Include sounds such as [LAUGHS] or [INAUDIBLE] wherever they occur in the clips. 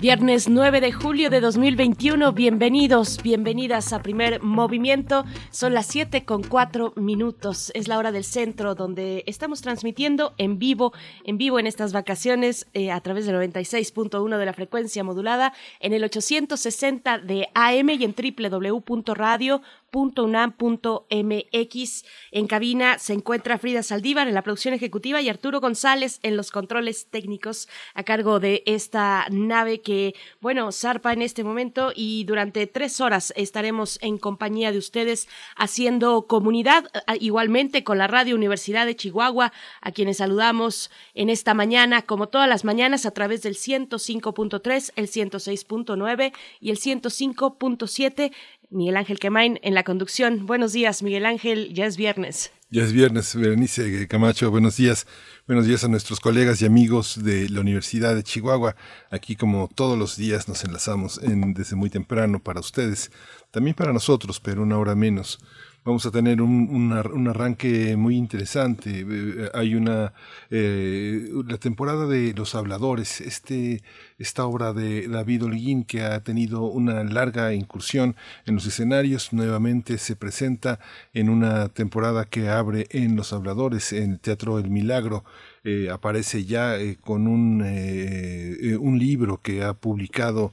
Viernes 9 de julio de 2021, bienvenidos, bienvenidas a Primer Movimiento. Son las 7 con 4 minutos, es la hora del centro donde estamos transmitiendo en vivo, en vivo en estas vacaciones eh, a través del 96.1 de la frecuencia modulada, en el 860 de AM y en www.radio .unam.mx. En cabina se encuentra Frida Saldívar en la producción ejecutiva y Arturo González en los controles técnicos a cargo de esta nave que, bueno, zarpa en este momento y durante tres horas estaremos en compañía de ustedes haciendo comunidad igualmente con la Radio Universidad de Chihuahua, a quienes saludamos en esta mañana, como todas las mañanas, a través del 105.3, el 106.9 y el 105.7 Miguel Ángel Quemain en la conducción. Buenos días, Miguel Ángel, ya es viernes. Ya es viernes, Berenice Camacho, buenos días. Buenos días a nuestros colegas y amigos de la Universidad de Chihuahua. Aquí como todos los días nos enlazamos en, desde muy temprano para ustedes, también para nosotros, pero una hora menos vamos a tener un, un, arranque muy interesante. Eh, hay una eh, la temporada de los habladores, este esta obra de David Holguín que ha tenido una larga incursión en los escenarios, nuevamente se presenta en una temporada que abre en Los Habladores, en el Teatro El Milagro. Eh, aparece ya con un, un libro que ha publicado,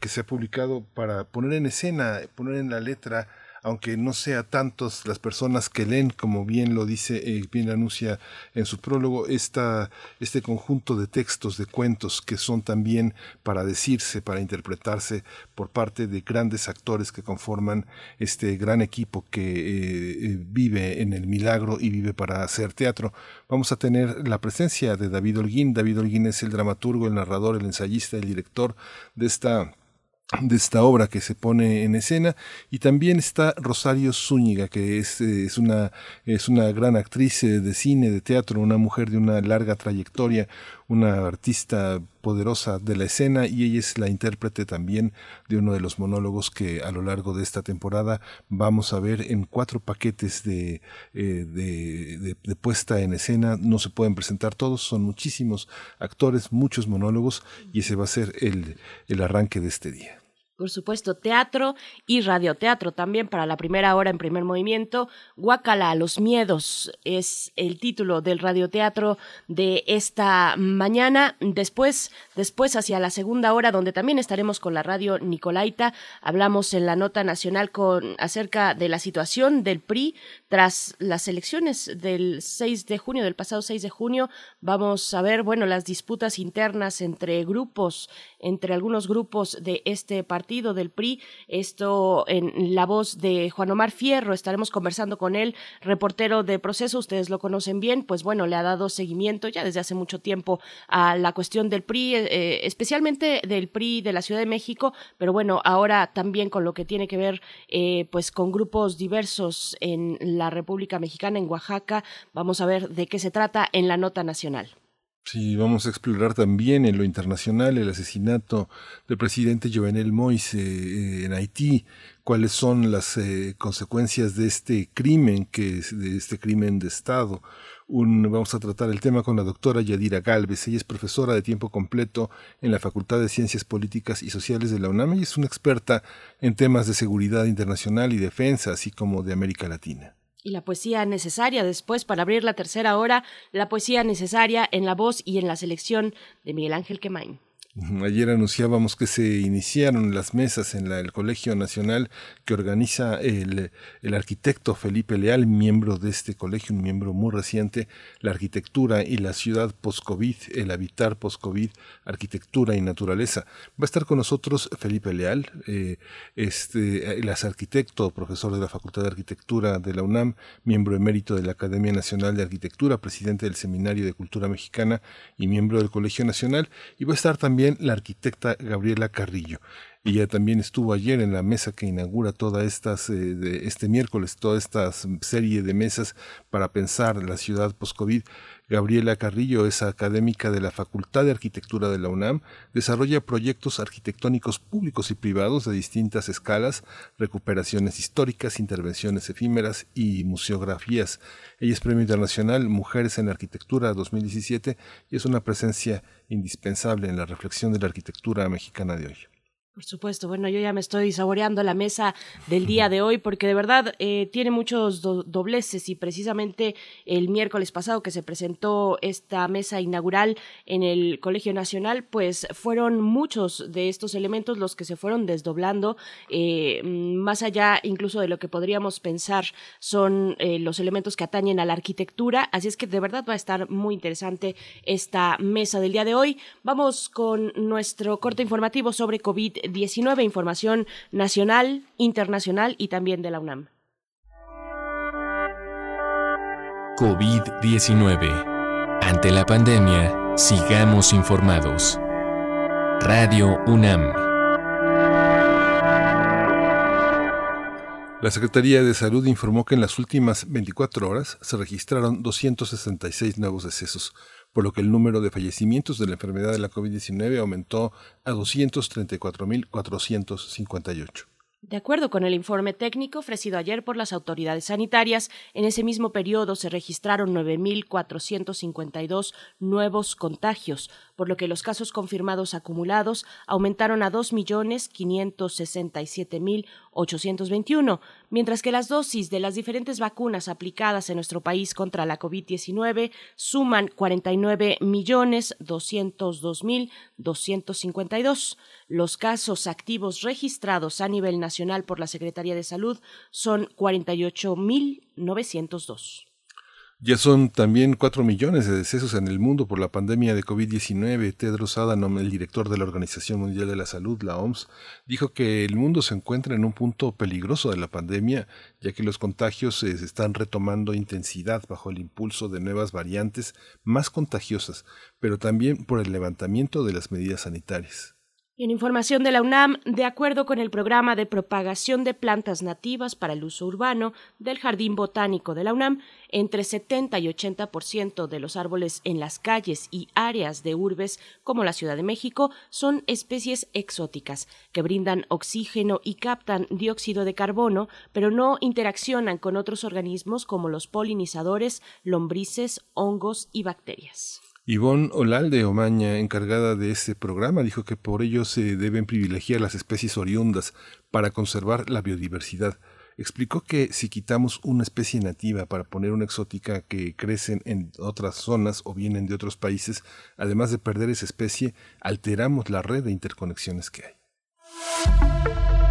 que se ha publicado para poner en escena, poner en la letra aunque no sea tantos las personas que leen, como bien lo dice, eh, bien anuncia en su prólogo, esta, este conjunto de textos, de cuentos que son también para decirse, para interpretarse por parte de grandes actores que conforman este gran equipo que eh, eh, vive en el milagro y vive para hacer teatro. Vamos a tener la presencia de David Holguín. David Holguín es el dramaturgo, el narrador, el ensayista, el director de esta de esta obra que se pone en escena. Y también está Rosario Zúñiga que es, eh, es, una, es una gran actriz eh, de cine, de teatro, una mujer de una larga trayectoria, una artista poderosa de la escena y ella es la intérprete también de uno de los monólogos que a lo largo de esta temporada vamos a ver en cuatro paquetes de, eh, de, de, puesta en escena. No se pueden presentar todos, son muchísimos actores, muchos monólogos y ese va a ser el, el arranque de este día. Por supuesto, teatro y radioteatro también para la primera hora en primer movimiento. Guacala los miedos es el título del radioteatro de esta mañana. Después, después hacia la segunda hora, donde también estaremos con la radio Nicolaita, hablamos en la nota nacional con acerca de la situación del PRI tras las elecciones del 6 de junio, del pasado 6 de junio. Vamos a ver, bueno, las disputas internas entre grupos, entre algunos grupos de este partido partido del PRI. Esto en la voz de Juan Omar Fierro. Estaremos conversando con él, reportero de proceso. Ustedes lo conocen bien. Pues bueno, le ha dado seguimiento ya desde hace mucho tiempo a la cuestión del PRI, eh, especialmente del PRI de la Ciudad de México. Pero bueno, ahora también con lo que tiene que ver eh, pues con grupos diversos en la República Mexicana, en Oaxaca. Vamos a ver de qué se trata en la nota nacional. Sí, vamos a explorar también en lo internacional el asesinato del presidente Jovenel Moise eh, en Haití, cuáles son las eh, consecuencias de este crimen, que de este crimen de Estado. Un, vamos a tratar el tema con la doctora Yadira Galvez. Ella es profesora de tiempo completo en la Facultad de Ciencias Políticas y Sociales de la UNAM y es una experta en temas de seguridad internacional y defensa, así como de América Latina y la poesía necesaria después para abrir la tercera hora, la poesía necesaria en la voz y en la selección de Miguel Ángel Quemain. Ayer anunciábamos que se iniciaron las mesas en el Colegio Nacional que organiza el, el, arquitecto Felipe Leal, miembro de este colegio, un miembro muy reciente, la arquitectura y la ciudad post-COVID, el habitar post-COVID, arquitectura y naturaleza. Va a estar con nosotros Felipe Leal, eh, este, el arquitecto, profesor de la Facultad de Arquitectura de la UNAM, miembro emérito de la Academia Nacional de Arquitectura, presidente del Seminario de Cultura Mexicana y miembro del Colegio Nacional, y va a estar también la arquitecta Gabriela Carrillo. Ella también estuvo ayer en la mesa que inaugura toda estas, de este miércoles, toda esta serie de mesas para pensar la ciudad post-COVID. Gabriela Carrillo es académica de la Facultad de Arquitectura de la UNAM, desarrolla proyectos arquitectónicos públicos y privados de distintas escalas, recuperaciones históricas, intervenciones efímeras y museografías. Ella es Premio Internacional Mujeres en Arquitectura 2017 y es una presencia indispensable en la reflexión de la arquitectura mexicana de hoy. Por supuesto, bueno, yo ya me estoy saboreando la mesa del día de hoy porque de verdad eh, tiene muchos dobleces y precisamente el miércoles pasado que se presentó esta mesa inaugural en el Colegio Nacional, pues fueron muchos de estos elementos los que se fueron desdoblando, eh, más allá incluso de lo que podríamos pensar son eh, los elementos que atañen a la arquitectura, así es que de verdad va a estar muy interesante esta mesa del día de hoy. Vamos con nuestro corte informativo sobre COVID 19 información nacional, internacional y también de la UNAM. COVID-19. Ante la pandemia, sigamos informados. Radio UNAM. La Secretaría de Salud informó que en las últimas 24 horas se registraron 266 nuevos decesos, por lo que el número de fallecimientos de la enfermedad de la COVID-19 aumentó a 234.458. De acuerdo con el informe técnico ofrecido ayer por las autoridades sanitarias, en ese mismo periodo se registraron 9.452 nuevos contagios, por lo que los casos confirmados acumulados aumentaron a 2.567.821, mientras que las dosis de las diferentes vacunas aplicadas en nuestro país contra la COVID-19 suman 49.202.252. Los casos activos registrados a nivel nacional por la Secretaría de Salud son 48.902. Ya son también cuatro millones de decesos en el mundo por la pandemia de COVID-19. Tedros Adhanom, el director de la Organización Mundial de la Salud, la OMS, dijo que el mundo se encuentra en un punto peligroso de la pandemia, ya que los contagios se están retomando intensidad bajo el impulso de nuevas variantes más contagiosas, pero también por el levantamiento de las medidas sanitarias. En información de la UNAM, de acuerdo con el programa de propagación de plantas nativas para el uso urbano del Jardín Botánico de la UNAM, entre 70 y 80% de los árboles en las calles y áreas de urbes como la Ciudad de México son especies exóticas que brindan oxígeno y captan dióxido de carbono, pero no interaccionan con otros organismos como los polinizadores, lombrices, hongos y bacterias. Ivonne Olalde Omaña, encargada de este programa, dijo que por ello se deben privilegiar las especies oriundas para conservar la biodiversidad. Explicó que si quitamos una especie nativa para poner una exótica que crecen en otras zonas o vienen de otros países, además de perder esa especie, alteramos la red de interconexiones que hay.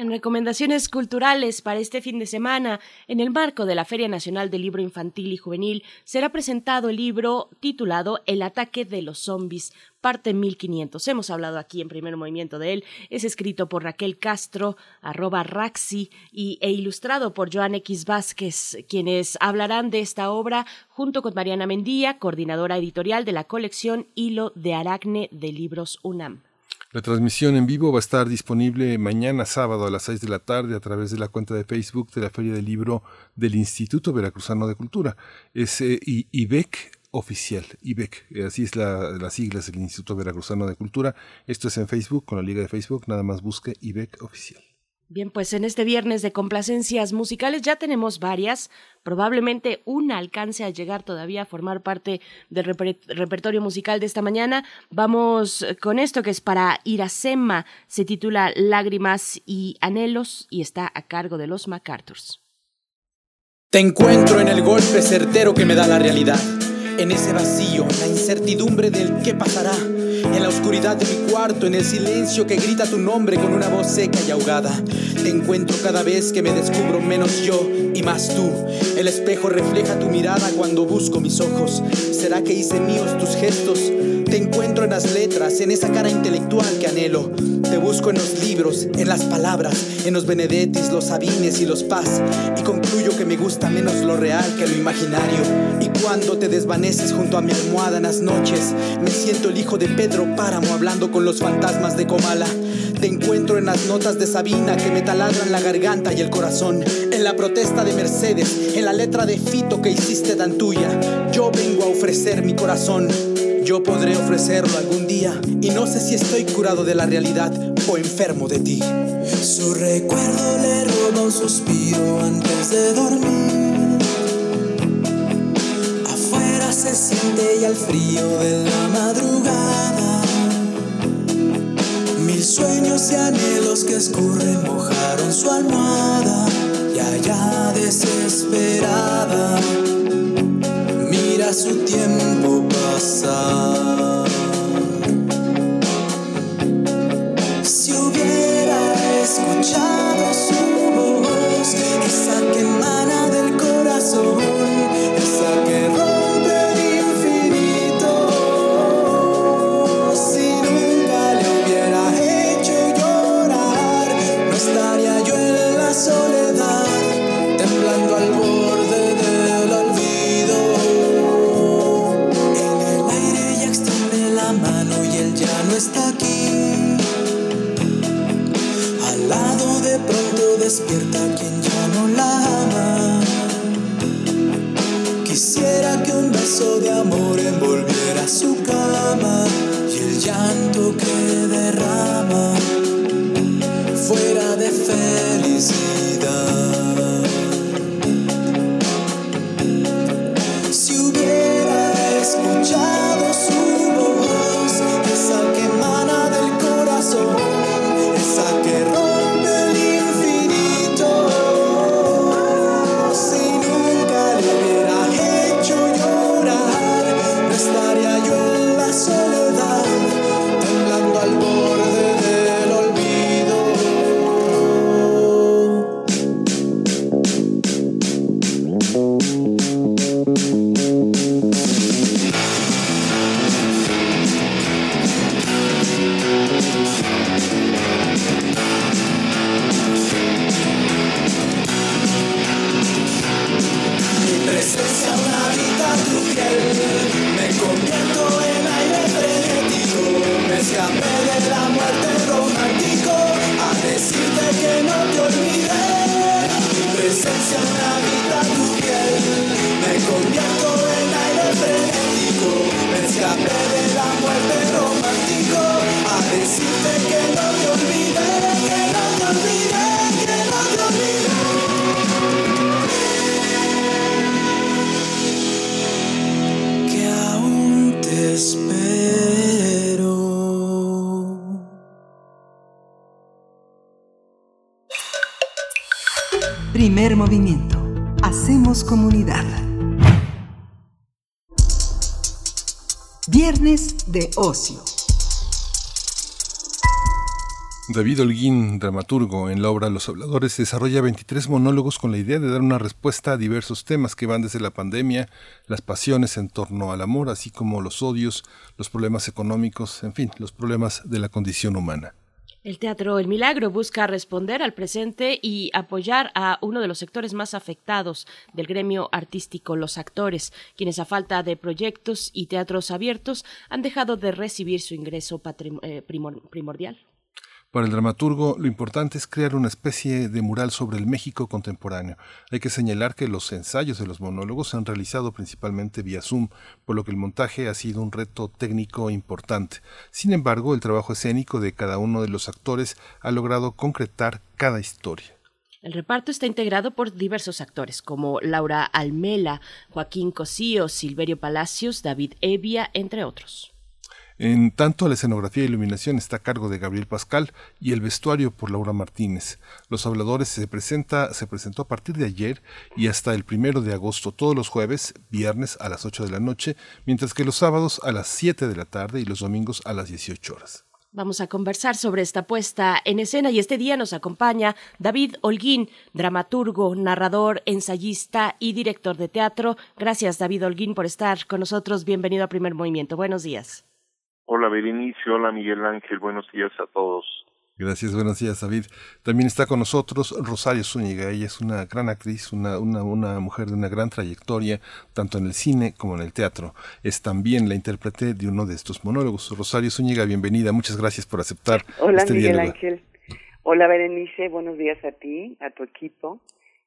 En recomendaciones culturales para este fin de semana, en el marco de la Feria Nacional del Libro Infantil y Juvenil, será presentado el libro titulado El ataque de los zombies, parte 1500. Hemos hablado aquí en primer movimiento de él. Es escrito por Raquel Castro, arroba Raxi, y, e ilustrado por Joan X Vázquez, quienes hablarán de esta obra junto con Mariana Mendía, coordinadora editorial de la colección Hilo de Aracne de Libros UNAM. La transmisión en vivo va a estar disponible mañana sábado a las 6 de la tarde a través de la cuenta de Facebook de la Feria del Libro del Instituto Veracruzano de Cultura. Es eh, IBEC oficial, IBEC, así es la, las siglas del Instituto Veracruzano de Cultura. Esto es en Facebook, con la liga de Facebook, nada más busque IBEC oficial. Bien, pues en este viernes de complacencias musicales ya tenemos varias, probablemente una alcance a llegar todavía a formar parte del repertorio musical de esta mañana. Vamos con esto que es para Iracema, se titula Lágrimas y Anhelos y está a cargo de los MacArthurs. Te encuentro en el golpe certero que me da la realidad, en ese vacío, la incertidumbre del qué pasará en la oscuridad de mi cuarto, en el silencio que grita tu nombre con una voz seca y ahogada. Te encuentro cada vez que me descubro menos yo y más tú. El espejo refleja tu mirada cuando busco mis ojos. ¿Será que hice míos tus gestos? Te encuentro en las letras, en esa cara intelectual que anhelo. Te busco en los libros, en las palabras, en los Benedettis, los Sabines y los Paz. Y concluyo que me gusta menos lo real que lo imaginario. Y cuando te desvaneces junto a mi almohada en las noches, me siento el hijo de Pedro Páramo hablando con los fantasmas de Comala. Te encuentro en las notas de Sabina que me taladran la garganta y el corazón. En la protesta de Mercedes, en la letra de Fito que hiciste tan tuya. Yo vengo a ofrecer mi corazón. Yo podré ofrecerlo algún día y no sé si estoy curado de la realidad o enfermo de ti. Su recuerdo le roba un suspiro antes de dormir. Afuera se siente ya el frío de la madrugada. Mil sueños y anhelos que escurren mojaron su almohada. Y allá desesperada, mira su tiempo pasar. Si hubiera escuchado ocio. David Holguín, dramaturgo en la obra Los Habladores, desarrolla 23 monólogos con la idea de dar una respuesta a diversos temas que van desde la pandemia, las pasiones en torno al amor, así como los odios, los problemas económicos, en fin, los problemas de la condición humana. El Teatro El Milagro busca responder al presente y apoyar a uno de los sectores más afectados del gremio artístico, los actores, quienes a falta de proyectos y teatros abiertos han dejado de recibir su ingreso eh, primor- primordial. Para el dramaturgo, lo importante es crear una especie de mural sobre el México contemporáneo. Hay que señalar que los ensayos de los monólogos se han realizado principalmente vía Zoom, por lo que el montaje ha sido un reto técnico importante. Sin embargo, el trabajo escénico de cada uno de los actores ha logrado concretar cada historia. El reparto está integrado por diversos actores como Laura Almela, Joaquín Cosío, Silverio Palacios, David Evia, entre otros. En tanto, la escenografía e iluminación está a cargo de Gabriel Pascal y el vestuario por Laura Martínez. Los Habladores se, presenta, se presentó a partir de ayer y hasta el primero de agosto todos los jueves, viernes a las 8 de la noche, mientras que los sábados a las 7 de la tarde y los domingos a las 18 horas. Vamos a conversar sobre esta puesta en escena y este día nos acompaña David Holguín, dramaturgo, narrador, ensayista y director de teatro. Gracias David Holguín por estar con nosotros. Bienvenido a Primer Movimiento. Buenos días. Berenice, hola Miguel Ángel, buenos días a todos. Gracias, buenos días, David. También está con nosotros Rosario Zúñiga. Ella es una gran actriz, una, una, una, mujer de una gran trayectoria, tanto en el cine como en el teatro. Es también la intérprete de uno de estos monólogos. Rosario Zúñiga, bienvenida. Muchas gracias por aceptar. Hola, este Miguel diálogo. Ángel. Hola, Berenice. Buenos días a ti, a tu equipo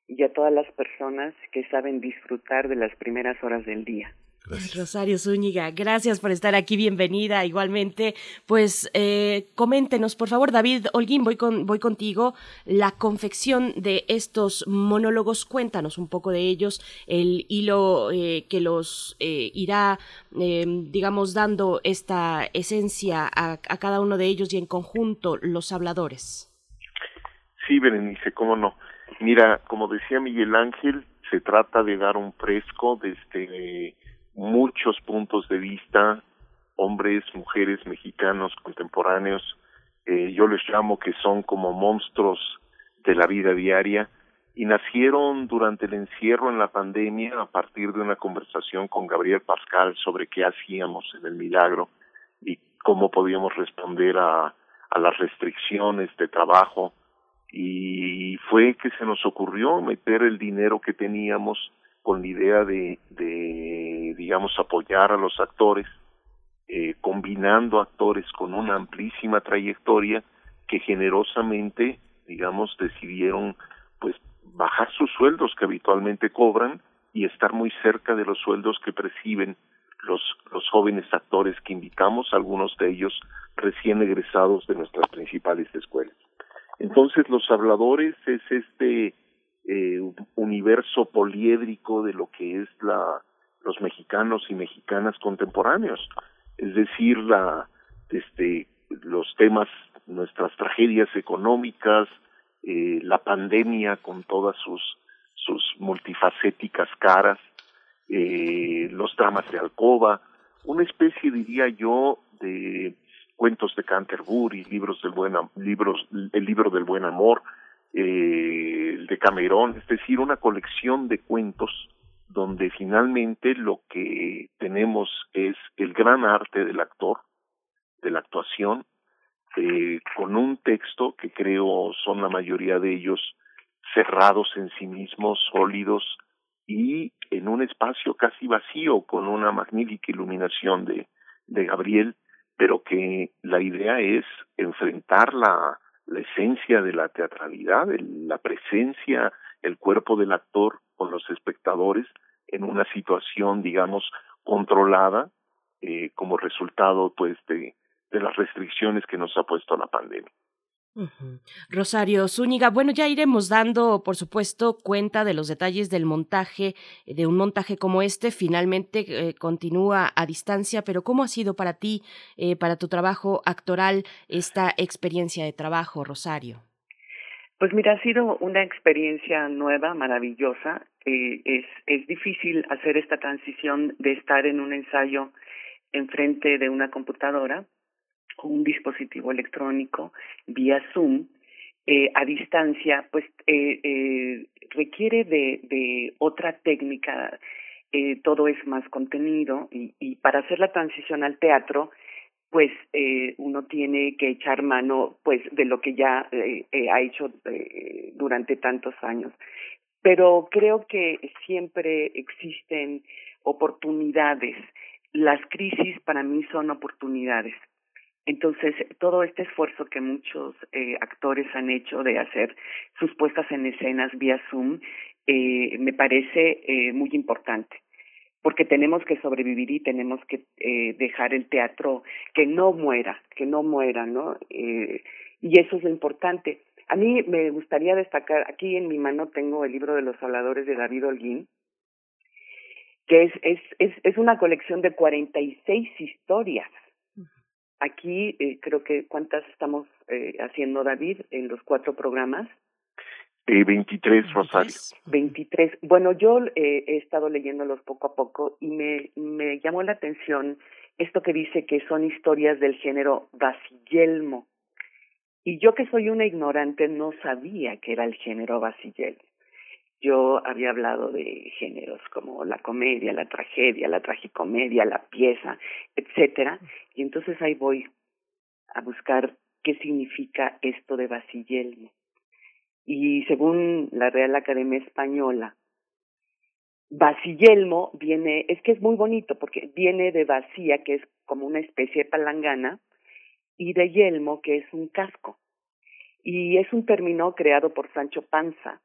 y a todas las personas que saben disfrutar de las primeras horas del día. Gracias. Rosario Zúñiga, gracias por estar aquí, bienvenida. Igualmente, pues eh, coméntenos, por favor, David Holguín, voy, con, voy contigo. La confección de estos monólogos, cuéntanos un poco de ellos, el hilo eh, que los eh, irá, eh, digamos, dando esta esencia a, a cada uno de ellos y en conjunto los habladores. Sí, Berenice, cómo no. Mira, como decía Miguel Ángel, se trata de dar un fresco desde muchos puntos de vista, hombres, mujeres, mexicanos, contemporáneos, eh, yo les llamo que son como monstruos de la vida diaria, y nacieron durante el encierro en la pandemia a partir de una conversación con Gabriel Pascal sobre qué hacíamos en el milagro y cómo podíamos responder a, a las restricciones de trabajo. Y fue que se nos ocurrió meter el dinero que teníamos con la idea de, de digamos, apoyar a los actores, eh, combinando actores con una amplísima trayectoria que generosamente, digamos, decidieron pues bajar sus sueldos que habitualmente cobran y estar muy cerca de los sueldos que perciben los, los jóvenes actores que invitamos, algunos de ellos recién egresados de nuestras principales escuelas. Entonces, los habladores es este eh, universo poliédrico de lo que es la, los mexicanos y mexicanas contemporáneos, es decir, la, este, los temas, nuestras tragedias económicas, eh, la pandemia con todas sus, sus multifacéticas caras, eh, los dramas de alcoba, una especie, diría yo, de cuentos de Canterbury, libros del buen libros, el libro del buen amor, eh, el de Camerón, es decir, una colección de cuentos donde finalmente lo que tenemos es el gran arte del actor, de la actuación, eh, con un texto que creo son la mayoría de ellos cerrados en sí mismos, sólidos y en un espacio casi vacío con una magnífica iluminación de, de Gabriel, pero que la idea es enfrentar la, la esencia de la teatralidad, el, la presencia, el cuerpo del actor con los espectadores en una situación, digamos, controlada eh, como resultado, pues, de, de las restricciones que nos ha puesto la pandemia. Rosario Zúñiga, bueno, ya iremos dando, por supuesto, cuenta de los detalles del montaje, de un montaje como este, finalmente eh, continúa a distancia, pero ¿cómo ha sido para ti, eh, para tu trabajo actoral, esta experiencia de trabajo, Rosario? Pues mira, ha sido una experiencia nueva, maravillosa. Eh, es, es difícil hacer esta transición de estar en un ensayo enfrente de una computadora un dispositivo electrónico vía Zoom eh, a distancia, pues eh, eh, requiere de, de otra técnica, eh, todo es más contenido y, y para hacer la transición al teatro, pues eh, uno tiene que echar mano pues de lo que ya eh, eh, ha hecho durante tantos años. Pero creo que siempre existen oportunidades. Las crisis para mí son oportunidades entonces, todo este esfuerzo que muchos eh, actores han hecho de hacer sus puestas en escenas vía Zoom, eh, me parece eh, muy importante, porque tenemos que sobrevivir y tenemos que eh, dejar el teatro que no muera, que no muera, ¿no? Eh, y eso es lo importante. A mí me gustaría destacar, aquí en mi mano tengo el libro de los habladores de David Holguín, que es, es, es, es una colección de 46 historias Aquí eh, creo que cuántas estamos eh, haciendo, David, en los cuatro programas. Eh, 23, Rosario. 23. Bueno, yo eh, he estado leyéndolos poco a poco y me, me llamó la atención esto que dice que son historias del género Basillelmo. Y yo que soy una ignorante no sabía que era el género Basillelmo. Yo había hablado de géneros como la comedia, la tragedia, la tragicomedia, la pieza, etcétera, y entonces ahí voy a buscar qué significa esto de Basillelmo. Y según la Real Academia Española, Basillelmo viene, es que es muy bonito porque viene de vacía, que es como una especie de palangana, y de yelmo, que es un casco. Y es un término creado por Sancho Panza,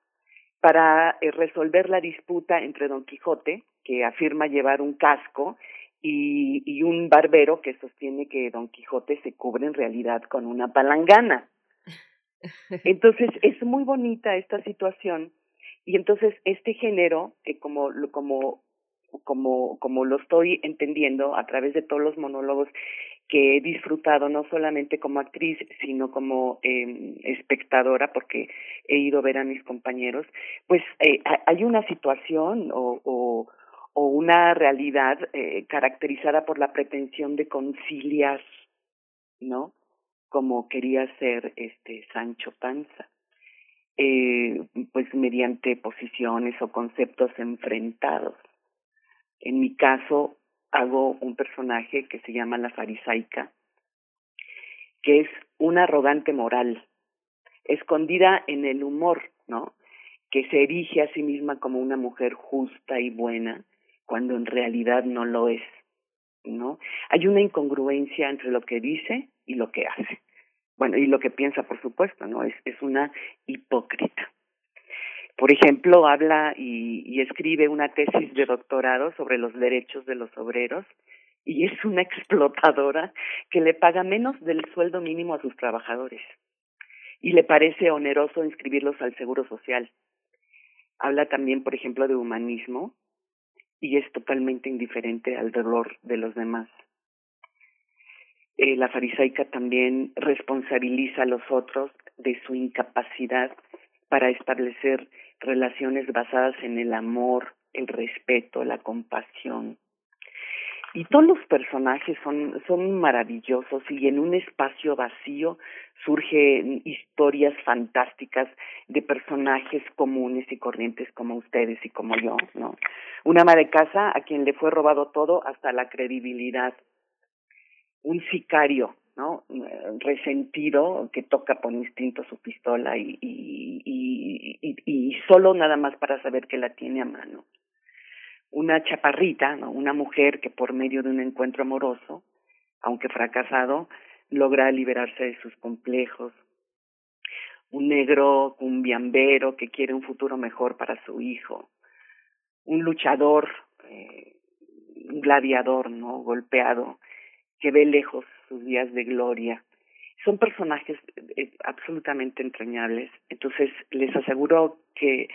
para eh, resolver la disputa entre Don Quijote, que afirma llevar un casco, y, y un barbero que sostiene que Don Quijote se cubre en realidad con una palangana. [LAUGHS] Entonces es muy bonita esta situación y entonces este género, que como, como, como, como lo estoy entendiendo a través de todos los monólogos que he disfrutado no solamente como actriz, sino como eh, espectadora, porque he ido a ver a mis compañeros, pues eh, hay una situación o, o, o una realidad eh, caracterizada por la pretensión de conciliar, ¿no? Como quería ser este Sancho Panza, eh, pues mediante posiciones o conceptos enfrentados. En mi caso, hago un personaje que se llama la farisaica, que es una arrogante moral, escondida en el humor, ¿no? Que se erige a sí misma como una mujer justa y buena, cuando en realidad no lo es, ¿no? Hay una incongruencia entre lo que dice y lo que hace. Bueno, y lo que piensa, por supuesto, ¿no? Es, es una hipócrita. Por ejemplo, habla y, escribe una tesis de doctorado sobre los derechos de los obreros y es una [LAUGHS] explotadora que le paga menos del sueldo mínimo a sus trabajadores y le parece oneroso inscribirlos al seguro social. Habla también, por ejemplo, de humanismo y es totalmente indiferente al dolor de los demás. Eh, la farisaica también responsabiliza a los otros de su incapacidad para establecer relaciones basadas en el amor, el respeto, la compasión. Y todos los personajes son, son maravillosos y en un espacio vacío surgen historias fantásticas de personajes comunes y corrientes como ustedes y como yo, ¿no? Un ama de casa a quien le fue robado todo hasta la credibilidad. Un sicario ¿no? resentido que toca por instinto su pistola y, y, solo nada más para saber que la tiene a mano. Una chaparrita, ¿no? una mujer que por medio de un encuentro amoroso, aunque fracasado, logra liberarse de sus complejos. Un negro cumbiambero que quiere un futuro mejor para su hijo. Un luchador, eh, un gladiador, ¿no? Golpeado, que ve lejos sus días de gloria. Son personajes eh, absolutamente entrañables. Entonces, les aseguro que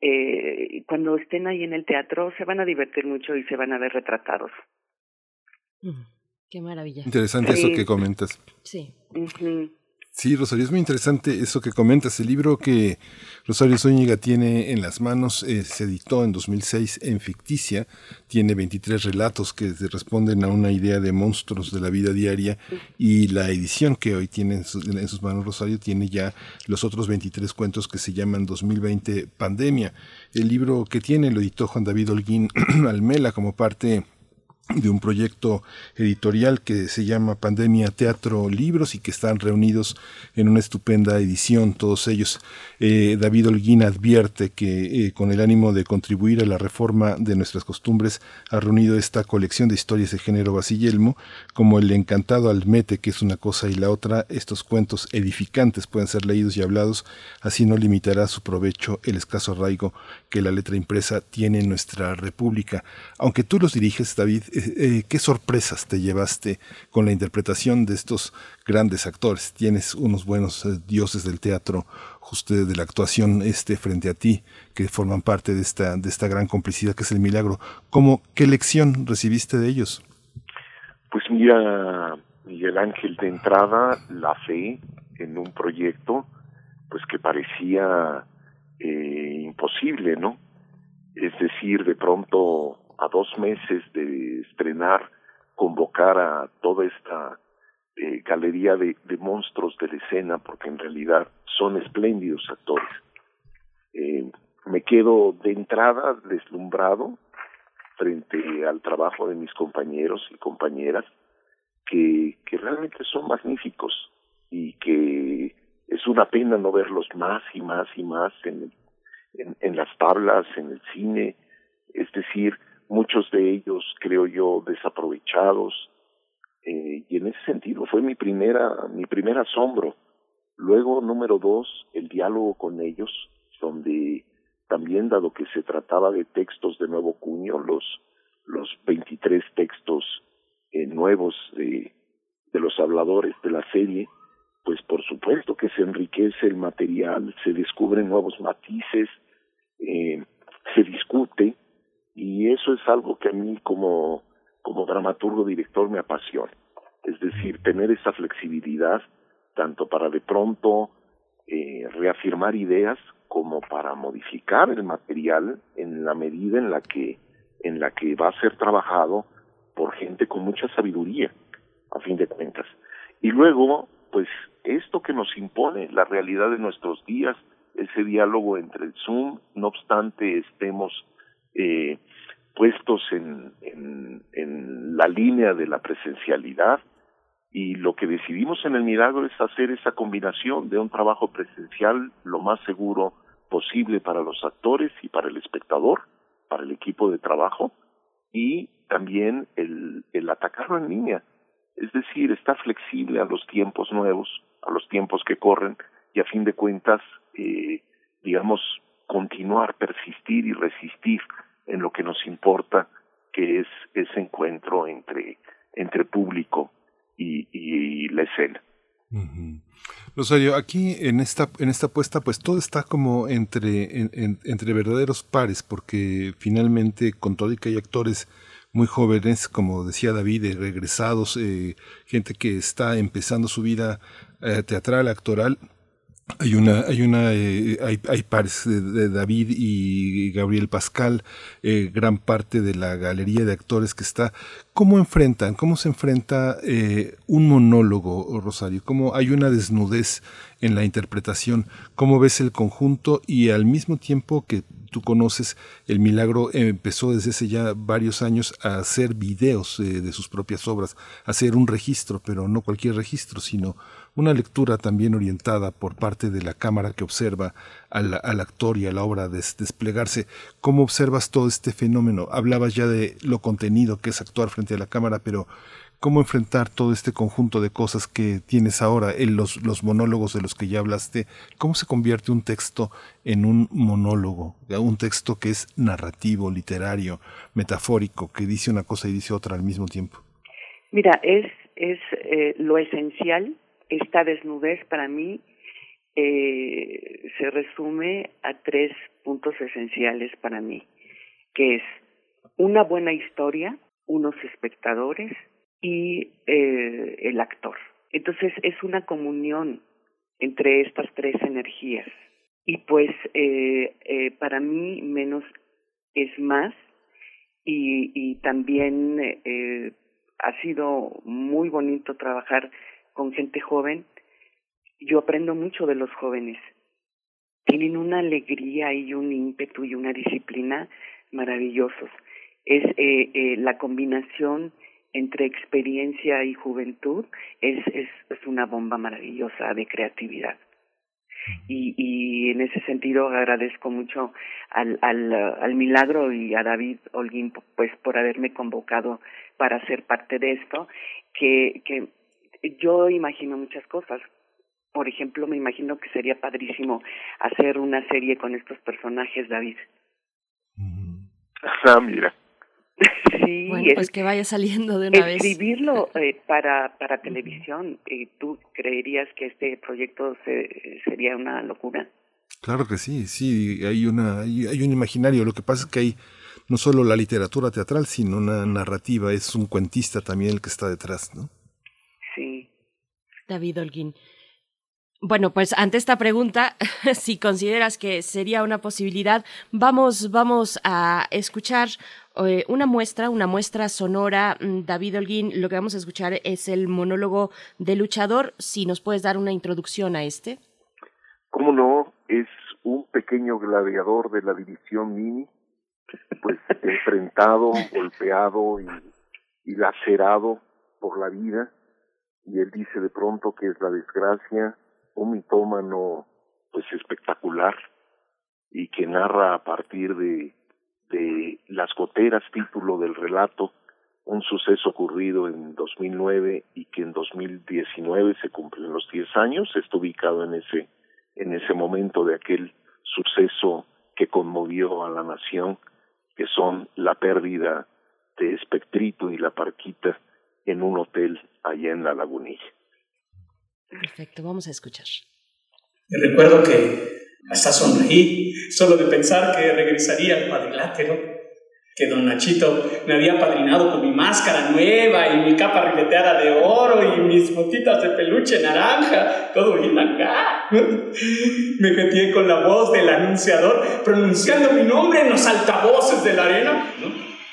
eh, cuando estén ahí en el teatro se van a divertir mucho y se van a ver retratados. Mm, qué maravilla. Interesante eso que comentas. Sí. Sí, Rosario, es muy interesante eso que comentas. El libro que Rosario Zúñiga tiene en las manos eh, se editó en 2006 en ficticia. Tiene 23 relatos que responden a una idea de monstruos de la vida diaria y la edición que hoy tiene en en sus manos Rosario tiene ya los otros 23 cuentos que se llaman 2020 Pandemia. El libro que tiene lo editó Juan David Holguín [CLEARS THROAT] Almela como parte de un proyecto editorial que se llama Pandemia Teatro Libros y que están reunidos en una estupenda edición todos ellos. Eh, David Holguín advierte que eh, con el ánimo de contribuir a la reforma de nuestras costumbres ha reunido esta colección de historias de género Basillelmo como El encantado Almete que es una cosa y la otra. Estos cuentos edificantes pueden ser leídos y hablados, así no limitará su provecho el escaso arraigo que la letra impresa tiene en nuestra república. Aunque tú los diriges, David, eh, ¿qué sorpresas te llevaste con la interpretación de estos grandes actores? Tienes unos buenos eh, dioses del teatro, justo de la actuación este frente a ti, que forman parte de esta, de esta gran complicidad que es el milagro. ¿Cómo, ¿Qué lección recibiste de ellos? Pues mira, Miguel Ángel, de entrada, la fe en un proyecto, pues que parecía eh, imposible, ¿no? Es decir, de pronto a dos meses de estrenar, convocar a toda esta eh, galería de, monstruos de la escena, porque en realidad son espléndidos actores. Eh, me quedo de entrada deslumbrado frente al trabajo de mis compañeros y compañeras que, que realmente son magníficos y que es una pena no verlos más y más y más en, en, en las tablas, en el cine, es decir, muchos de ellos creo yo desaprovechados eh, y en ese sentido fue mi primera mi primer asombro. Luego número dos el diálogo con ellos donde también dado que se trataba de textos de nuevo cuño los los 23 textos eh, nuevos de de los habladores de la serie pues por supuesto que se enriquece el material se descubren nuevos matices eh, se discute y eso es algo que a mí como como dramaturgo director me apasiona. Es decir tener esa flexibilidad tanto para de pronto eh, reafirmar ideas como para modificar el material en la medida en la que en la que va a ser trabajado por gente con mucha sabiduría a fin de cuentas. Y luego pues esto que nos impone la realidad de nuestros días ese diálogo entre el Zoom no obstante estemos eh, puestos en, en, la línea de la presencialidad y lo que decidimos en el milagro es hacer esa combinación de un trabajo presencial lo más seguro posible para los actores y para el espectador, para el equipo de trabajo y también el, el atacarlo en línea. Es decir, está flexible a los tiempos nuevos, a los tiempos que corren y a fin de cuentas, eh, digamos, continuar, persistir y resistir en lo que nos importa, que es ese encuentro entre, entre público y, la escena. Rosario, aquí en esta, en esta puesta, pues todo está como entre, en, entre verdaderos pares, porque finalmente con todo y que hay actores muy jóvenes, como decía David, eh, regresados, eh, gente que está empezando su vida eh, teatral, actoral, hay una, hay una, eh, hay, hay, pares de, David y Gabriel Pascal, eh, gran parte de la galería de actores que está. ¿Cómo enfrentan, cómo se enfrenta eh, un monólogo, Rosario? ¿Cómo hay una desnudez en la interpretación? ¿Cómo ves el conjunto? Y al mismo tiempo que tú conoces, el milagro empezó desde hace ya varios años a hacer videos de sus propias obras, a hacer un registro, pero no cualquier registro, sino una lectura también orientada por parte de la cámara que observa al, actor y a la obra desplegarse. ¿Cómo observas todo este fenómeno? Hablabas ya de lo contenido que es actuar frente a la cámara, pero ¿cómo enfrentar todo este conjunto de cosas que tienes ahora, en los, monólogos de los que ya hablaste? ¿Cómo se convierte un texto en un monólogo? Un texto que es narrativo, literario, metafórico, que dice una cosa y dice otra al mismo tiempo. Mira, es, es eh, lo esencial esta desnudez para mí eh, se resume a tres puntos esenciales para mí, que es una buena historia, unos espectadores y eh, el actor. Entonces es una comunión entre estas tres energías. Y pues eh, eh, para mí menos es más y, y también eh, ha sido muy bonito trabajar con gente joven, yo aprendo mucho de los jóvenes. Tienen una alegría y un ímpetu y una disciplina maravillosos. Es eh, eh, la combinación entre experiencia y juventud es, es, es una bomba maravillosa de creatividad. Y, y en ese sentido agradezco mucho al, al, al milagro y a David Holguín pues por haberme convocado para ser parte de esto, que, que yo imagino muchas cosas. Por ejemplo, me imagino que sería padrísimo hacer una serie con estos personajes, David. Ah, mira. [LAUGHS] sí, bueno, pues que vaya saliendo de una vez. Escribirlo [LAUGHS] eh, para, para televisión, eh, ¿tú creerías que este proyecto se, sería una locura? Claro que sí, sí, hay, una, hay, hay un imaginario. Lo que pasa es que hay no solo la literatura teatral, sino una narrativa. Es un cuentista también el que está detrás, ¿no? David Holguín. Bueno, pues ante esta pregunta, [LAUGHS] si consideras que sería una posibilidad, vamos, vamos a escuchar eh, una muestra, una muestra sonora. Mm, David Holguín, lo que vamos a escuchar es el monólogo de luchador. Si nos puedes dar una introducción a este. ¿Cómo no? Es un pequeño gladiador de la división mini, pues [LAUGHS] enfrentado, golpeado y lacerado por la vida, y él dice de pronto que es la desgracia, un mitómano pues espectacular y que narra a partir de, de Las Goteras, título del relato, un suceso ocurrido en 2009 y que en 2019 se cumplen los 10 años, está ubicado en ese, en ese momento de aquel suceso que conmovió a la nación, que son la pérdida de Espectrito y la Parquita en un hotel allá en la Lagunilla. Perfecto, vamos a escuchar. recuerdo que hasta sonreí solo de pensar que regresaría al cuadrilátero, que don Nachito me había padrinado con mi máscara nueva y mi capa rileteada de oro y mis botitas de peluche naranja, todo bien acá. [LAUGHS] Me metí con la voz del anunciador pronunciando mi nombre en los altavoces de la arena,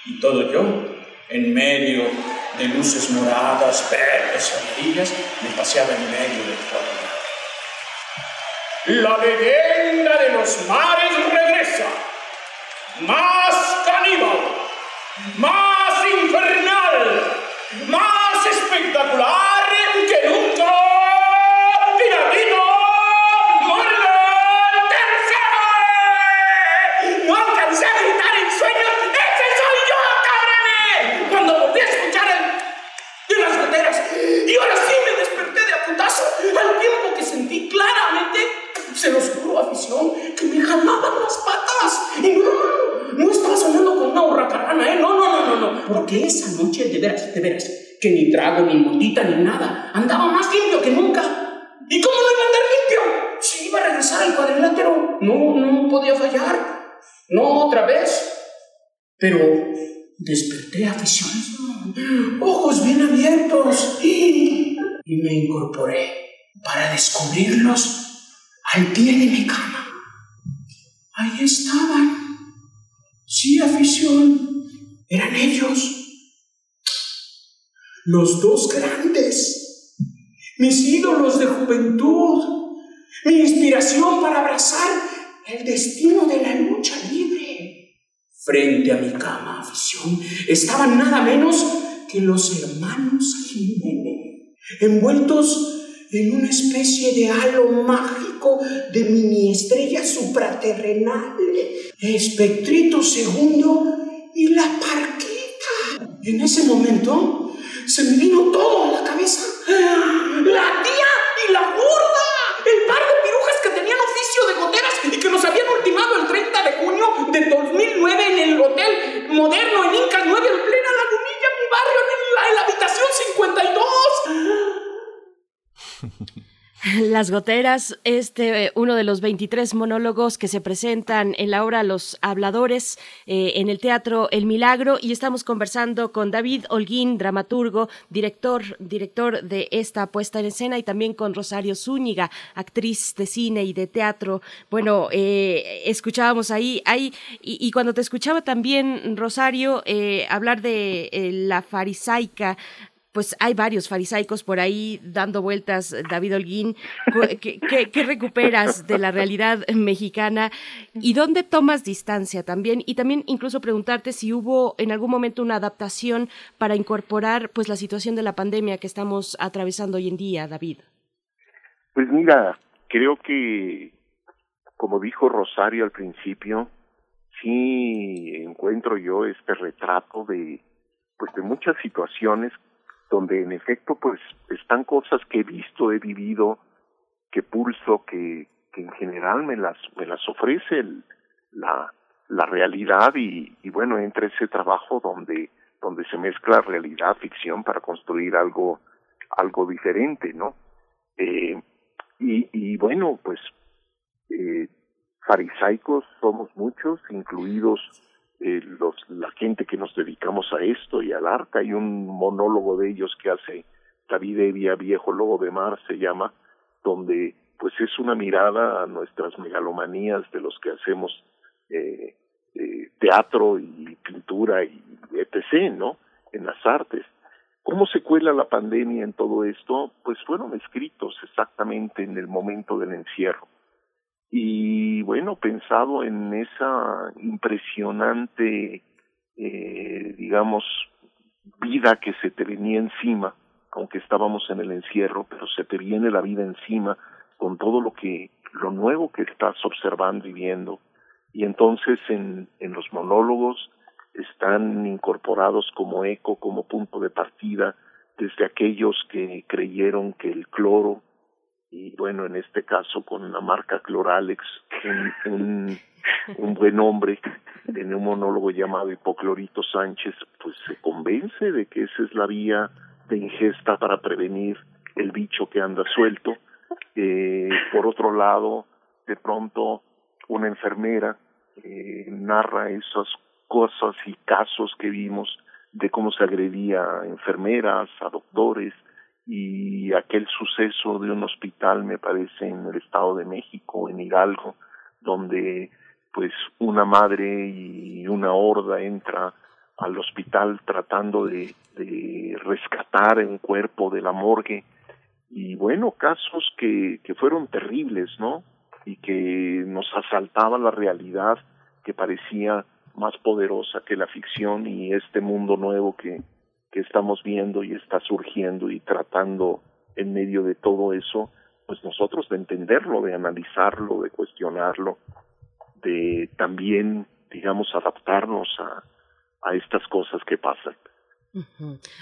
y todo yo, en medio de luces moradas, verdes amarillas, me paseaba en medio del cuadrilátero. La leyenda de los mares regresa, más caníbal, más infernal, más espectacular ¿eh? No, no, no, no, no. Porque esa noche, de veras, de veras, que ni trago, ni motita, ni nada, andaba más limpio que nunca. ¿Y cómo no iba a andar limpio? Si iba a regresar al cuadrilátero, no, no podía fallar. No otra vez. Pero desperté afición, ojos bien abiertos, y, y me incorporé para descubrirlos al pie de mi cama. Ahí estaban. Sí, afición. Eran ellos. Los dos grandes. Mis ídolos de juventud. Mi inspiración para abrazar el destino de la lucha libre. Frente a mi cama, afición, estaban nada menos que los hermanos Jiménez, envueltos en una especie de halo mágico de mini estrella supraterrenal, espectrito segundo y la parquita. En ese momento se me vino todo a la cabeza. La tía y la gorda, el par de pirujas que tenían oficio de goteras y que nos habían ultimado el 30 de junio de 2009 en el hotel moderno en Incas 9 en plena lagunilla, mi barrio, en la, en la habitación 52. [LAUGHS] Las goteras, este, uno de los 23 monólogos que se presentan en la obra Los Habladores eh, en el Teatro El Milagro y estamos conversando con David Holguín, dramaturgo, director, director de esta puesta en escena y también con Rosario Zúñiga, actriz de cine y de teatro. Bueno, eh, escuchábamos ahí, ahí y, y, cuando te escuchaba también, Rosario, eh, hablar de la farisaica, pues hay varios farisaicos por ahí dando vueltas, David Holguín. [LAUGHS] ¿Qué, qué, qué recuperas de la realidad mexicana y dónde tomas distancia también? Y también incluso preguntarte si hubo en algún momento una adaptación para incorporar pues la situación de la pandemia que estamos atravesando hoy en día, David. Pues mira, creo que, como dijo Rosario al principio, sí encuentro yo este retrato de pues de muchas situaciones donde en efecto pues están cosas que he visto, he vivido, que pulso, que, que en general me las, me las ofrece el, la, la realidad y, bueno, entre ese trabajo donde, donde se mezcla realidad, ficción para construir algo, algo diferente, ¿no? Eh, y, y bueno, pues eh, farisaicos somos muchos, incluidos eh, los, la gente que nos dedicamos a esto y al arte. Hay un monólogo de ellos que hace David Evia, Viejo Lobo de Mar, se llama, donde pues es una mirada a nuestras megalomanías de los que hacemos eh, eh, teatro y pintura y etc., ¿no? En las artes. ¿Cómo se cuela la pandemia en todo esto? Pues fueron escritos exactamente en el momento del encierro. Y bueno, pensado en esa impresionante, eh, digamos, vida que se te venía encima, aunque estábamos en el encierro, pero se te viene la vida encima con todo lo que, lo nuevo que estás observando y viendo. Y entonces en, en los monólogos están incorporados como eco, como punto de partida, desde aquellos que creyeron que el cloro, y bueno, en este caso con la marca Cloralex, un, un, buen hombre, en un monólogo llamado Hipoclorito Sánchez, pues se convence de que esa es la vía de ingesta para prevenir el bicho que anda suelto. Eh, por otro lado, de pronto, una enfermera eh, narra esas cosas y casos que vimos de cómo se agredía a enfermeras, a doctores, y aquel suceso de un hospital, me parece, en el Estado de México, en Hidalgo, donde pues una madre y una horda entra al hospital tratando de, rescatar un cuerpo de la morgue y bueno, casos que, que fueron terribles, ¿no? Y que nos asaltaba la realidad que parecía más poderosa que la ficción y este mundo nuevo que, que estamos viendo y está surgiendo y tratando en medio de todo eso, pues nosotros de entenderlo, de analizarlo, de cuestionarlo, de también, digamos, adaptarnos a, a estas cosas que pasan.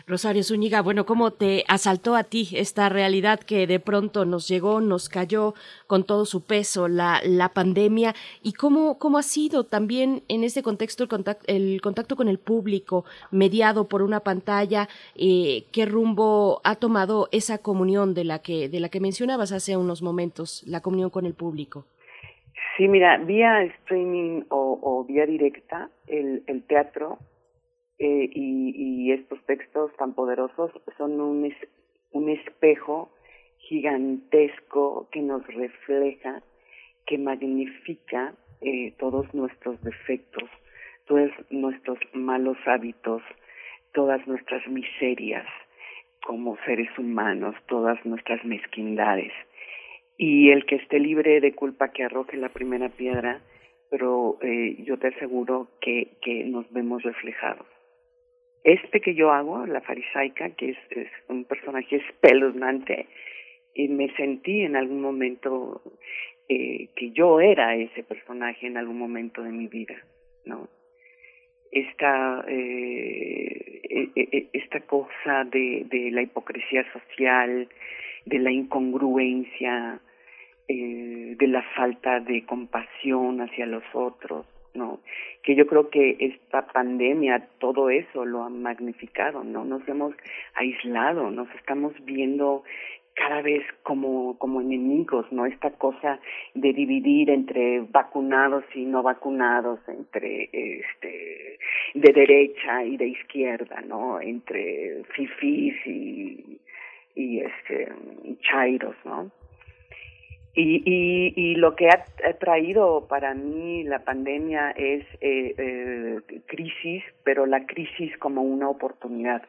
Rosario Zúñiga, bueno, ¿cómo te asaltó a ti esta realidad que de pronto nos llegó, nos cayó con todo su peso, la, la pandemia? ¿Y cómo, cómo ha sido también en este contexto el contacto, el contacto con el público, mediado por una pantalla? Eh, ¿Qué rumbo ha tomado esa comunión de la, que, de la que mencionabas hace unos momentos, la comunión con el público? Sí, mira, vía streaming o, o vía directa, el, el teatro eh, y, estos textos tan poderosos son un, un espejo gigantesco que nos refleja, que magnifica eh, todos nuestros defectos, todos nuestros malos hábitos, todas nuestras miserias como seres humanos, todas nuestras mezquindades. Y el que esté libre de culpa que arroje la primera piedra, pero eh, yo te aseguro que, que nos vemos reflejados. Este que yo hago, la farisaica, que es, un personaje espeluznante, y me sentí en algún momento eh, que yo era ese personaje en algún momento de mi vida, ¿no? Esta, eh, e, e, e, esta cosa de, de la hipocresía social, de la incongruencia, eh, de la falta de compasión hacia los otros, ¿no? Que yo creo que esta pandemia, todo eso lo ha magnificado, ¿no? Nos hemos aislado, nos estamos viendo cada vez como, como enemigos, ¿no? Esta cosa de dividir entre vacunados y no vacunados, entre este de derecha y de izquierda, ¿no? Entre fifís y, y este chairos, ¿no? Y, y, y lo que ha, traído para mí la pandemia es eh, eh, crisis, pero la crisis como una oportunidad,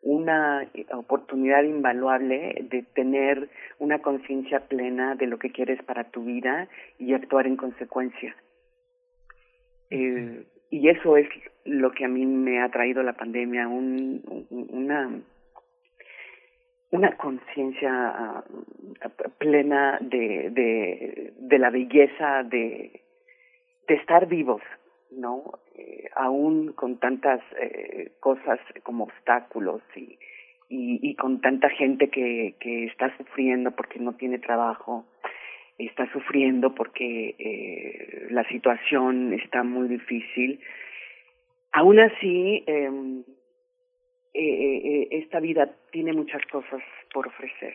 una oportunidad invaluable de tener una conciencia plena de lo que quieres para tu vida y actuar en consecuencia. Eh, y eso es lo que a mí me ha traído la pandemia, un, una una conciencia ah, plena de, de, la belleza de, estar vivos, ¿no? Eh, aún con tantas eh, cosas como obstáculos y, y, y, con tanta gente que, que está sufriendo porque no tiene trabajo, está sufriendo porque eh, la situación está muy difícil. Aún así, eh, eh, eh, eh, esta vida tiene muchas cosas por ofrecer.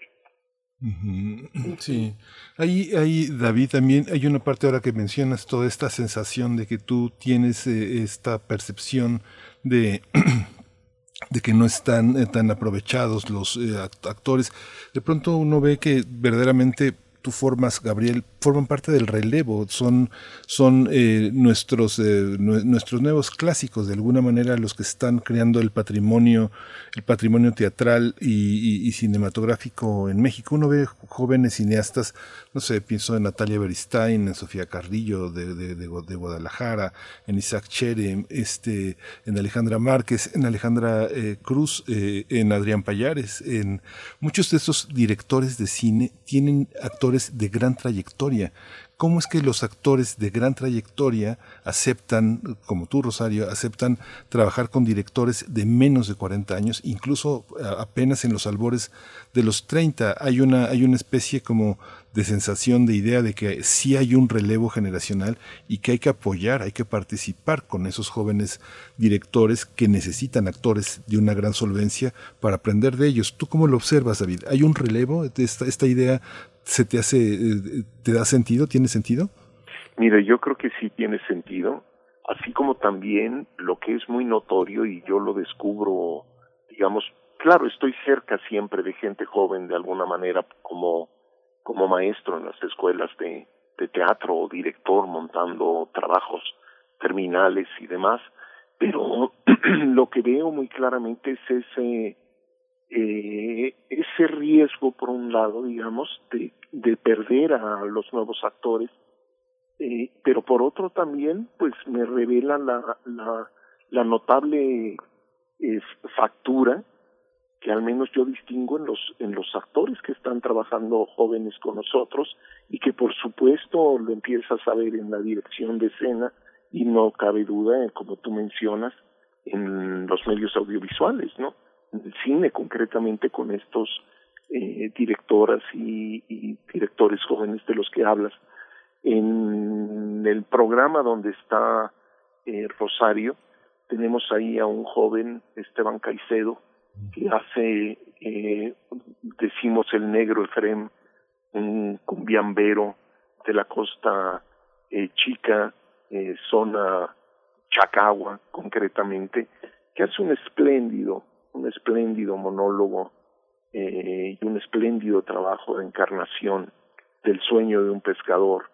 Sí, ahí, ahí David también hay una parte ahora que mencionas toda esta sensación de que tú tienes esta percepción de [CLEARS THROAT] de que no están tan aprovechados los actores. De pronto uno ve que verdaderamente tú formas, Gabriel, forman parte del relevo, son, son eh, nuestros, eh, nuestros nuevos clásicos, de alguna manera los que están creando el patrimonio, el patrimonio teatral y, cinematográfico en México. Uno ve jóvenes cineastas, no sé, pienso en Natalia Beristain, en Sofía Carrillo de, de, de, Guadalajara, en Isaac Chere, este, en Alejandra Márquez, en Alejandra eh, Cruz, en Adrián Payares, en muchos de esos directores de cine tienen actores de gran trayectoria. ¿Cómo es que los actores de gran trayectoria aceptan, como tú Rosario, aceptan trabajar con directores de menos de 40 años, incluso apenas en los albores de los 30? Hay una, hay una especie como de sensación, de idea de que sí hay un relevo generacional y que hay que apoyar, hay que participar con esos jóvenes directores que necesitan actores de una gran solvencia para aprender de ellos. ¿Tú cómo lo observas, David? ¿Hay un relevo? ¿Esta, esta idea se te hace, eh, te da sentido? ¿Tiene sentido? Mira, yo creo que sí tiene sentido, así como también lo que es muy notorio y yo lo descubro, digamos, claro, estoy cerca siempre de gente joven de alguna manera como como maestro en las escuelas de, de teatro o director montando trabajos terminales y demás, pero [CLEARS THROAT] lo que veo muy claramente es ese eh, ese riesgo por un lado digamos de, de perder a los nuevos actores eh, pero por otro también pues me revela la la, la notable factura que al menos yo distingo en los en los actores que están trabajando jóvenes con nosotros y que por supuesto lo empiezas a ver en la dirección de escena y no cabe duda como tú mencionas en los medios audiovisuales no el cine concretamente con estos eh, directoras y, directores jóvenes de los que hablas. En el programa donde está eh, Rosario tenemos ahí a un joven Esteban Caicedo que hace, eh, decimos el negro Efrem, un cumbiambero de la costa eh, chica, eh, zona Chacagua concretamente, que hace un espléndido, un espléndido monólogo eh, y un espléndido trabajo de encarnación del sueño de un pescador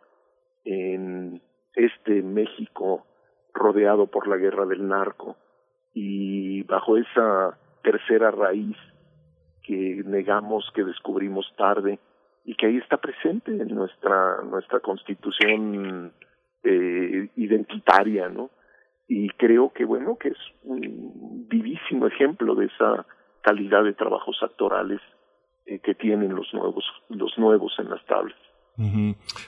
en este México rodeado por la guerra del narco y bajo esa tercera raíz que negamos, que descubrimos tarde y que ahí está presente en nuestra nuestra constitución eh, identitaria, ¿no? Y creo que bueno que es un vivísimo ejemplo de esa calidad de trabajos actorales eh, que tienen los nuevos los nuevos en las tablas.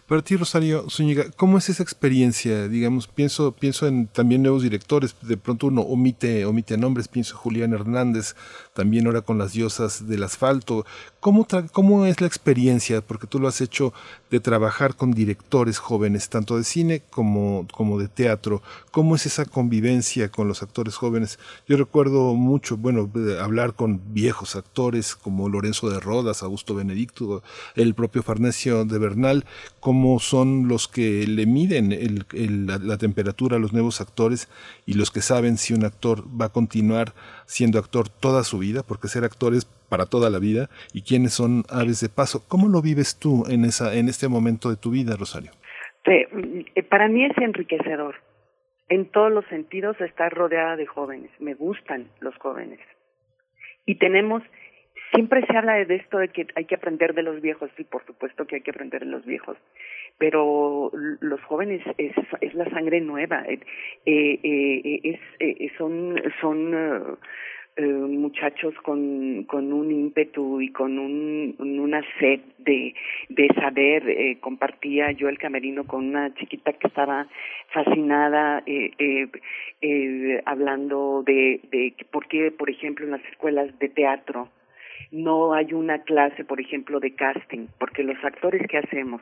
Para ti, Rosario Zúñiga, ¿cómo es esa experiencia? Digamos, pienso, pienso en también nuevos directores, de pronto uno omite, omite nombres, pienso en Julián Hernández, también ahora con las diosas del asfalto. ¿Cómo, ¿Cómo es la experiencia? Porque tú lo has hecho de trabajar con directores jóvenes, tanto de cine como, como de teatro. ¿Cómo es esa convivencia con los actores jóvenes? Yo recuerdo mucho, bueno, hablar con viejos actores como Lorenzo de Rodas, Augusto Benedicto, el propio Farnesio de Bernal, cómo son los que le miden la, temperatura a los nuevos actores y los que saben si un actor va a continuar siendo actor toda su vida, porque ser actor es para toda la vida, y quiénes son aves de paso. ¿Cómo lo vives tú en, esa, en este momento de tu vida, Rosario? Eh, para mí es enriquecedor. En todos los sentidos estar rodeada de jóvenes. Me gustan los jóvenes. Y tenemos siempre se habla de esto de que hay que aprender de los viejos, sí, por supuesto que hay que aprender de los viejos, pero los jóvenes es, es la sangre nueva, eh, eh, eh es, eh, son, son muchachos con, con un ímpetu y con un, una sed de, de saber. compartía yo el camerino con una chiquita que estaba fascinada eh, hablando de, de por qué, por ejemplo, en las escuelas de teatro no hay una clase, por ejemplo, de casting, porque los actores que hacemos,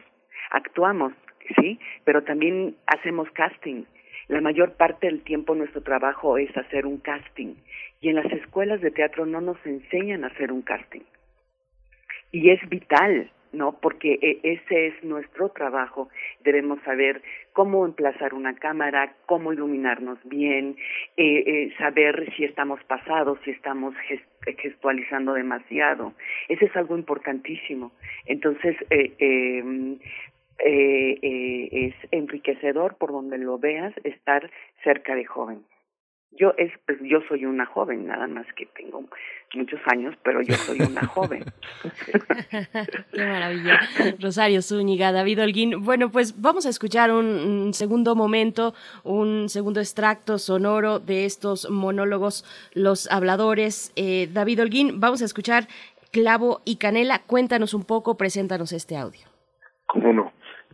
actuamos, ¿sí? Pero también hacemos casting. La mayor parte del tiempo nuestro trabajo es hacer un casting y en las escuelas de teatro no nos enseñan a hacer un casting. Y es vital, ¿no? Porque e, ese es nuestro trabajo. Debemos saber cómo emplazar una cámara, cómo iluminarnos bien, eh, eh, saber si estamos pasados, si estamos gestualizando demasiado. Ese es algo importantísimo. Entonces, eh, eh, eh, eh, es enriquecedor por donde lo veas estar cerca de jóvenes. Yo es pues, yo soy una joven, nada más que tengo muchos años, pero yo soy una joven. [LAUGHS] Qué maravilla. Rosario Zúñiga, David Holguín. Bueno, pues vamos a escuchar un, segundo momento, un segundo extracto sonoro de estos monólogos, los habladores. Eh, David Holguín, vamos a escuchar Clavo y Canela. Cuéntanos un poco, preséntanos este audio. ¿Cómo no?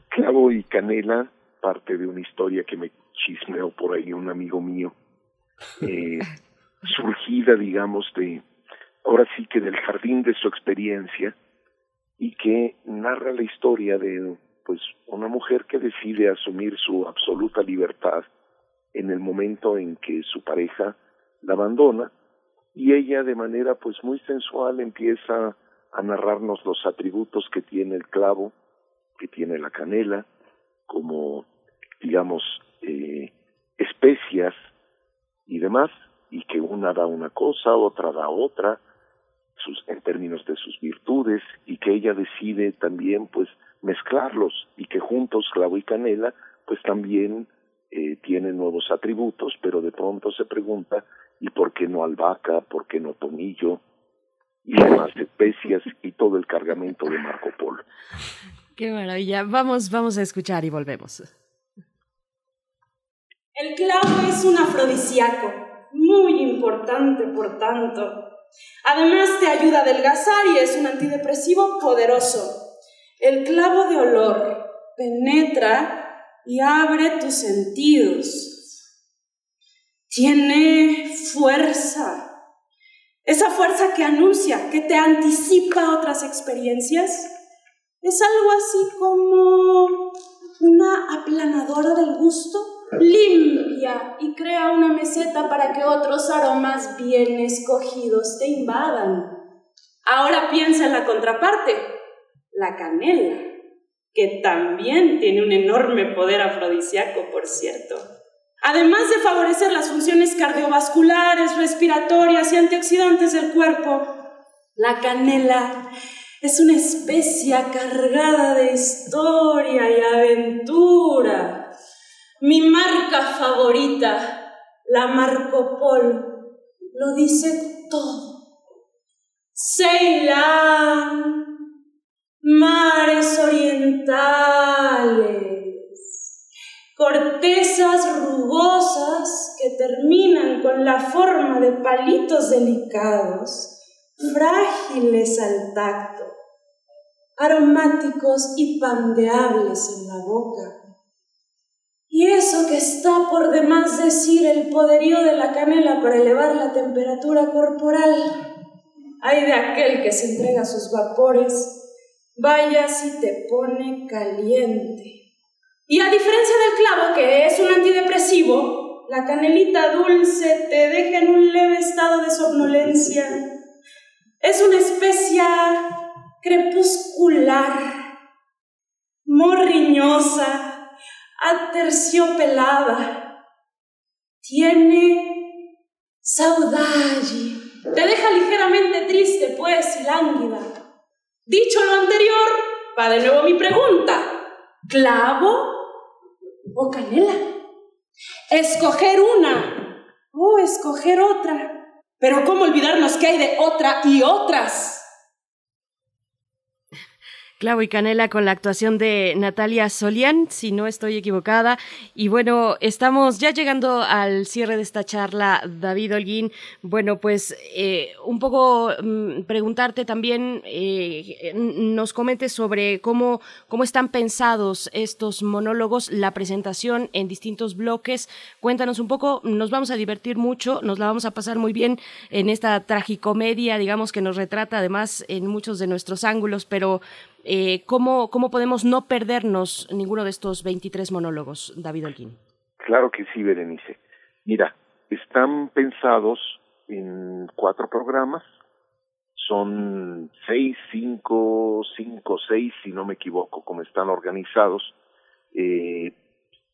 Clavo y Canela, parte de una historia que me chismeó por ahí un amigo mío eh, surgida, digamos, de, ahora sí que del jardín de su experiencia y que narra la historia de, pues, una mujer que decide asumir su absoluta libertad en el momento en que su pareja la abandona y ella de manera pues muy sensual empieza a narrarnos los atributos que tiene el clavo, que tiene la canela, como digamos eh, especias y demás, y que una da una cosa, otra da otra, sus, en términos de sus virtudes, y que ella decide también pues mezclarlos, y que juntos clavo y canela pues también eh, tienen nuevos atributos, pero de pronto se pregunta, ¿y por qué no albahaca? ¿Por qué no tomillo? Y demás especias y todo el cargamento de Marco Polo. Qué maravilla. Vamos, vamos a escuchar y volvemos. El clavo es un afrodisíaco, muy importante por tanto. Además te ayuda a adelgazar y es un antidepresivo poderoso. El clavo de olor penetra y abre tus sentidos. Tiene fuerza. Esa fuerza que anuncia, que te anticipa otras experiencias. Es algo así como una aplanadora del gusto limpia y crea una meseta para que otros aromas bien escogidos te invadan. Ahora piensa en la contraparte, la canela, que también tiene un enorme poder afrodisíaco, por cierto. Además de favorecer las funciones cardiovasculares, respiratorias y antioxidantes del cuerpo, la canela es una especia cargada de historia y aventura mi marca favorita, la Marco Polo, lo dice todo. Ceilán, mares orientales, cortezas rugosas que terminan con la forma de palitos delicados, frágiles al tacto, aromáticos y pandeables en la boca y eso que está por demás decir el poderío de la canela para elevar la temperatura corporal. Hay de aquel que se entrega a sus vapores, vaya si te pone caliente. Y a diferencia del clavo, que es un antidepresivo, la canelita dulce te deja en un leve estado de somnolencia. Es una especia crepuscular, morriñosa, aterciopelada, tiene saudade, te deja ligeramente triste, pues, y lánguida. Dicho lo anterior, va de nuevo mi pregunta, ¿clavo o canela? Escoger una o escoger otra. Pero ¿cómo olvidarnos que hay de otra y otras? Clavo y Canela con la actuación de Natalia Solián, si no estoy equivocada. Y bueno, estamos ya llegando al cierre de esta charla, David Holguín. Bueno, pues eh, un poco mm, preguntarte también, eh, nos comentes sobre cómo, cómo están pensados estos monólogos, la presentación en distintos bloques. Cuéntanos un poco, nos vamos a divertir mucho, nos la vamos a pasar muy bien en esta tragicomedia, digamos, que nos retrata además en muchos de nuestros ángulos, pero eh, ¿cómo, ¿Cómo podemos no perdernos ninguno de estos 23 monólogos, David Holguín? Claro que sí, Berenice. Mira, están pensados en cuatro programas. Son seis, cinco, cinco, seis, si no me equivoco, como están organizados. Eh,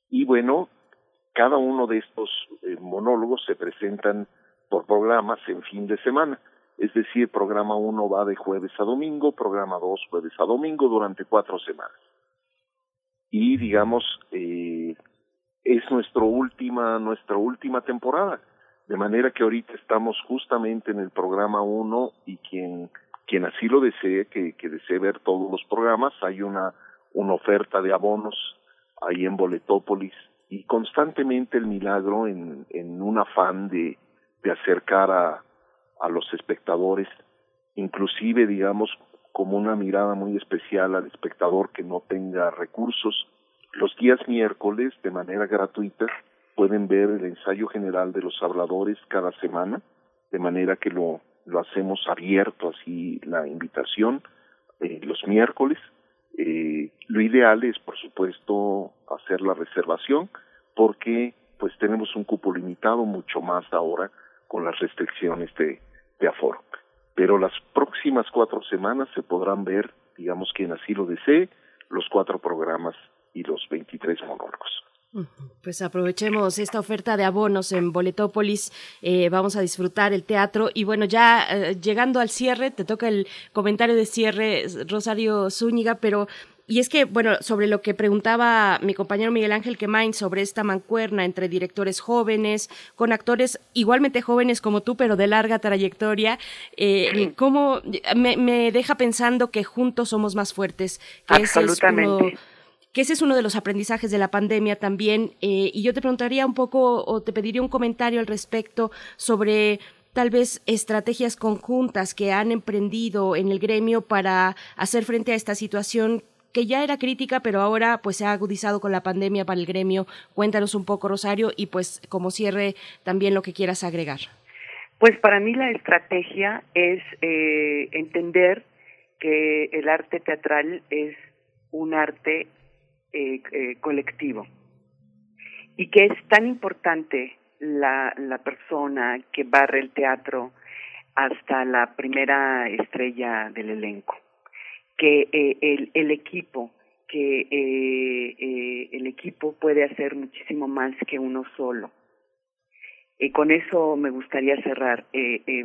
y bueno, cada uno de estos eh, monólogos se presentan por programas en fin de semana. Es decir, programa 1 va de jueves a domingo, programa 2 jueves a domingo durante cuatro semanas. Y digamos, eh, es nuestro última, nuestra última temporada. De manera que ahorita estamos justamente en el programa 1 y quien, quien así lo desee, que, que desee ver todos los programas, hay una, una oferta de abonos ahí en Boletópolis y constantemente el milagro en, en un afán de, de acercar a, a los espectadores, inclusive digamos como una mirada muy especial al espectador que no tenga recursos. Los días miércoles, de manera gratuita, pueden ver el ensayo general de los habladores cada semana, de manera que lo, lo hacemos abierto, así la invitación, eh, los miércoles. Eh, lo ideal es, por supuesto, hacer la reservación, porque pues tenemos un cupo limitado, mucho más ahora con las restricciones de, de aforo. Pero las próximas cuatro semanas se podrán ver, digamos, quien así lo desee, los cuatro programas y los 23 monólogos. Pues aprovechemos esta oferta de abonos en Boletópolis, eh, vamos a disfrutar el teatro y bueno, ya eh, llegando al cierre, te toca el comentario de cierre, Rosario Zúñiga, pero y es que, bueno, sobre lo que preguntaba mi compañero Miguel Ángel Quemain sobre esta mancuerna entre directores jóvenes, con actores igualmente jóvenes como tú, pero de larga trayectoria, eh, ¿cómo me, me, deja pensando que juntos somos más fuertes? Que Absolutamente que ese es uno de los aprendizajes de la pandemia también. Eh, y yo te preguntaría un poco o te pediría un comentario al respecto sobre tal vez estrategias conjuntas que han emprendido en el gremio para hacer frente a esta situación que ya era crítica, pero ahora pues se ha agudizado con la pandemia para el gremio. Cuéntanos un poco, Rosario, y pues como cierre también lo que quieras agregar. Pues para mí la estrategia es eh, entender que el arte teatral es un arte eh, eh, colectivo y que es tan importante la, la persona que barre el teatro hasta la primera estrella del elenco, que eh, el, el equipo, que eh, eh, el equipo puede hacer muchísimo más que uno solo. Y con eso me gustaría cerrar.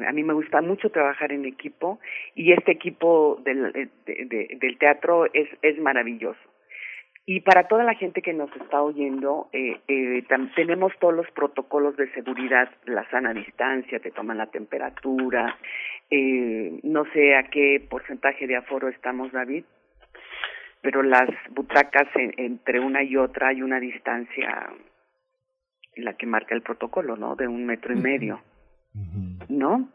A mí me gusta mucho trabajar en equipo y este equipo del, de, de, del teatro es, es maravilloso. Y para toda la gente que nos está oyendo, eh, eh, tenemos todos los protocolos de seguridad, la sana distancia, te toman la temperatura, eh, no sé a qué porcentaje de aforo estamos, David, pero las butacas en, entre una y otra hay una distancia, la que marca el protocolo, ¿no? De un metro y medio, ¿no?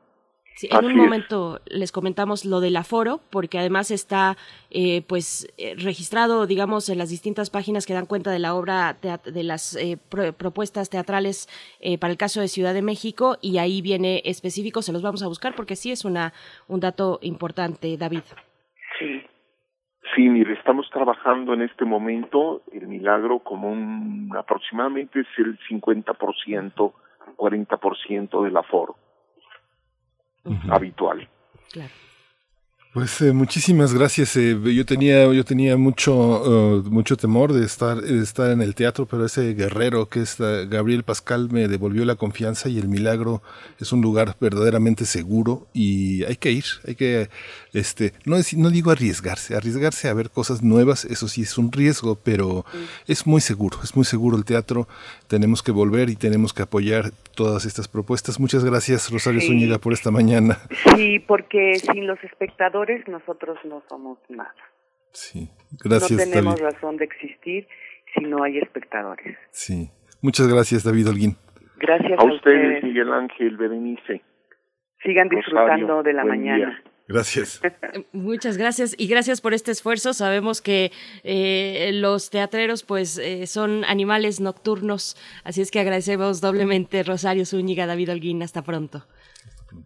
Sí, en un momento les comentamos lo del aforo, porque además está eh, pues eh, registrado, digamos, en las distintas páginas que dan cuenta de la obra, de las eh, pro propuestas teatrales eh, para el caso de Ciudad de México, y ahí viene específico, se los vamos a buscar porque sí es una un dato importante, David. Sí. Sí, mire, estamos trabajando en este momento el milagro como un aproximadamente es el 50%, 40% del aforo uh -huh. habitual. Claro. Pues eh, muchísimas gracias. Eh, yo tenía yo tenía mucho uh, mucho temor de estar de estar en el teatro, pero ese guerrero que es uh, Gabriel Pascal me devolvió la confianza y el milagro es un lugar verdaderamente seguro y hay que ir, hay que este no es, no digo arriesgarse, arriesgarse a ver cosas nuevas, eso sí es un riesgo, pero es muy seguro, es muy seguro el teatro. Tenemos que volver y tenemos que apoyar todas estas propuestas. Muchas gracias Rosario sí. Zúñiga por esta mañana. Sí, porque sin los espectadores nosotros no somos nada. Sí, gracias. No tenemos David. razón de existir si no hay espectadores. Sí, muchas gracias David Holguín. Gracias a, a ustedes, ustedes, Miguel Ángel, Berenice. Sigan disfrutando Rosario, de la mañana. Día. Gracias. Muchas gracias y gracias por este esfuerzo. Sabemos que eh, los teatreros pues eh, son animales nocturnos, así es que agradecemos doblemente Rosario Zúñiga, David Holguín. Hasta pronto.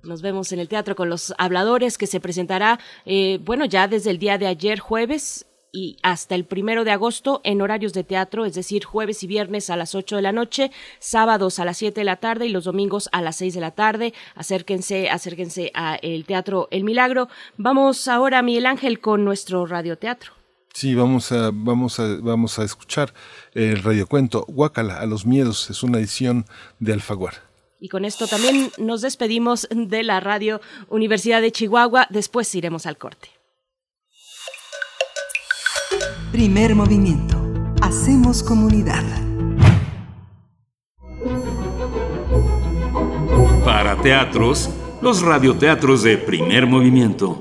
Nos vemos en el teatro con los habladores que se presentará, eh, bueno, ya desde el día de ayer, jueves, y hasta el primero de agosto en horarios de teatro, es decir, jueves y viernes a las 8 de la noche, sábados a las 7 de la tarde y los domingos a las 6 de la tarde. Acérquense, acérquense al Teatro El Milagro. Vamos ahora, Miguel Ángel, con nuestro radioteatro. Sí, vamos a, vamos a, vamos a escuchar el radiocuento Guácala a los miedos. Es una edición de Alfaguara. Y con esto también nos despedimos de la radio Universidad de Chihuahua. Después iremos al corte. Primer movimiento. Hacemos comunidad. Para teatros, los radioteatros de primer movimiento.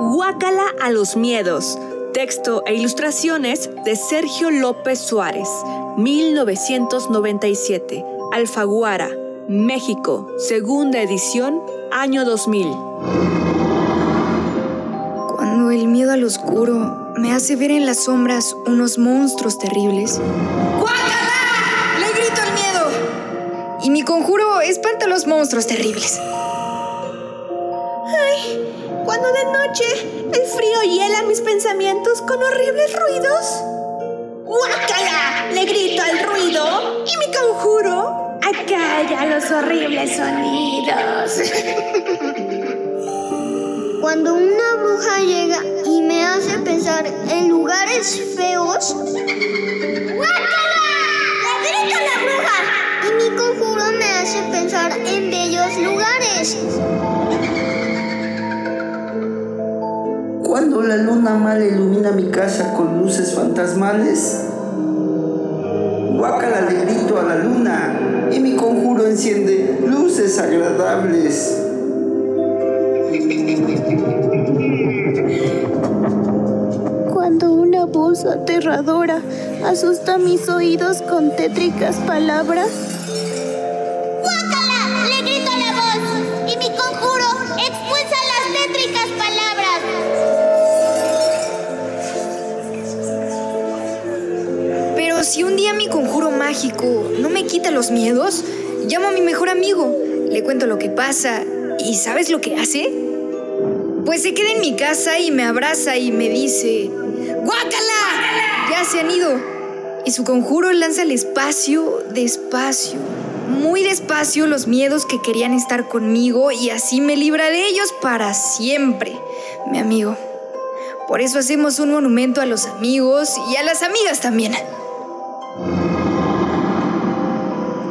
Guácala a los miedos. Texto e ilustraciones de Sergio López Suárez, 1997. Alfaguara, México, segunda edición, año 2000. El miedo al oscuro me hace ver en las sombras unos monstruos terribles. ¡Guácala! Le grito el miedo. Y mi conjuro espanta a los monstruos terribles. Ay, cuando de noche el frío hiela mis pensamientos con horribles ruidos. ¡Guácala! Le grito al ruido y mi conjuro acalla los horribles sonidos. [LAUGHS] Cuando una bruja llega y me hace pensar en lugares feos. ¡Guácala! ¡Le grito a la bruja! Y mi conjuro me hace pensar en bellos lugares. Cuando la luna mal ilumina mi casa con luces fantasmales. Guácala le grito a la luna y mi conjuro enciende luces agradables. Voz aterradora asusta mis oídos con tétricas palabras. ¡Guácala! Le grito a la voz y mi conjuro expulsa las tétricas palabras. Pero si un día mi conjuro mágico no me quita los miedos, llamo a mi mejor amigo, le cuento lo que pasa y ¿sabes lo que hace? Pues se queda en mi casa y me abraza y me dice, ¡Guácala! Ya se han ido. Y su conjuro lanza al espacio, despacio, muy despacio los miedos que querían estar conmigo y así me libra de ellos para siempre, mi amigo. Por eso hacemos un monumento a los amigos y a las amigas también.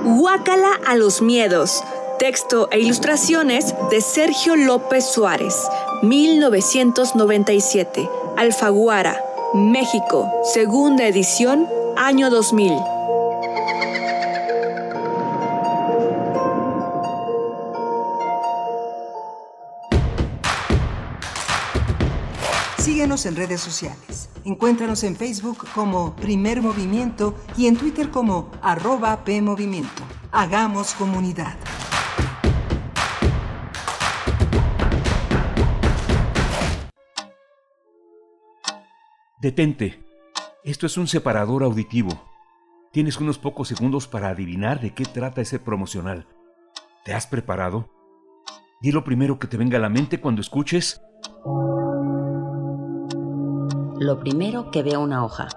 Guácala a los miedos. Texto e ilustraciones de Sergio López Suárez, 1997. Alfaguara, México, segunda edición, año 2000. Síguenos en redes sociales. Encuéntranos en Facebook como Primer Movimiento y en Twitter como arroba PMovimiento. Hagamos comunidad. Detente. Esto es un separador auditivo. Tienes unos pocos segundos para adivinar de qué trata ese promocional. ¿Te has preparado? Di lo primero que te venga a la mente cuando escuches. Lo primero que veo una hoja.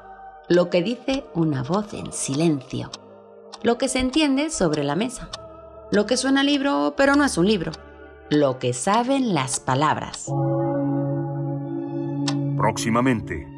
Lo que dice una voz en silencio. Lo que se entiende sobre la mesa. Lo que suena libro, pero no es un libro. Lo que saben las palabras. Próximamente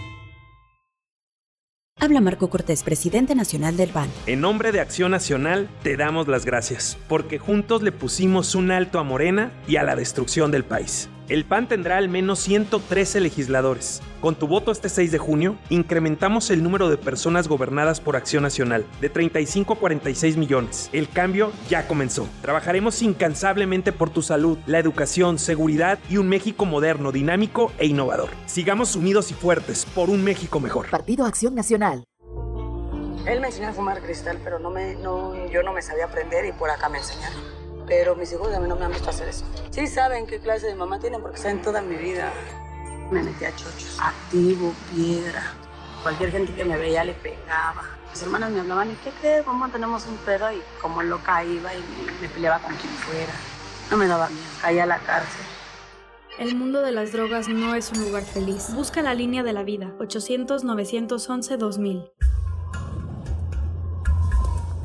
Habla Marco Cortés, presidente nacional del PAN. En nombre de Acción Nacional, te damos las gracias, porque juntos le pusimos un alto a Morena y a la destrucción del país. El PAN tendrá al menos 113 legisladores. Con tu voto este 6 de junio, incrementamos el número de personas gobernadas por Acción Nacional de 35 a 46 millones. El cambio ya comenzó. Trabajaremos incansablemente por tu salud, la educación, seguridad y un México moderno, dinámico e innovador. Sigamos unidos y fuertes por un México mejor. Partido Acción Nacional. Él me enseñó a fumar cristal, pero no me, no, yo no me sabía aprender y por acá me enseñaron. Pero mis hijos a mí no me han visto hacer eso. Sí saben qué clase de mamá tienen porque saben toda mi vida. Me metí a chochos. Activo, piedra. Cualquier gente que me veía le pegaba. Mis hermanas me hablaban, ¿y qué crees? ¿Cómo tenemos un pedo? Y como loca iba y me peleaba con quien fuera. No me daba miedo, caía a la cárcel. El mundo de las drogas no es un lugar feliz. Busca la línea de la vida. 800-911-2000.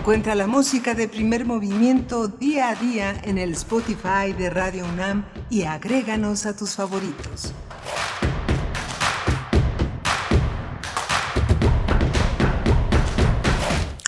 Encuentra la música de primer movimiento día a día en el Spotify de Radio UNAM y agréganos a tus favoritos.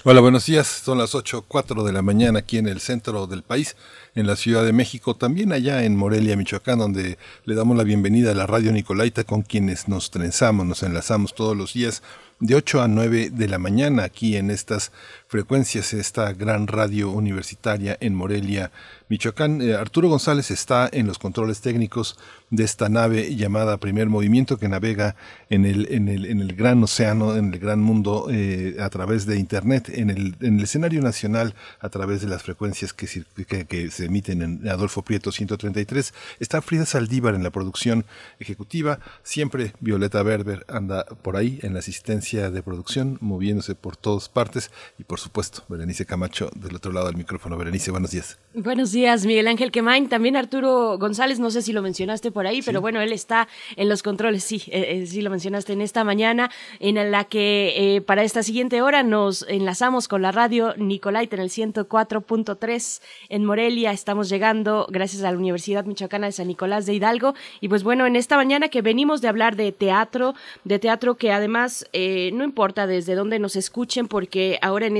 Hola, buenos días. Son las 8.04 de la mañana aquí en el centro del país, en la Ciudad de México, también allá en Morelia, Michoacán, donde le damos la bienvenida a la Radio Nicolaita con quienes nos trenzamos, nos enlazamos todos los días de 8 a 9 de la mañana aquí en estas frecuencias, esta gran radio universitaria en Morelia, Michoacán. Eh, Arturo González está en los controles técnicos de esta nave llamada Primer Movimiento que navega en el, en el, en el gran océano, en el gran mundo eh, a través de Internet, en el, en el escenario nacional a través de las frecuencias que, que, que se emiten en Adolfo Prieto 133. Está Frida Saldívar en la producción ejecutiva, siempre Violeta Berber anda por ahí en la asistencia de producción, moviéndose por todas partes y por supuesto. Berenice Camacho del otro lado del micrófono. Berenice, buenos días. Buenos días, Miguel Ángel Quemain, también Arturo González, no sé si lo mencionaste por ahí, pero bueno, él está en los controles, sí, eh, eh, sí lo mencionaste en esta mañana, en la que eh, para esta siguiente hora nos enlazamos con la radio Nicolaita en el 104.3 en Morelia, estamos llegando gracias a la Universidad Michoacana de San Nicolás de Hidalgo. Y pues bueno, en esta mañana que venimos de hablar de teatro, de teatro que además no importa desde dónde nos escuchen, porque ahora en,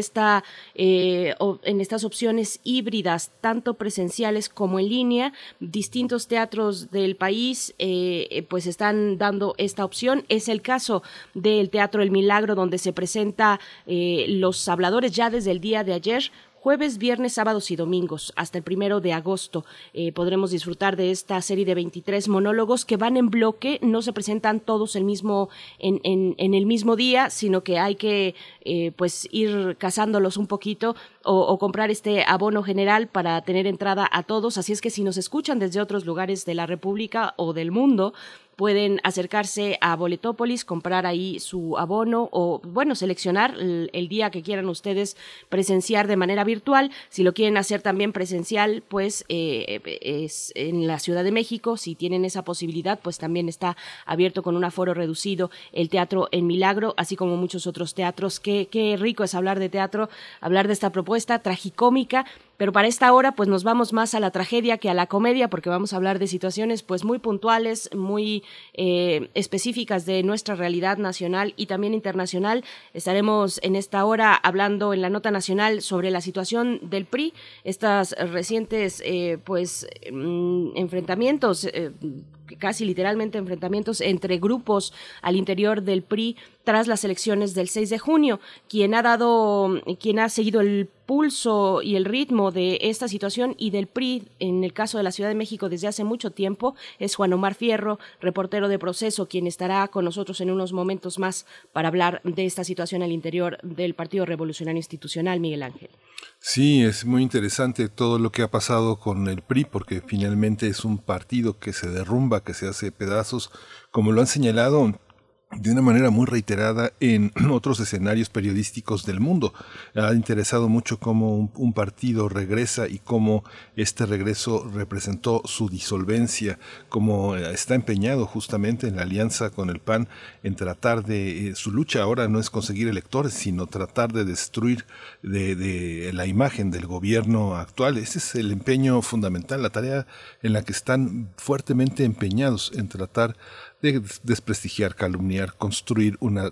eh, en estas opciones híbridas, tanto presenciales como en línea, distintos teatros del país eh, pues están dando esta opción. Es el caso del Teatro El Milagro, donde se presenta eh, Los Habladores ya desde el día de ayer jueves, viernes, sábados y domingos. Hasta el primero de agosto eh, podremos disfrutar de esta serie de 23 monólogos que van en bloque, no se presentan todos el mismo, en, el mismo día, sino que hay que eh, pues ir cazándolos un poquito o, comprar este abono general para tener entrada a todos. Así es que si nos escuchan desde otros lugares de la República o del mundo, pueden acercarse a Boletópolis, comprar ahí su abono o, bueno, seleccionar el, día que quieran ustedes presenciar de manera virtual. Si lo quieren hacer también presencial, pues eh, es en la Ciudad de México. Si tienen esa posibilidad, pues también está abierto con un aforo reducido el Teatro en Milagro, así como muchos otros teatros. Qué, qué rico es hablar de teatro, hablar de esta propuesta tragicómica pero para esta hora pues nos vamos más a la tragedia que a la comedia porque vamos a hablar de situaciones pues muy puntuales, muy eh, específicas de nuestra realidad nacional y también internacional. Estaremos en esta hora hablando en la nota nacional sobre la situación del PRI, estas recientes eh, pues mm, enfrentamientos eh, casi literalmente enfrentamientos entre grupos al interior del PRI tras las elecciones del 6 de junio. Quien ha dado, quien ha seguido el pulso y el ritmo de esta situación y del PRI en el caso de la Ciudad de México desde hace mucho tiempo es Juan Omar Fierro, reportero de proceso, quien estará con nosotros en unos momentos más para hablar de esta situación al interior del Partido Revolucionario Institucional, Miguel Ángel. Sí, es muy interesante todo lo que ha pasado con el PRI, porque finalmente es un partido que se derrumba, que se hace pedazos, como lo han señalado de una manera muy reiterada en [CLEARS THROAT] otros escenarios periodísticos del mundo. Ha interesado mucho cómo un, partido regresa y cómo este regreso representó su disolvencia, cómo eh, está empeñado justamente en la alianza con el PAN en tratar de, eh, su lucha ahora no es conseguir electores, sino tratar de destruir de, de la imagen del gobierno actual. Ese es el empeño fundamental, la tarea en la que están fuertemente empeñados en tratar de desprestigiar, calumniar, construir una,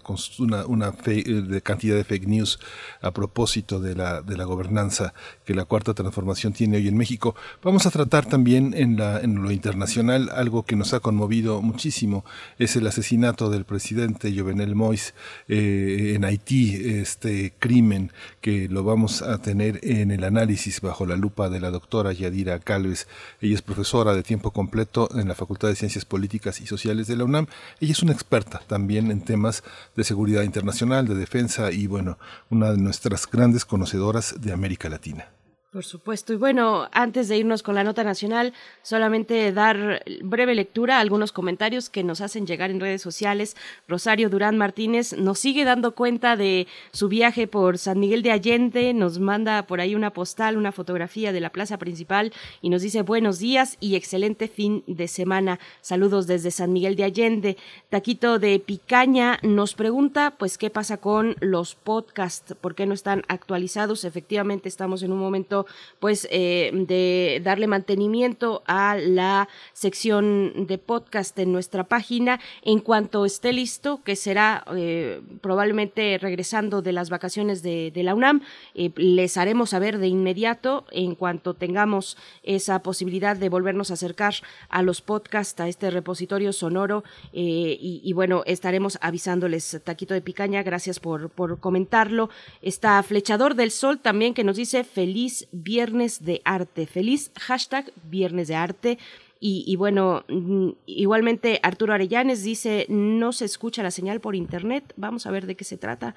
eh, cantidad de fake news a propósito de la, gobernanza que la cuarta transformación tiene hoy en México. Vamos a tratar también en lo internacional algo que nos ha conmovido muchísimo, es el asesinato del presidente Jovenel Mois eh, en Haití, este crimen que lo vamos a tener en el análisis bajo la lupa de la doctora Yadira Calves. Ella es profesora de tiempo completo en la Facultad de Ciencias Políticas y Sociales de la UNAM. Ella es una experta también en temas de seguridad internacional, de defensa y bueno, una de nuestras grandes conocedoras de América Latina. Por supuesto. Y bueno, antes de irnos con la nota nacional, solamente dar breve lectura a algunos comentarios que nos hacen llegar en redes sociales. Rosario Durán Martínez nos sigue dando cuenta de su viaje por San Miguel de Allende, nos manda por ahí una postal, una fotografía de la plaza principal y nos dice buenos días y excelente fin de semana. Saludos desde San Miguel de Allende. Taquito de Picaña nos pregunta, pues, ¿qué pasa con los podcasts? ¿Por qué no están actualizados? Efectivamente, estamos en un momento pues eh, de darle mantenimiento a la sección de podcast en nuestra página en cuanto esté listo, que será eh, probablemente regresando de las vacaciones de, la UNAM. Eh, les haremos saber de inmediato en cuanto tengamos esa posibilidad de volvernos a acercar a los podcasts, a este repositorio sonoro y, bueno, estaremos avisándoles. Taquito de Picaña, gracias por, por comentarlo. Está Flechador del Sol también que nos dice feliz Viernes de Arte. Feliz hashtag Viernes de Arte. Y, bueno, mm, igualmente Arturo Arellanes dice, no se escucha la señal por internet, vamos a ver de qué se trata.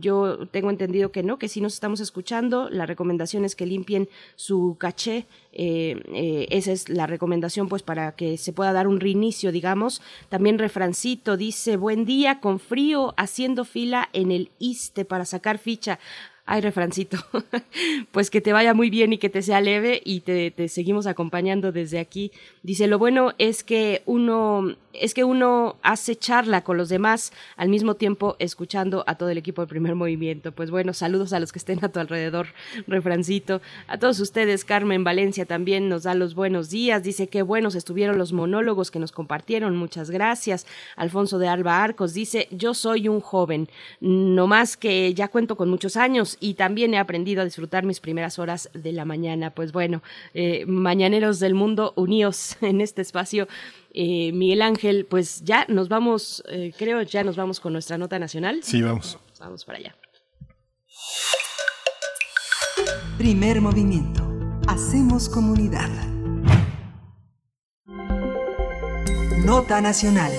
yo tengo entendido que no, que sí nos estamos escuchando. La recomendación es que limpien su caché. Eh, eh, esa es la recomendación pues para que se pueda dar un reinicio, digamos. También Refrancito dice, buen día, con frío, haciendo fila en el ISTE para sacar ficha. Ay, refrancito, [LAUGHS] pues que te vaya muy bien y que te sea leve y te, te, seguimos acompañando desde aquí. Dice, lo bueno es que uno es que uno hace charla con los demás al mismo tiempo escuchando a todo el equipo del primer movimiento. Pues bueno, saludos a los que estén a tu alrededor, refrancito. A todos ustedes, Carmen Valencia también nos da los buenos días. Dice que buenos estuvieron los monólogos que nos compartieron. Muchas gracias. Alfonso de Alba Arcos dice, yo soy un joven, no más que ya cuento con muchos años y también he aprendido a disfrutar mis primeras horas de la mañana. Pues bueno, eh, mañaneros del mundo unidos en este espacio eh, Miguel Ángel, pues ya nos vamos, eh, creo, ya nos vamos con nuestra nota nacional. Sí, vamos. Vamos para allá. Primer movimiento. Hacemos comunidad. Nota nacional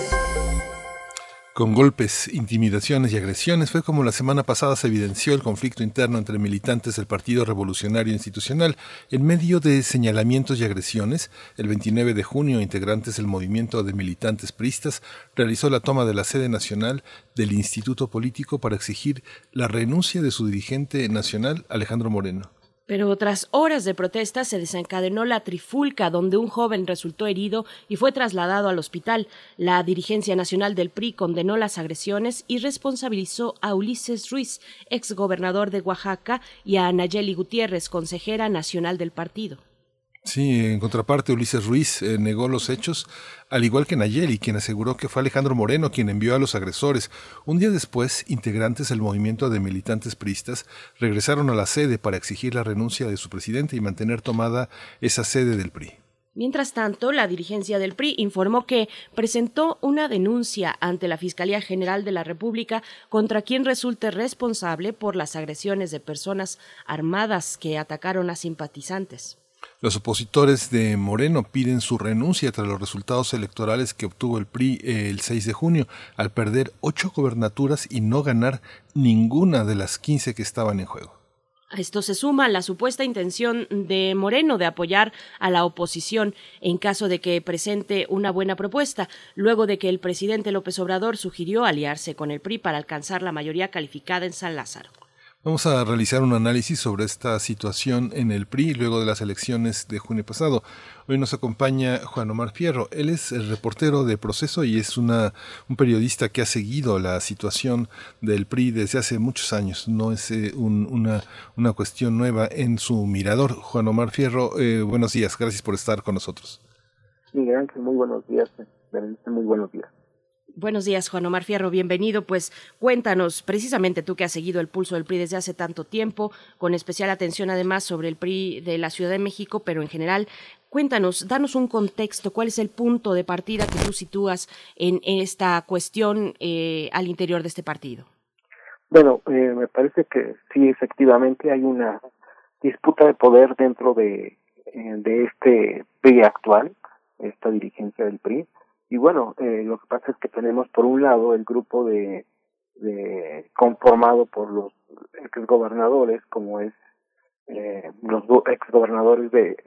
con golpes, intimidaciones y agresiones fue como la semana pasada se evidenció el conflicto interno entre militantes del Partido Revolucionario Institucional. En medio de señalamientos y agresiones, el 29 de junio, integrantes del movimiento de militantes pristas realizó la toma de la sede nacional del Instituto Político para exigir la renuncia de su dirigente nacional, Alejandro Moreno. Pero tras horas de protesta se desencadenó la trifulca donde un joven resultó herido y fue trasladado al hospital. La dirigencia nacional del PRI condenó las agresiones y responsabilizó a Ulises Ruiz, exgobernador de Oaxaca, y a Nayeli Gutiérrez, consejera nacional del partido. Sí, en contraparte, Ulises Ruiz eh, negó los hechos, al igual que Nayeli, quien aseguró que fue Alejandro Moreno quien envió a los agresores. Un día después, integrantes del movimiento de militantes priistas regresaron a la sede para exigir la renuncia de su presidente y mantener tomada esa sede del PRI. Mientras tanto, la dirigencia del PRI informó que presentó una denuncia ante la Fiscalía General de la República contra quien resulte responsable por las agresiones de personas armadas que atacaron a simpatizantes. Los opositores de Moreno piden su renuncia tras los resultados electorales que obtuvo el PRI eh, el 6 de junio, al perder ocho gobernaturas y no ganar ninguna de las 15 que estaban en juego. esto se suma la supuesta intención de Moreno de apoyar a la oposición en caso de que presente una buena propuesta, luego de que el presidente López Obrador sugirió aliarse con el PRI para alcanzar la mayoría calificada en San Lázaro. Vamos a realizar un análisis sobre esta situación en el PRI luego de las elecciones de junio pasado. Hoy nos acompaña Juan Omar Fierro. Él es el reportero de Proceso y es una, un periodista que ha seguido la situación del PRI desde hace muchos años. No es eh, una, una cuestión nueva en su mirador. Juan Omar Fierro, eh, buenos días. Gracias por estar con nosotros. Muy buenos días. Muy buenos días. Buenos días, Juan Omar Fierro, bienvenido. Pues cuéntanos, precisamente tú que has seguido el pulso del PRI desde hace tanto tiempo, con especial atención además sobre el PRI de la Ciudad de México, pero en general, cuéntanos, danos un contexto, cuál es el punto de partida que tú sitúas en, esta cuestión eh, al interior de este partido. Bueno, eh, me parece que sí, efectivamente hay una disputa de poder dentro de, eh, de este PRI actual, esta dirigencia del PRI y bueno, eh, lo que pasa es que tenemos por un lado el grupo de, de conformado por los exgobernadores, como es eh, los exgobernadores de,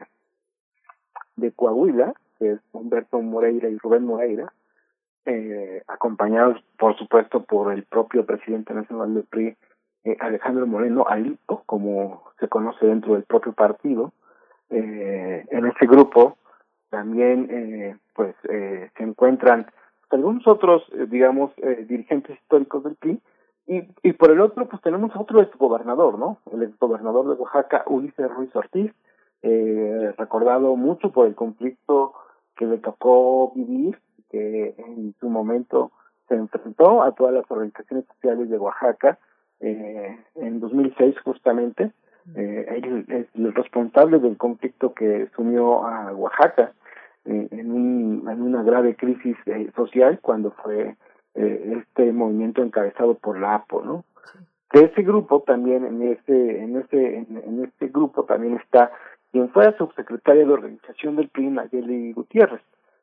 de Coahuila, que es Humberto Moreira y Rubén Moreira, eh, acompañados por supuesto por el propio presidente nacional del PRI, eh, Alejandro Moreno Alito, como se conoce dentro del propio partido. Eh, en ese grupo también eh, pues eh, se encuentran algunos otros eh, digamos eh, dirigentes históricos del PRI y, y por el otro pues tenemos otro exgobernador no el exgobernador de Oaxaca Ulises Ruiz Ortiz eh, recordado mucho por el conflicto que le tocó vivir que en su momento se enfrentó a todas las organizaciones sociales de Oaxaca eh, en 2006 justamente eh, él es el responsable del conflicto que sumió a Oaxaca eh, en, un, en una grave crisis eh, social cuando fue eh, este movimiento encabezado por la APO, ¿no? De ese grupo también, en ese, en ese, en, este grupo también está quien fue subsecretaria de organización del PRI, Nayeli Gutiérrez,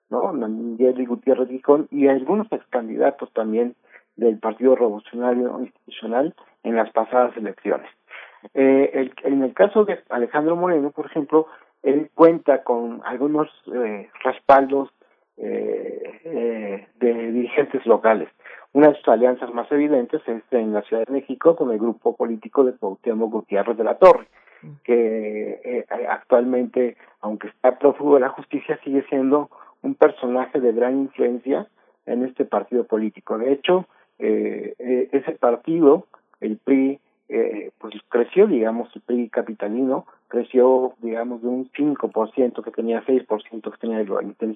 ¿no? Nayeli Gutiérrez Gijón y algunos ex candidatos también del Partido Revolucionario Institucional en las pasadas elecciones. Eh, el, en el caso de Alejandro Moreno, por ejemplo, él cuenta con algunos eh, respaldos eh, eh, de dirigentes locales. Una de sus alianzas más evidentes es en la Ciudad de México con el grupo político de Cuauhtémoc Gutiérrez de la Torre, que eh, actualmente, aunque está prófugo de la justicia, sigue siendo un personaje de gran influencia en este partido político. De hecho, eh, ese partido, el PRI, eh, pues creció, digamos, el PRI capitalino creció, digamos, de un 5% que tenía 6% que tenía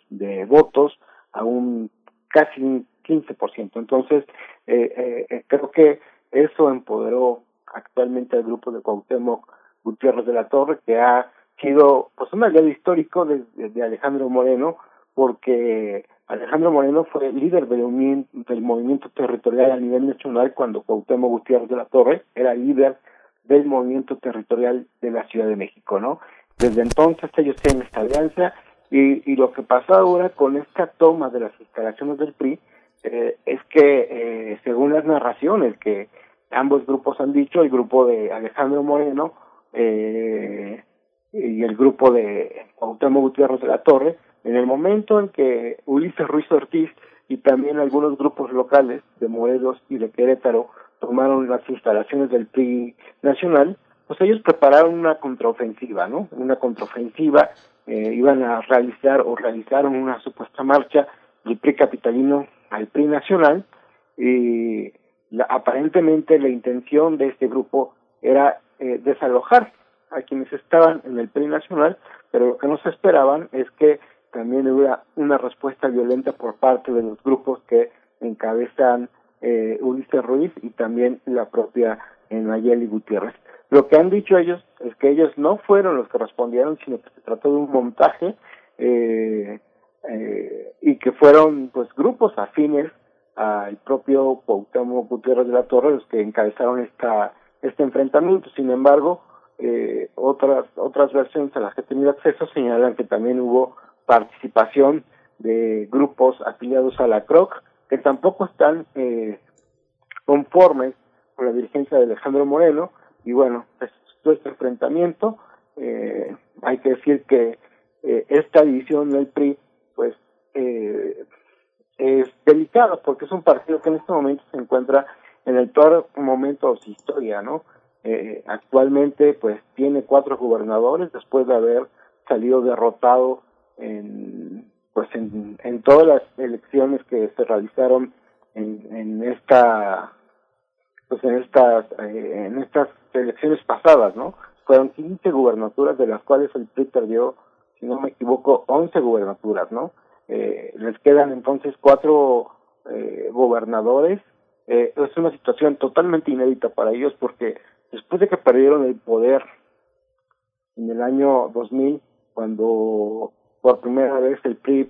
de, votos a un casi un 15%. Entonces, eh, eh, eh, creo que eso empoderó actualmente al grupo de Cuauhtémoc Gutiérrez de la Torre, que ha sido pues un aliado histórico de, de Alejandro Moreno, porque Alejandro Moreno fue líder del, movimiento territorial a nivel nacional cuando Cuauhtémoc Gutiérrez de la Torre era líder del movimiento territorial de la Ciudad de México, ¿no? Desde entonces ellos tienen esta alianza y, y lo que pasa ahora con esta toma de las instalaciones del PRI eh, es que, eh, según las narraciones que ambos grupos han dicho, el grupo de Alejandro Moreno eh, y el grupo de Cuauhtémoc Gutiérrez de la Torre, en el momento en que Ulises Ruiz Ortiz y también algunos grupos locales de Morelos y de Querétaro tomaron las instalaciones del PRI nacional, pues ellos prepararon una contraofensiva, ¿no? Una contraofensiva, eh, iban a realizar o realizaron una supuesta marcha del PRI capitalino al PRI nacional y la, aparentemente la intención de este grupo era eh, desalojar a quienes estaban en el PRI nacional, pero lo que no se esperaban es que también hubiera una respuesta violenta por parte de los grupos que encabezan eh, Ulises Ruiz y también la propia eh, Nayeli Gutiérrez. Lo que han dicho ellos es que ellos no fueron los que respondieron, sino que se trató de un montaje eh, eh, y que fueron pues grupos afines al propio Cuauhtémoc Gutiérrez de la Torre los que encabezaron esta este enfrentamiento. Sin embargo, eh, otras otras versiones a las que he tenido acceso señalan que también hubo participación de grupos afiliados a la CROC que tampoco están eh, conformes con la dirigencia de Alejandro Moreno y bueno, pues todo este enfrentamiento. Eh, hay que decir que eh, esta división del PRI, pues, eh, es delicada porque es un partido que en este momento se encuentra en el peor momento de su historia, ¿no? Eh, actualmente, pues, tiene cuatro gobernadores después de haber salido derrotado en, pues, en, en todas las elecciones que se realizaron en, en esta, pues, en estas, eh, en estas elecciones pasadas, ¿no? Fueron 15 gubernaturas de las cuales el PRI perdió, si no me equivoco, 11 gubernaturas, ¿no? Eh, les quedan entonces cuatro eh, gobernadores. Eh, es una situación totalmente inédita para ellos porque después de que perdieron el poder en el año 2000, cuando por primera vez el PRI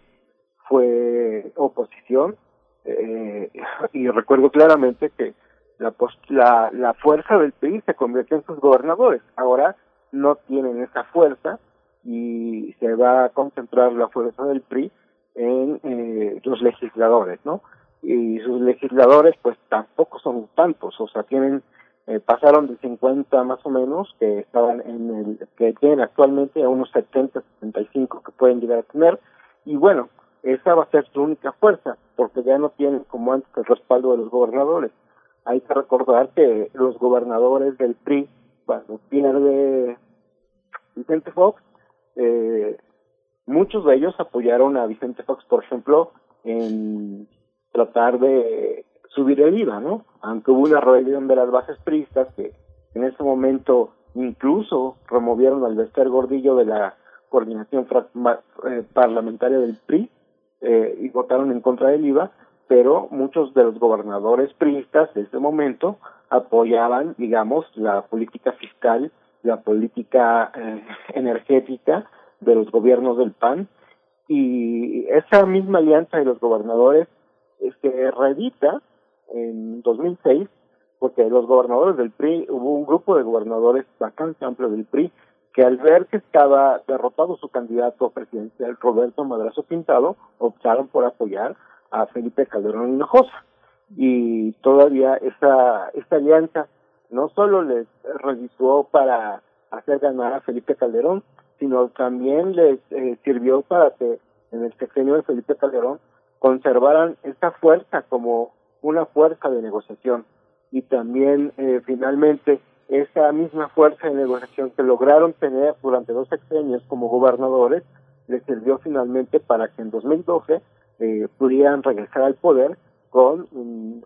fue oposición, eh, y recuerdo claramente que la, la, la fuerza del PRI se convirtió en sus gobernadores. Ahora no tienen esa fuerza y se va a concentrar la fuerza del PRI en eh, los legisladores, ¿no? Y sus legisladores, pues tampoco son tantos, o sea, tienen eh, pasaron de 50 más o menos que estaban en el que tienen actualmente a unos 70, 75 que pueden llegar a tener y bueno, esa va a ser su única fuerza porque ya no tienen como antes el respaldo de los gobernadores. Hay que recordar que los gobernadores del PRI cuando pierde Vicente Fox eh, muchos de ellos apoyaron a Vicente Fox, por ejemplo, en tratar de subir el IVA, ¿no? Aunque hubo una rebelión de las bases priistas que en ese momento incluso removieron al Bester Gordillo de la coordinación eh, parlamentaria del PRI eh, y votaron en contra del IVA, pero muchos de los gobernadores priistas de ese momento apoyaban, digamos, la política fiscal, la política eh, energética de los gobiernos del PAN y esa misma alianza de los gobernadores este reedita en 2006 porque los gobernadores del PRI hubo un grupo de gobernadores bastante amplio del PRI que al ver que estaba derrotado su candidato presidencial Roberto Madrazo Pintado optaron por apoyar a Felipe Calderón Hinojosa. Y todavía esa esta alianza no solo les redituó para hacer ganar a Felipe Calderón sino también les eh, sirvió para que en el sexenio de Felipe Calderón conservaran esta fuerza como una fuerza de negociación y también eh, finalmente esa misma fuerza de negociación que lograron tener durante dos sexenios como gobernadores les sirvió finalmente para que en 2012 eh, pudieran regresar al poder con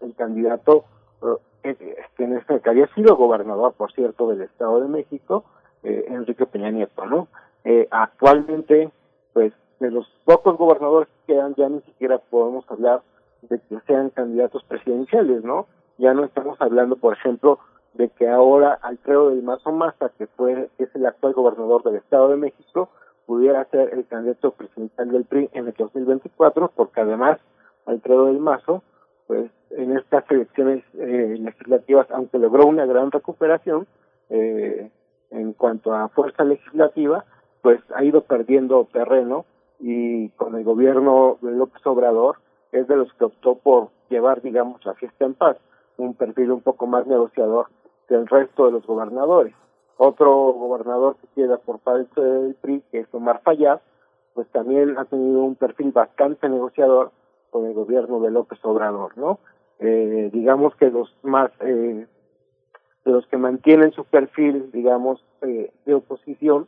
el candidato eh, que, en este, que había sido gobernador, por cierto, del Estado de México, eh, Enrique Peña Nieto, ¿no? Eh, actualmente, pues, de los pocos gobernadores que quedan, ya ni siquiera podemos hablar de que sean candidatos presidenciales, ¿no? Ya no estamos hablando, por ejemplo, de que ahora Alfredo del Mazo Maza, que fue, es el actual gobernador del Estado de México, pudiera ser el candidato presidencial del PRI en el 2024, porque además Alfredo del Mazo, pues en estas elecciones eh, legislativas, aunque logró una gran recuperación, eh, en cuanto a fuerza legislativa, pues ha ido perdiendo terreno y con el gobierno de López Obrador es de los que optó por llevar, digamos, la fiesta en paz, un perfil un poco más negociador que el resto de los gobernadores. Otro gobernador que queda por parte del PRI, que es Omar Fayad, pues también ha tenido un perfil bastante negociador con el gobierno de López Obrador, ¿no? Eh, digamos que los más eh, de los que mantienen su perfil, digamos, eh, de oposición,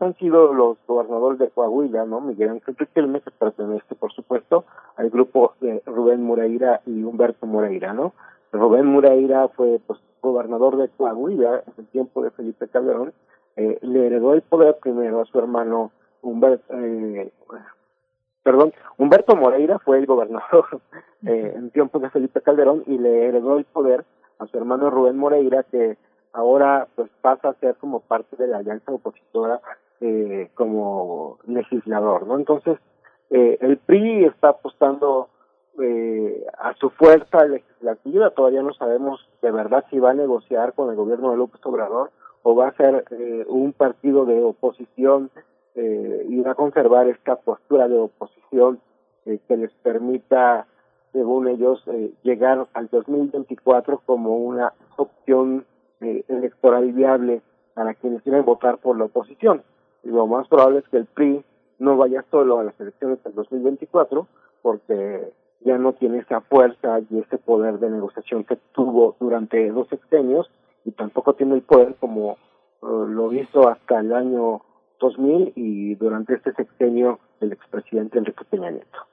han sido los gobernadores de Coahuila, ¿no? Miguel Ángel Riquelme, que pertenece, por supuesto, al grupo de Rubén Moreira y Humberto Moreira, ¿no? Rubén Moreira fue, pues, gobernador de Coahuila en el tiempo de Felipe Calderón, eh, le heredó el poder primero a su hermano Humberto, eh, perdón, Humberto Moreira fue el gobernador [LAUGHS] eh, en tiempo de Felipe Calderón y le heredó el poder a su hermano Rubén Moreira, que ahora pues pasa a ser como parte de la alianza opositora eh, como legislador, ¿no? Entonces, eh, el PRI está apostando eh, a su fuerza legislativa, todavía no sabemos de verdad si va a negociar con el gobierno de López Obrador o va a ser eh, un partido de oposición eh, y va a conservar esta postura de oposición eh, que les permita según ellos, eh, llegar al 2024 como una opción eh, electoral viable para quienes quieren votar por la oposición. Y lo más probable es que el PRI no vaya solo a las elecciones del 2024 porque ya no tiene esa fuerza y ese poder de negociación que tuvo durante dos sexenios y tampoco tiene el poder como eh, lo hizo hasta el año 2000 y durante este sexenio el expresidente Enrique Peña Nieto.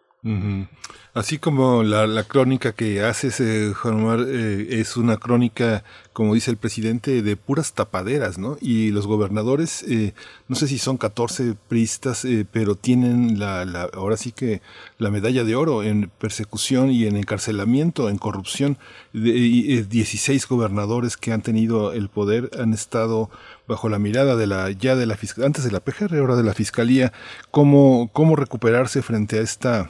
Así como la, la, crónica que haces, eh, Juan Omar, eh, es una crónica, como dice el presidente, de puras tapaderas, ¿no? Y los gobernadores, eh, no sé si son 14 pristas, eh, pero tienen la, la, ahora sí que la medalla de oro en persecución y en encarcelamiento, en corrupción. De, 16 gobernadores que han tenido el poder han estado bajo la mirada de la ya de la antes de la PGR, ahora de la fiscalía, cómo cómo recuperarse frente a esta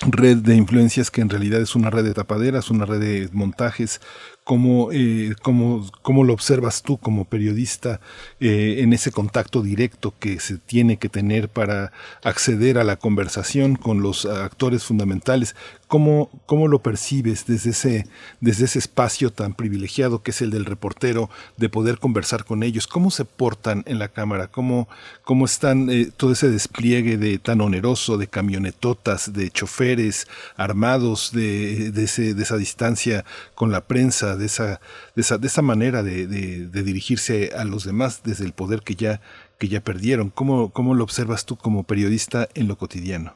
red de influencias que en realidad es una red de tapaderas, una red de montajes, ¿Cómo, eh, cómo, cómo, lo observas tú como periodista eh, en ese contacto directo que se tiene que tener para acceder a la conversación con los actores fundamentales? ¿Cómo, cómo lo percibes desde ese, desde ese espacio tan privilegiado que es el del reportero, de poder conversar con ellos? ¿Cómo se portan en la cámara? ¿Cómo, cómo están eh, todo ese despliegue de tan oneroso, de camionetotas, de choferes armados, de, de, ese, de esa distancia con la prensa? De esa, de esa, de esa manera de, de, dirigirse a los demás desde el poder que ya, que ya perdieron. ¿Cómo, ¿Cómo lo observas tú como periodista en lo cotidiano?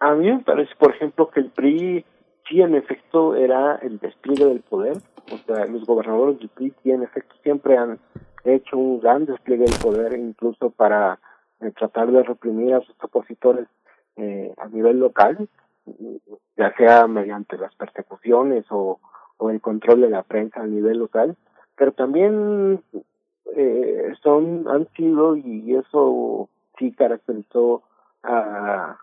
A mí me parece, por ejemplo, que el PRI sí en efecto era el despliegue del poder. O sea, los gobernadores del PRI sí en efecto siempre han hecho un gran despliegue del poder, incluso para eh, tratar de reprimir a sus opositores eh, a nivel local, ya sea mediante las persecuciones o, o el control de la prensa a nivel local, pero también eh, son han sido y eso sí caracterizó a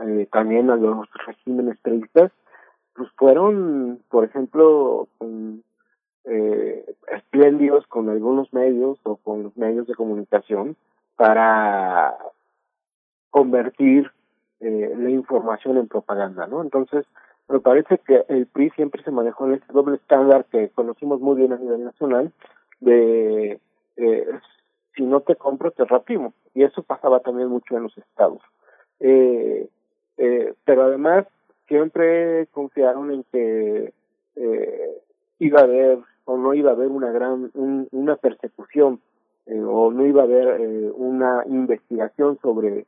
eh, también a los regímenes periodistas, pues fueron, por ejemplo, eh, espléndidos con algunos medios o con los medios de comunicación para convertir eh, la información en propaganda, ¿no? Entonces, me parece que el PRI siempre se manejó en este doble estándar que conocimos muy bien a nivel nacional de eh, si no te compro te rapimo y eso pasaba también mucho en los estados. Eh, eh, pero además siempre confiaron en que eh, iba a haber o no iba a haber una gran un, una persecución eh, o no iba a haber eh, una investigación sobre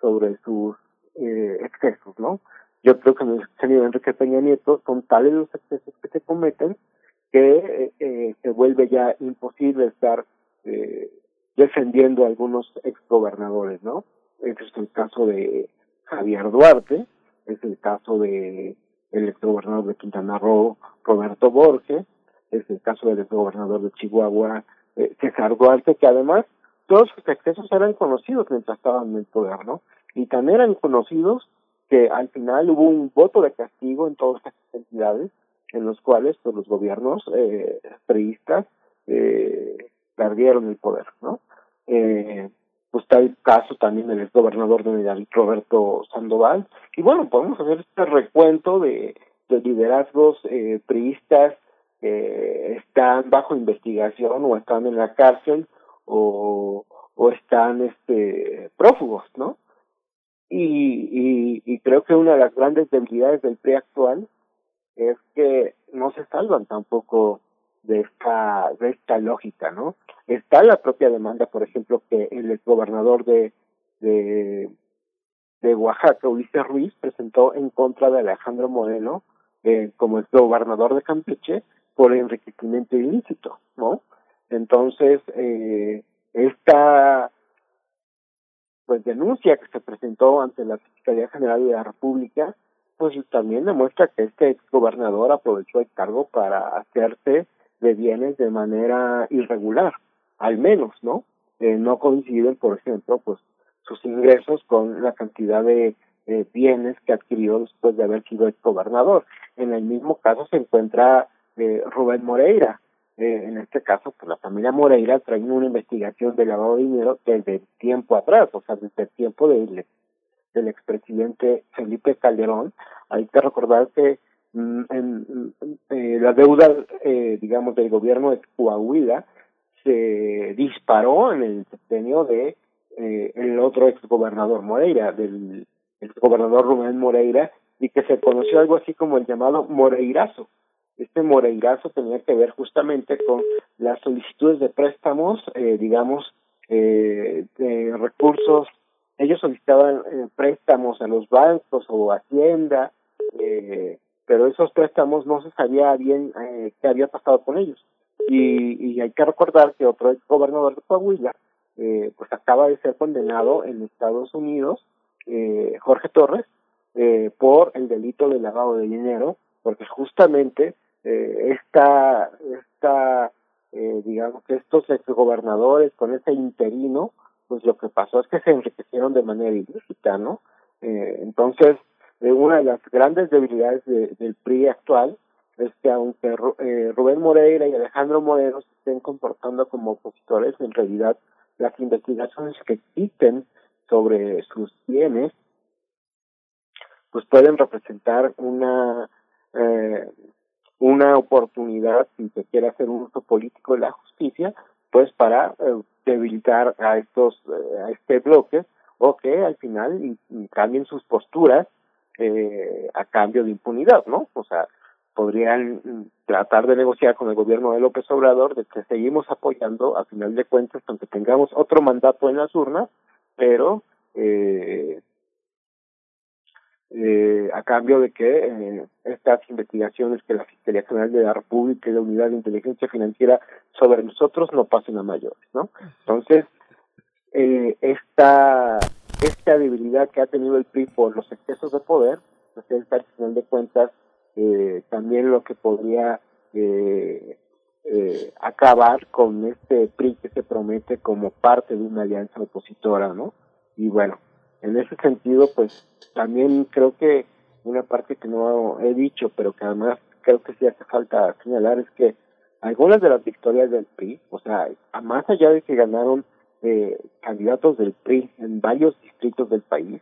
sobre sus eh, excesos no yo creo que en el de Enrique Peña Nieto son tales los excesos que se cometen que eh, eh, se vuelve ya imposible estar eh, defendiendo a algunos exgobernadores, ¿no? Este es el caso de Javier Duarte, es el caso de el exgobernador de Quintana Roo, Roberto Borges, es el caso del exgobernador de Chihuahua, eh, César Duarte, que además todos sus excesos eran conocidos mientras estaban en el poder, ¿no? Y tan eran conocidos que al final hubo un voto de castigo en todas estas entidades en los cuales pues, los gobiernos eh, priistas eh, perdieron el poder, ¿no? Eh, pues está el caso también del exgobernador de Nayarit, Roberto Sandoval, y bueno, podemos hacer este recuento de, de liderazgos eh, priistas que están bajo investigación o están en la cárcel o, o están este prófugos, ¿no? Y, y, y creo que una de las grandes debilidades del PRI actual es que no se salvan tampoco de esta, de esta lógica, ¿no? Está la propia demanda, por ejemplo, que el exgobernador de, de, de Oaxaca, Ulises Ruiz, presentó en contra de Alejandro Moreno eh, como exgobernador de Campeche por enriquecimiento ilícito, ¿no? Entonces, eh, esta pues denuncia que se presentó ante la Fiscalía General de la República, pues también demuestra que este ex gobernador aprovechó el cargo para hacerse de bienes de manera irregular, al menos, ¿no? Eh, no coinciden, por ejemplo, pues sus ingresos con la cantidad de bienes que adquirió después de haber sido ex gobernador. En el mismo caso se encuentra eh, Rubén Moreira, eh, en este caso, pues la familia Moreira trae una investigación de lavado de dinero desde tiempo atrás, o sea, desde el tiempo del, del expresidente Felipe Calderón. Hay que recordar que mm, en, eh, la deuda, eh, digamos, del gobierno de Coahuila se disparó en el sexenio de eh, el otro exgobernador Moreira, del exgobernador Rubén Moreira, y que se conoció algo así como el llamado Moreirazo. Este Moreirazo tenía que ver justamente con las solicitudes de préstamos, eh, digamos, eh, de recursos. Ellos solicitaban eh, préstamos a los bancos o Hacienda, eh, pero esos préstamos no se sabía bien eh, qué había pasado con ellos. Y, y hay que recordar que otro ex gobernador de Coahuila, eh, pues acaba de ser condenado en Estados Unidos, eh, Jorge Torres, eh, por el delito de lavado de dinero, porque justamente eh, esta, esta eh, digamos que estos exgobernadores con ese interino, pues lo que pasó es que se enriquecieron de manera ilícita, ¿no? Eh, entonces, eh, una de las grandes debilidades de, del PRI actual es que aunque eh, Rubén Moreira y Alejandro Moreno se estén comportando como opositores, en realidad las investigaciones que existen sobre sus bienes pues pueden representar una eh, una oportunidad si se quiere hacer un uso político de la justicia pues para eh, debilitar a estos eh, a este bloque o que al final y, cambien sus posturas eh, a cambio de impunidad no o sea podrían tratar de negociar con el gobierno de López Obrador de que seguimos apoyando a final de cuentas aunque tengamos otro mandato en las urnas pero eh, eh, a cambio de que eh, estas investigaciones que la Fiscalía General de la República y la Unidad de Inteligencia Financiera sobre nosotros no pasen a mayores, ¿no? Entonces, eh, esta esta debilidad que ha tenido el PRI por los excesos de poder, pues es al final de cuentas eh, también lo que podría eh, eh, acabar con este PRI que se promete como parte de una alianza opositora, ¿no? Y bueno, en ese sentido, pues también creo que una parte que no he dicho, pero que además creo que sí hace falta señalar es que algunas de las victorias del PRI, o sea, más allá de que ganaron eh, candidatos del PRI en varios distritos del país,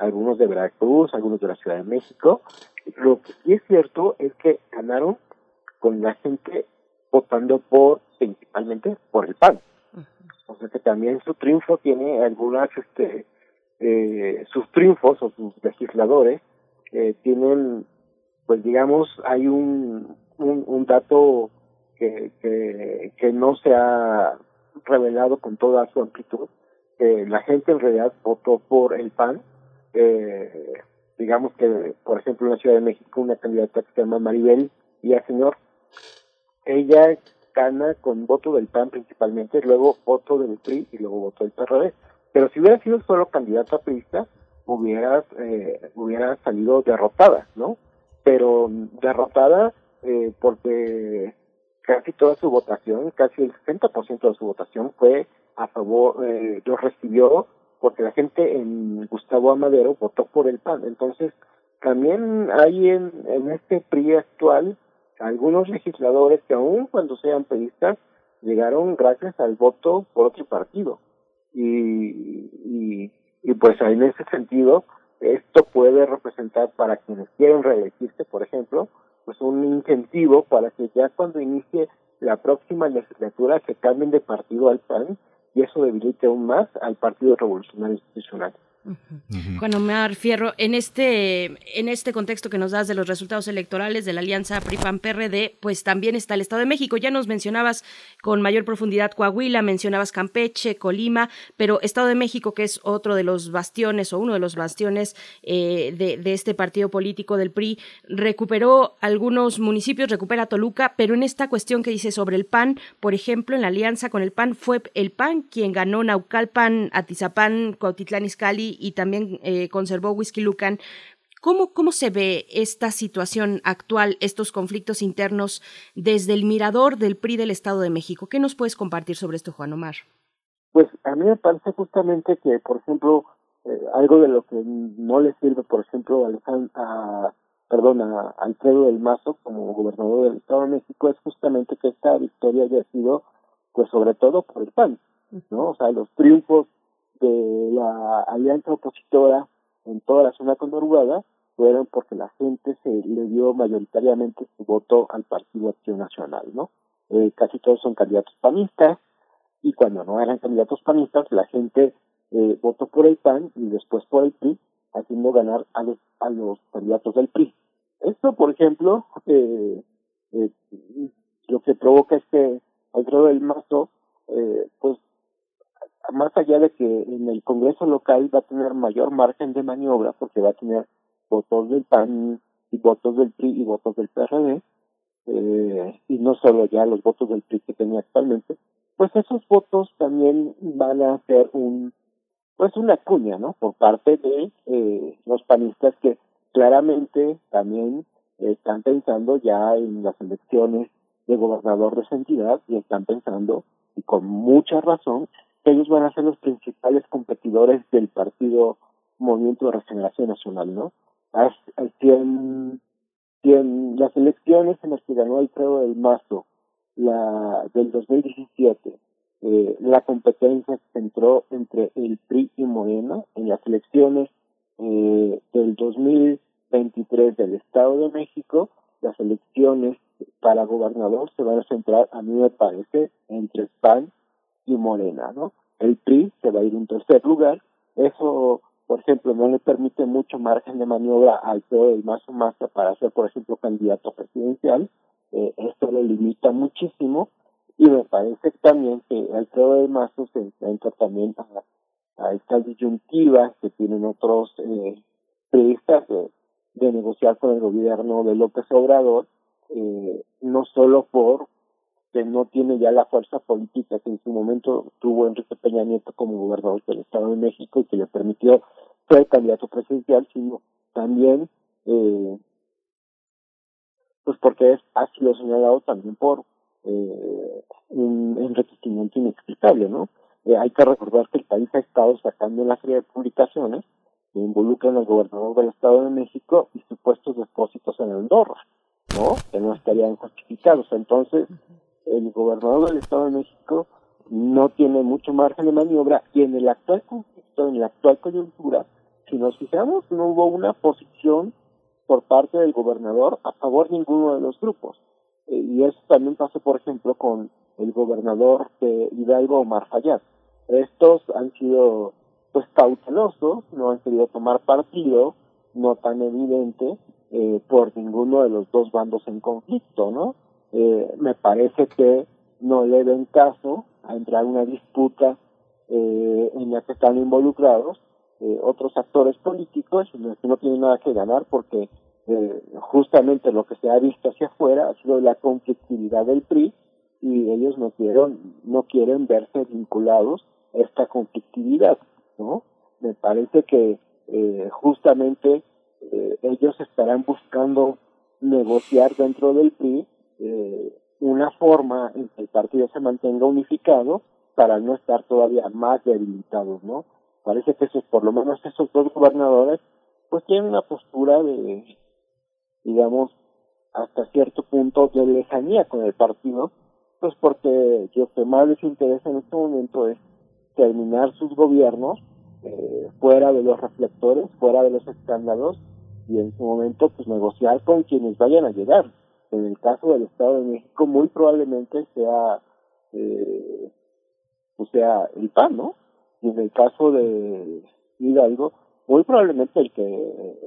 algunos de Veracruz, algunos de la Ciudad de México, lo que sí es cierto es que ganaron con la gente votando por, principalmente, por el PAN. O sea que también su triunfo tiene algunas, este, eh, sus triunfos o sus legisladores eh, tienen, pues digamos, hay un, un, un dato que, que, que no se ha revelado con toda su amplitud. Eh, la gente en realidad votó por el PAN. Eh, digamos que, por ejemplo, en la Ciudad de México, una candidata que se llama Maribel señor ella gana con voto del PAN principalmente, luego voto del PRI y luego voto del PRD. Pero si hubiera sido solo candidata priista, hubiera, eh, hubiera salido derrotada, ¿no? Pero derrotada eh, porque casi toda su votación, casi el 60% de su votación fue a favor, eh, lo recibió porque la gente en Gustavo Amadero votó por el PAN. Entonces, también hay en, en este PRI actual algunos legisladores que aún cuando sean periodistas llegaron gracias al voto por otro partido y, y, y pues en ese sentido esto puede representar para quienes quieren reelegirse por ejemplo pues un incentivo para que ya cuando inicie la próxima legislatura se cambien de partido al PAN y eso debilite aún más al Partido Revolucionario Institucional. Juan Omar Fierro, en este, en este contexto que nos das de los resultados electorales de la alianza PRI-PAN-PRD, pues también está el Estado de México. Ya nos mencionabas con mayor profundidad Coahuila, mencionabas Campeche, Colima, pero Estado de México, que es otro de los bastiones o uno de los bastiones eh, de, de, este partido político del PRI, recuperó algunos municipios, recupera Toluca, pero en esta cuestión que dice sobre el PAN, por ejemplo, en la alianza con el PAN, fue el PAN quien ganó Naucalpan, Atizapán, Cuautitlán Izcalli y también eh, conservó Whisky Lucan. ¿Cómo, ¿Cómo se ve esta situación actual, estos conflictos internos desde el mirador del PRI del Estado de México? ¿Qué nos puedes compartir sobre esto, Juan Omar? Pues a mí me parece justamente que, por ejemplo, eh, algo de lo que no le sirve, por ejemplo, a, perdón, a Alfredo del Mazo como gobernador del Estado de México es justamente que esta victoria haya sido, pues sobre todo por el PAN, ¿no? O sea, los triunfos de la alianza opositora en toda la zona conurbada fueron porque la gente se le dio mayoritariamente su voto al Partido Acción Nacional, ¿no? Eh, casi todos son candidatos panistas, y cuando no eran candidatos panistas, la gente eh, votó por el PAN y después por el PRI, haciendo ganar a los, a los candidatos del PRI. Esto, por ejemplo, eh, eh, lo que provoca es que Alfredo del Mazo, eh, pues, más allá de que en el Congreso local va a tener mayor margen de maniobra, porque va a tener votos del PAN y votos del PRI y votos del PRD, eh, y no solo ya los votos del PRI que tenía actualmente, pues esos votos también van a ser un pues una cuña, ¿no? Por parte de eh, los panistas que claramente también están pensando ya en las elecciones de gobernador de esa entidad y están pensando, y con mucha razón, ellos van a ser los principales competidores del partido Movimiento de Regeneración Nacional, ¿no? Si en, si en las elecciones en las que ganó Alfredo del Mazo, la del 2017, eh, la competencia se centró entre el PRI y Morena en las elecciones eh, del 2023 del Estado de México, las elecciones para gobernador se van a centrar, a mí me parece, entre PAN y Morena, ¿no? El PRI se va a ir en tercer lugar, eso, por ejemplo, no le permite mucho margen de maniobra al PRI del Mazo Maza para ser, por ejemplo, candidato presidencial, eh, esto lo limita muchísimo, y me parece también que Alfredo del Mazo se enfrenta también a, estas disyuntivas que tienen otros eh, de, de, negociar con el gobierno de López Obrador, eh, no solo por que no tiene ya la fuerza política que en su momento tuvo Enrique Peña Nieto como gobernador del Estado de México y que le permitió ser candidato presidencial, sino también eh, pues porque es, ha sido señalado también por eh, un enriquecimiento inexplicable, ¿no? Eh, hay que recordar que el país ha estado sacando una serie de publicaciones que involucran al gobernador del Estado de México y supuestos depósitos en Andorra, ¿no? Que no estarían justificados. Entonces, el gobernador del Estado de México no tiene mucho margen de maniobra y en el actual conflicto, en la actual coyuntura, si nos fijamos, no hubo una posición por parte del gobernador a favor de ninguno de los grupos. Eh, y eso también pasó, por ejemplo, con el gobernador Hidalgo, Omar Fayad. Estos han sido pues cautelosos, no han querido tomar partido, no tan evidente, eh, por ninguno de los dos bandos en conflicto, ¿no? Eh, me parece que no le den caso a entrar en una disputa eh, en la que están involucrados eh, otros actores políticos. Que no tienen nada que ganar porque eh, justamente lo que se ha visto hacia afuera ha sido la conflictividad del PRI y ellos no quieren no quieren verse vinculados a esta conflictividad no me parece que eh, justamente ellos estarán buscando negociar dentro del PRI eh, una forma en que el partido se mantenga unificado para no estar todavía más debilitados no parece que esos por lo menos esos dos gobernadores pues tienen una postura de digamos, hasta cierto punto de lejanía con el partido, pues porque lo que más les interesa en este momento es terminar sus gobiernos eh, fuera de los reflectores, fuera de los escándalos y en su momento pues negociar con quienes vayan a llegar. En el caso del Estado de México muy probablemente sea eh, pues sea el PAN, ¿no? Y en el caso de Hidalgo muy probablemente el que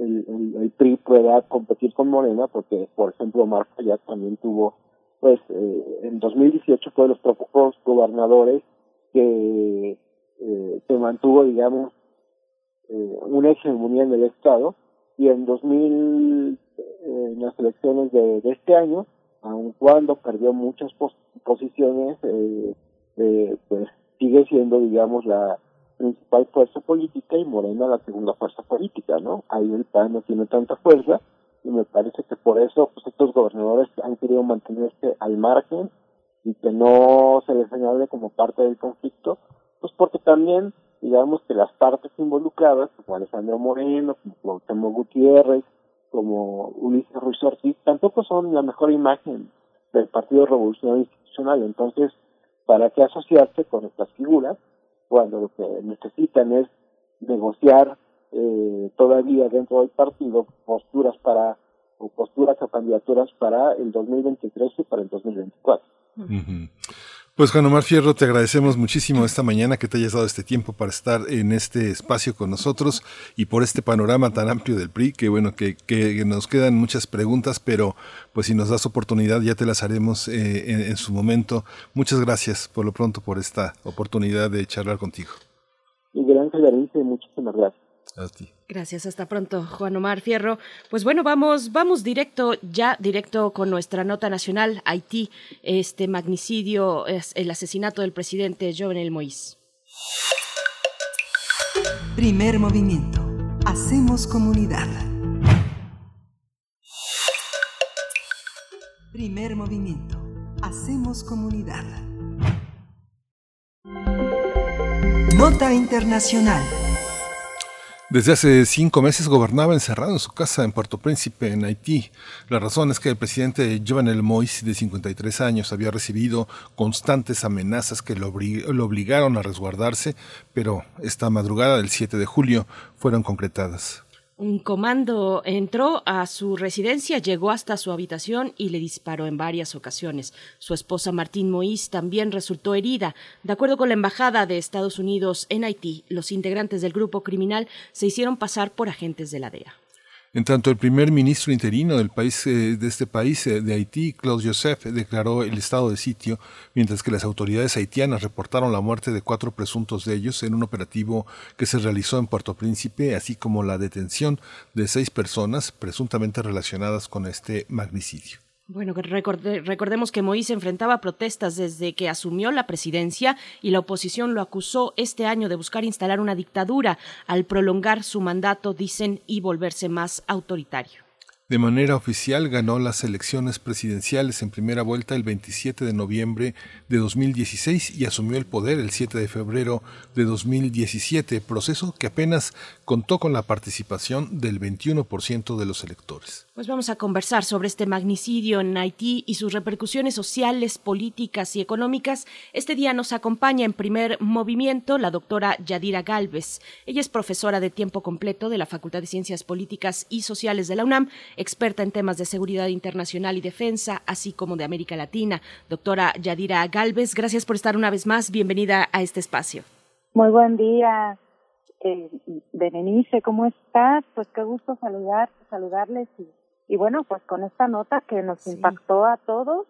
el, el, PRI pueda competir con Morena, porque, por ejemplo, Marco ya también tuvo, pues, eh, en 2018 fue de los pocos gobernadores que eh, se mantuvo, digamos, eh, una hegemonía en el Estado, y en 2000, eh, en las elecciones de, de, este año, aun cuando perdió muchas pos posiciones, eh, eh, pues sigue siendo, digamos, la principal fuerza política y Morena la segunda fuerza política, ¿no? Ahí el PAN no tiene tanta fuerza y me parece que por eso pues estos gobernadores han querido mantenerse al margen y que no se les señale como parte del conflicto, pues porque también digamos que las partes involucradas, como Alejandro Moreno, como Cuauhtémoc Gutiérrez, como Ulises Ruiz Ortiz, tampoco son la mejor imagen del Partido Revolucionario Institucional. Entonces, ¿para qué asociarse con estas figuras? cuando lo que necesitan es negociar eh, todavía dentro del partido posturas para o posturas o candidaturas para el 2023 y para el 2024. Uh -huh. Pues Juan Omar Fierro, te agradecemos muchísimo esta mañana que te hayas dado este tiempo para estar en este espacio con nosotros y por este panorama tan amplio del PRI, que bueno, que, nos quedan muchas preguntas, pero pues si nos das oportunidad ya te las haremos eh, en, su momento. Muchas gracias por lo pronto por esta oportunidad de charlar contigo. Miguel Ángel muchísimas gracias. Gracias, hasta pronto, Juan Omar Fierro. Pues bueno, vamos, vamos directo, ya directo con nuestra nota nacional, Haití, este magnicidio, es el asesinato del presidente Jovenel Moïse. Primer movimiento. Hacemos comunidad. Primer movimiento. Hacemos comunidad. Nota internacional. Desde hace cinco meses gobernaba encerrado en su casa en Puerto Príncipe, en Haití. La razón es que el presidente Jovenel Moïse, de 53 años, había recibido constantes amenazas que lo, lo obligaron a resguardarse, pero esta madrugada del 7 de julio fueron concretadas. Un comando entró a su residencia, llegó hasta su habitación y le disparó en varias ocasiones. Su esposa Martín Moïse también resultó herida. De acuerdo con la Embajada de Estados Unidos en Haití, los integrantes del grupo criminal se hicieron pasar por agentes de la DEA. En tanto, el primer ministro interino del país, eh, de este país, eh, de Haití, Claude Joseph, declaró el estado de sitio, mientras que las autoridades haitianas reportaron la muerte de cuatro presuntos de ellos en un operativo que se realizó en Puerto Príncipe, así como la detención de seis personas presuntamente relacionadas con este magnicidio. Bueno, recordemos que Moïse enfrentaba protestas desde que asumió la presidencia y la oposición lo acusó este año de buscar instalar una dictadura al prolongar su mandato, dicen, y volverse más autoritario. De manera oficial ganó las elecciones presidenciales en primera vuelta el 27 de noviembre de 2016 y asumió el poder el 7 de febrero de 2017, proceso que apenas contó con la participación del 21% de los electores. Pues vamos a conversar sobre este magnicidio en Haití y sus repercusiones sociales, políticas y económicas. Este día nos acompaña en primer movimiento la doctora Yadira Galvez. Ella es profesora de tiempo completo de la Facultad de Ciencias Políticas y Sociales de la UNAM, experta en temas de seguridad internacional y defensa, así como de América Latina. Doctora Yadira Galvez, gracias por estar una vez más. Bienvenida a este espacio. Muy buen día. Eh, Berenice, ¿cómo estás? Pues qué gusto saludar, saludarles y y bueno, pues con esta nota que nos impactó a todos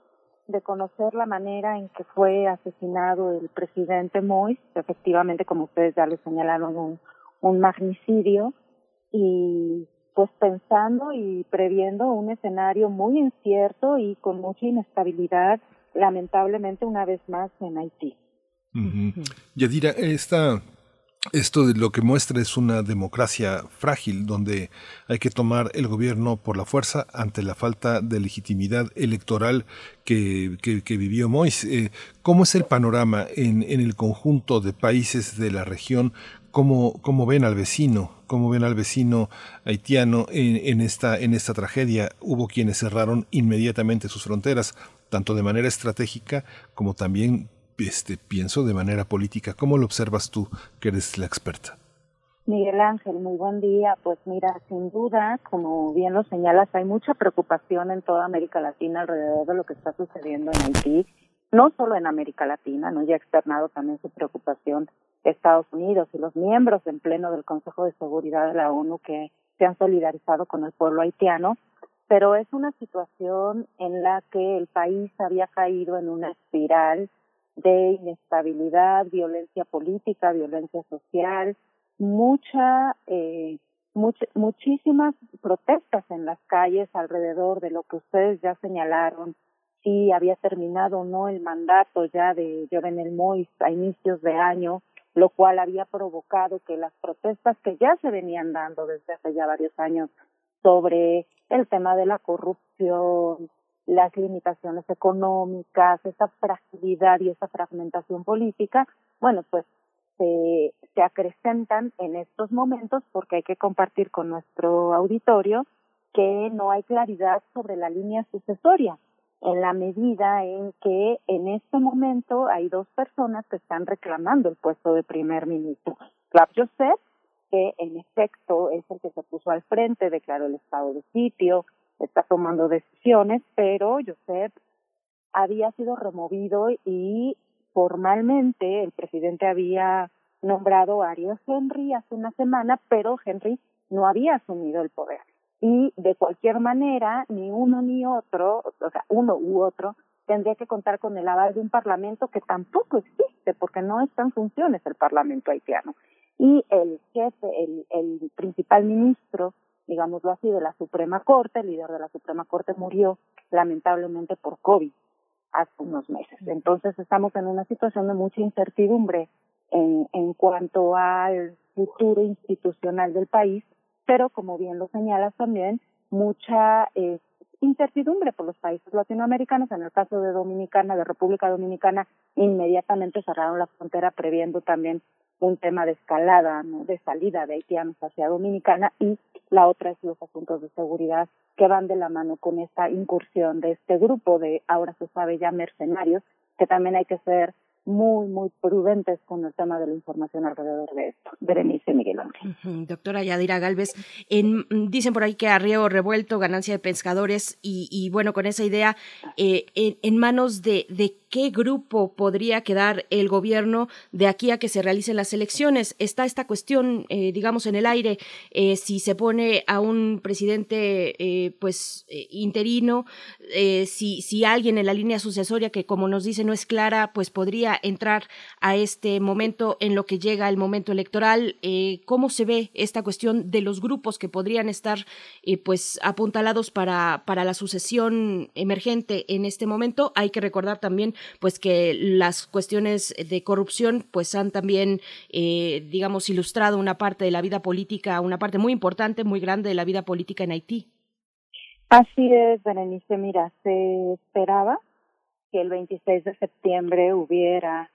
de conocer la manera en que fue asesinado el presidente Mois, efectivamente, como ustedes ya lo señalaron, un, un magnicidio, y pues pensando y previendo un escenario muy incierto y con mucha inestabilidad, lamentablemente una vez más en Haití. Yadira, esta esto de lo que muestra es una democracia frágil, donde hay que tomar el gobierno por la fuerza ante la falta de legitimidad electoral que, que, vivió Mois. Eh, ¿Cómo es el panorama en, en, el conjunto de países de la región? ¿Cómo, cómo ven al vecino? ¿Cómo ven al vecino haitiano en, en, esta, en esta tragedia? Hubo quienes cerraron inmediatamente sus fronteras, tanto de manera estratégica como también este, pienso de manera política. ¿Cómo lo observas tú, que eres la experta? Miguel Ángel, muy buen día. Pues mira, sin duda, como bien lo señalas, hay mucha preocupación en toda América Latina alrededor de lo que está sucediendo en Haití, no solo en América Latina, no ya externado también su preocupación Estados Unidos y los miembros en pleno del Consejo de Seguridad de la ONU que se han solidarizado con el pueblo haitiano, pero es una situación en la que el país había caído en una espiral de inestabilidad, violencia política, violencia social, mucha, eh, muchísimas protestas en las calles alrededor de lo que ustedes ya señalaron, si había terminado o no el mandato ya de Jovenel Mois a inicios de año, lo cual había provocado que las protestas que ya se venían dando desde hace ya varios años sobre el tema de la corrupción, las limitaciones económicas, esa fragilidad y esa fragmentación política, bueno, pues se, acrecentan en estos momentos porque hay que compartir con nuestro auditorio que no hay claridad sobre la línea sucesoria, en la medida en que en este momento hay dos personas que están reclamando el puesto de primer ministro. Clap Joseph, que en efecto es el que se puso al frente, declaró el estado de sitio, está tomando decisiones, pero Josep había sido removido y formalmente el presidente había nombrado a Ariel Henry hace una semana, pero Henry no había asumido el poder. Y de cualquier manera, ni uno ni otro, o sea, uno u otro, tendría que contar con el aval de un parlamento que tampoco existe, porque no está en funciones el parlamento haitiano. Y el jefe, el, el principal ministro, digámoslo así, de la Suprema Corte, el líder de la Suprema Corte murió lamentablemente por COVID hace unos meses. Entonces estamos en una situación de mucha incertidumbre en, en cuanto al futuro institucional del país, pero como bien lo señalas también, mucha eh, incertidumbre por los países latinoamericanos. En el caso de Dominicana, de República Dominicana, inmediatamente cerraron la frontera previendo también un tema de escalada, ¿no? de salida de haitianos hacia Dominicana y la otra es los asuntos de seguridad que van de la mano con esta incursión de este grupo de, ahora se sabe ya, mercenarios, que también hay que ser muy, muy prudentes con el tema de la información alrededor de esto. Berenice Miguel Ángel. Doctora Yadira Galvez, en, dicen por ahí que arreo revuelto, ganancia de pescadores, y, y bueno, con esa idea, eh, en, manos de qué grupo podría quedar el gobierno de aquí a que se realicen las elecciones. Está esta cuestión, eh, digamos, en el aire, eh, si se pone a un presidente, eh, pues, eh, interino, si, si alguien en la línea sucesoria, que como nos dice no es clara, pues podría entrar a este momento en lo que llega el momento electoral. ¿Cómo se ve esta cuestión de los grupos que podrían estar, pues, apuntalados para, para la sucesión emergente en este momento? Hay que recordar también pues que las cuestiones de corrupción pues han también, eh, digamos, ilustrado una parte de la vida política, una parte muy importante, muy grande de la vida política en Haití. Así es, Berenice. Mira, se esperaba que el 26 de septiembre hubiera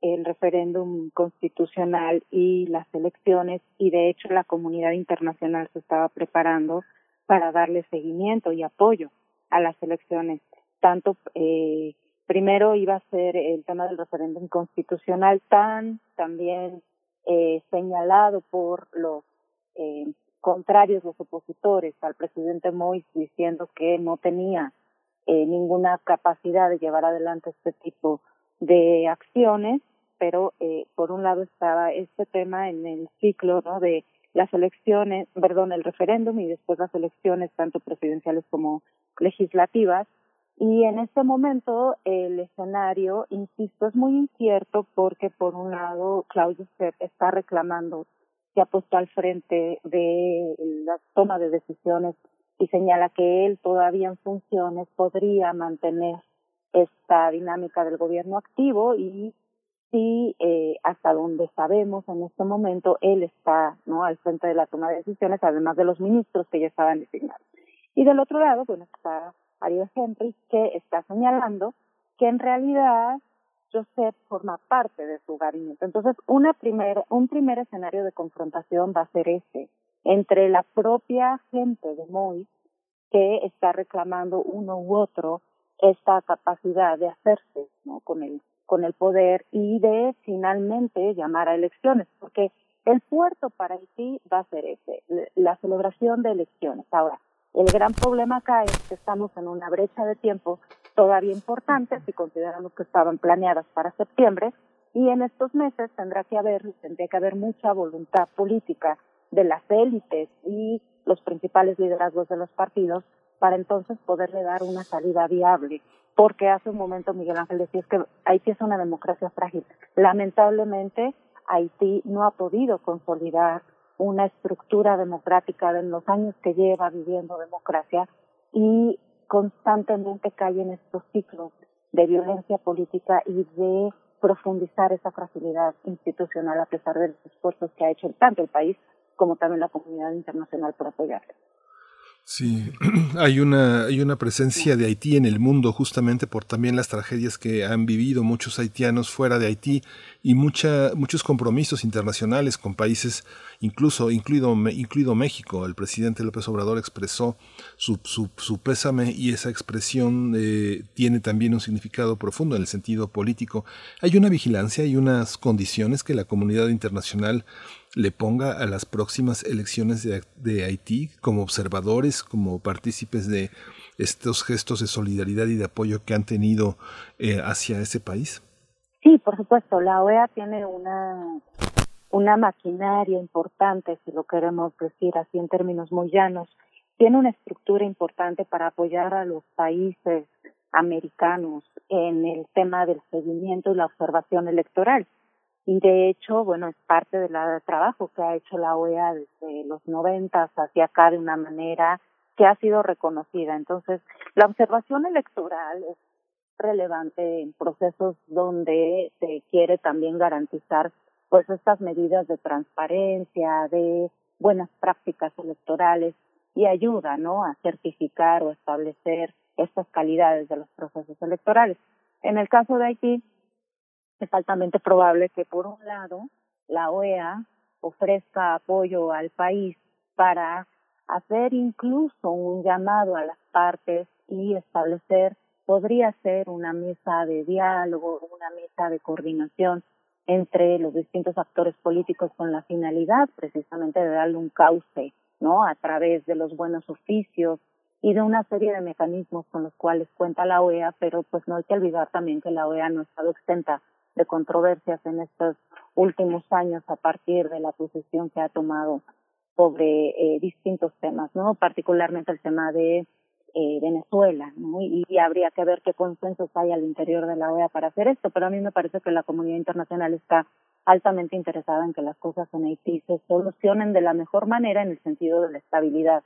el referéndum constitucional y las elecciones y de hecho la comunidad internacional se estaba preparando para darle seguimiento y apoyo a las elecciones tanto eh, primero iba a ser el tema del referéndum constitucional tan también eh, señalado por los eh, contrarios, los opositores al presidente Moïse diciendo que no tenía eh, ninguna capacidad de llevar adelante este tipo de acciones, pero eh, por un lado estaba este tema en el ciclo ¿no? de las elecciones, perdón, el referéndum y después las elecciones tanto presidenciales como legislativas, y en este momento el escenario, insisto, es muy incierto porque por un lado Claudio está reclamando, ha puesto al frente de la toma de decisiones y señala que él todavía en funciones podría mantener esta dinámica del gobierno activo y si eh, hasta donde sabemos en este momento él está no al frente de la toma de decisiones además de los ministros que ya estaban designados. Y del otro lado bueno está Ariel Henry, que está señalando que en realidad Joseph forma parte de su gabinete. Entonces, una primer, un primer escenario de confrontación va a ser este, entre la propia gente de Mois, que está reclamando uno u otro esta capacidad de hacerse ¿no? con, el, con el poder y de finalmente llamar a elecciones, porque el puerto para Haití va a ser ese, la celebración de elecciones. Ahora, el gran problema acá es que estamos en una brecha de tiempo todavía importante si consideramos que estaban planeadas para septiembre y en estos meses tendrá que haber tendría que haber mucha voluntad política de las élites y los principales liderazgos de los partidos para entonces poderle dar una salida viable. Porque hace un momento Miguel Ángel decía que Haití es una democracia frágil. Lamentablemente Haití no ha podido consolidar una estructura democrática en los años que lleva viviendo democracia y constantemente cae en estos ciclos de violencia política y de profundizar esa fragilidad institucional a pesar de los esfuerzos que ha hecho tanto el país como también la comunidad internacional por apoyarle. Sí, [CLEARS THROAT] hay una, hay una presencia de Haití en el mundo justamente por también las tragedias que han vivido muchos haitianos fuera de Haití y mucha, muchos compromisos internacionales con países, incluso incluido, incluido México. El presidente López Obrador expresó su, su, pésame y esa expresión eh, tiene también un significado profundo en el sentido político. Hay una vigilancia y unas condiciones que la comunidad internacional le ponga a las próximas elecciones de, de, Haití como observadores, como partícipes de estos gestos de solidaridad y de apoyo que han tenido eh, hacia ese país? Sí, por supuesto, la OEA tiene una una maquinaria importante, si lo queremos decir así en términos muy llanos, tiene una estructura importante para apoyar a los países americanos en el tema del seguimiento y la observación electoral. Y de hecho, bueno, es parte del trabajo que ha hecho la OEA desde los noventas hacia acá de una manera que ha sido reconocida. Entonces, la observación electoral es relevante en procesos donde se quiere también garantizar pues estas medidas de transparencia, de buenas prácticas electorales y ayuda, ¿no? A certificar o establecer estas calidades de los procesos electorales. En el caso de Haití, es altamente probable que por un lado la OEA ofrezca apoyo al país para hacer incluso un llamado a las partes y establecer, podría ser una mesa de diálogo, una mesa de coordinación entre los distintos actores políticos con la finalidad precisamente de darle un cauce, ¿no? A través de los buenos oficios y de una serie de mecanismos con los cuales cuenta la OEA, pero pues no hay que olvidar también que la OEA no ha estado exenta de controversias en estos últimos años a partir de la posición que ha tomado sobre eh, distintos temas, ¿no? Particularmente el tema de eh, Venezuela, ¿no? Y, habría que ver qué consensos hay al interior de la OEA para hacer esto, pero a mí me parece que la comunidad internacional está altamente interesada en que las cosas en Haití se solucionen de la mejor manera en el sentido de la estabilidad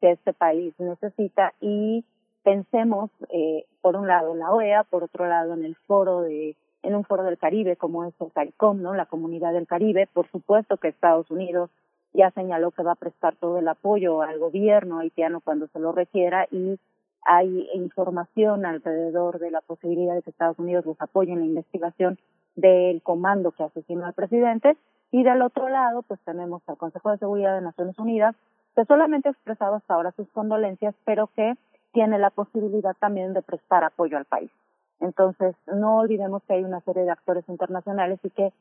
que este país necesita y pensemos eh, por un lado en la OEA, por otro lado en el foro de en un foro del Caribe como es el CARICOM, ¿no? La Comunidad del Caribe, por supuesto que Estados Unidos ya señaló que va a prestar todo el apoyo al gobierno haitiano cuando se lo requiera y hay información alrededor de la posibilidad de que Estados Unidos los apoye en la investigación del comando que asesinó al presidente. Y del otro lado, pues tenemos al Consejo de Seguridad de Naciones Unidas, que solamente ha expresado hasta ahora sus condolencias, pero que tiene la posibilidad también de prestar apoyo al país. Entonces, no olvidemos que hay una serie de actores internacionales y que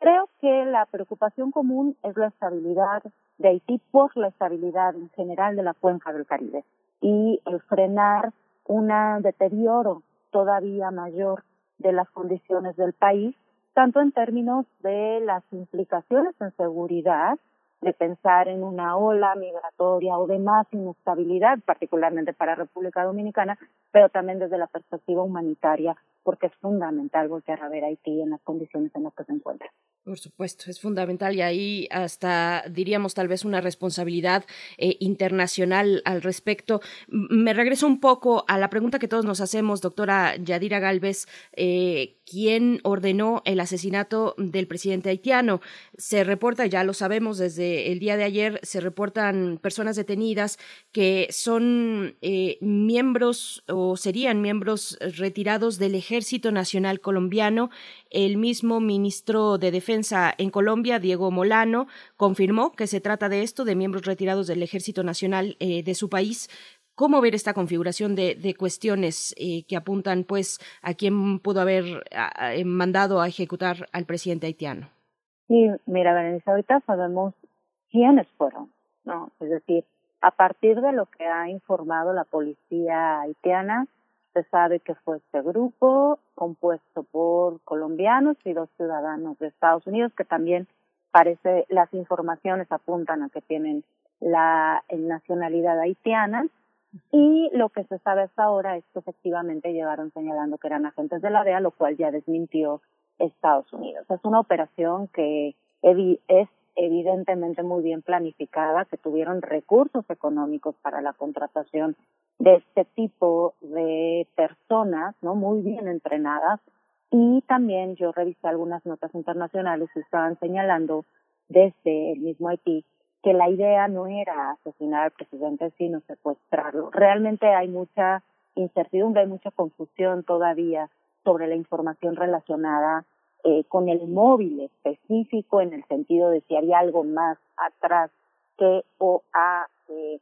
Creo que la preocupación común es la estabilidad de Haití por la estabilidad en general de la cuenca del Caribe y el frenar un deterioro todavía mayor de las condiciones del país, tanto en términos de las implicaciones en seguridad, de pensar en una ola migratoria o de más inestabilidad, particularmente para República Dominicana, pero también desde la perspectiva humanitaria, porque es fundamental voltear a ver Haití en las condiciones en las que se encuentra. Por supuesto, es fundamental y ahí hasta diríamos tal vez una responsabilidad eh, internacional al respecto. Me regreso un poco a la pregunta que todos nos hacemos, doctora Yadira Galvez, eh, ¿quién ordenó el asesinato del presidente haitiano? Se reporta, ya lo sabemos desde el día de ayer, se reportan personas detenidas que son eh, miembros o serían miembros retirados del Ejército Nacional Colombiano. El mismo ministro de Defensa en Colombia, Diego Molano, confirmó que se trata de esto, de miembros retirados del Ejército Nacional eh, de su país. ¿Cómo ver esta configuración de, cuestiones eh, que apuntan pues a quién pudo haber eh, mandado a ejecutar al presidente haitiano? Sí, mira, Berenice, ahorita sabemos quiénes fueron, ¿no? Es decir, a partir de lo que ha informado la policía haitiana, se sabe que fue este grupo compuesto por colombianos y dos ciudadanos de Estados Unidos que también parece las informaciones apuntan a que tienen la nacionalidad haitiana y lo que se sabe hasta ahora es que efectivamente llegaron señalando que eran agentes de la DEA, lo cual ya desmintió Estados Unidos. Es una operación que es evidentemente muy bien planificada, que tuvieron recursos económicos para la contratación de este tipo de personas, ¿no? Muy bien entrenadas. Y también yo revisé algunas notas internacionales que estaban señalando desde el mismo Haití que la idea no era asesinar al presidente, sino secuestrarlo. Realmente hay mucha incertidumbre, hay mucha confusión todavía sobre la información relacionada eh, con el móvil específico en el sentido de si había algo más atrás que o a eh,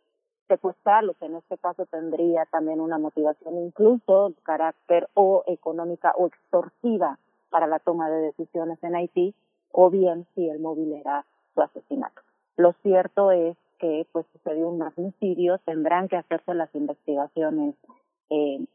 secuestrarlo, que en este caso tendría también una motivación incluso de carácter o económica o extorsiva para la toma de decisiones en Haití, o bien si el móvil era su asesinato. Lo cierto es que pues sucedió un magnicidio, tendrán que hacerse las investigaciones eh,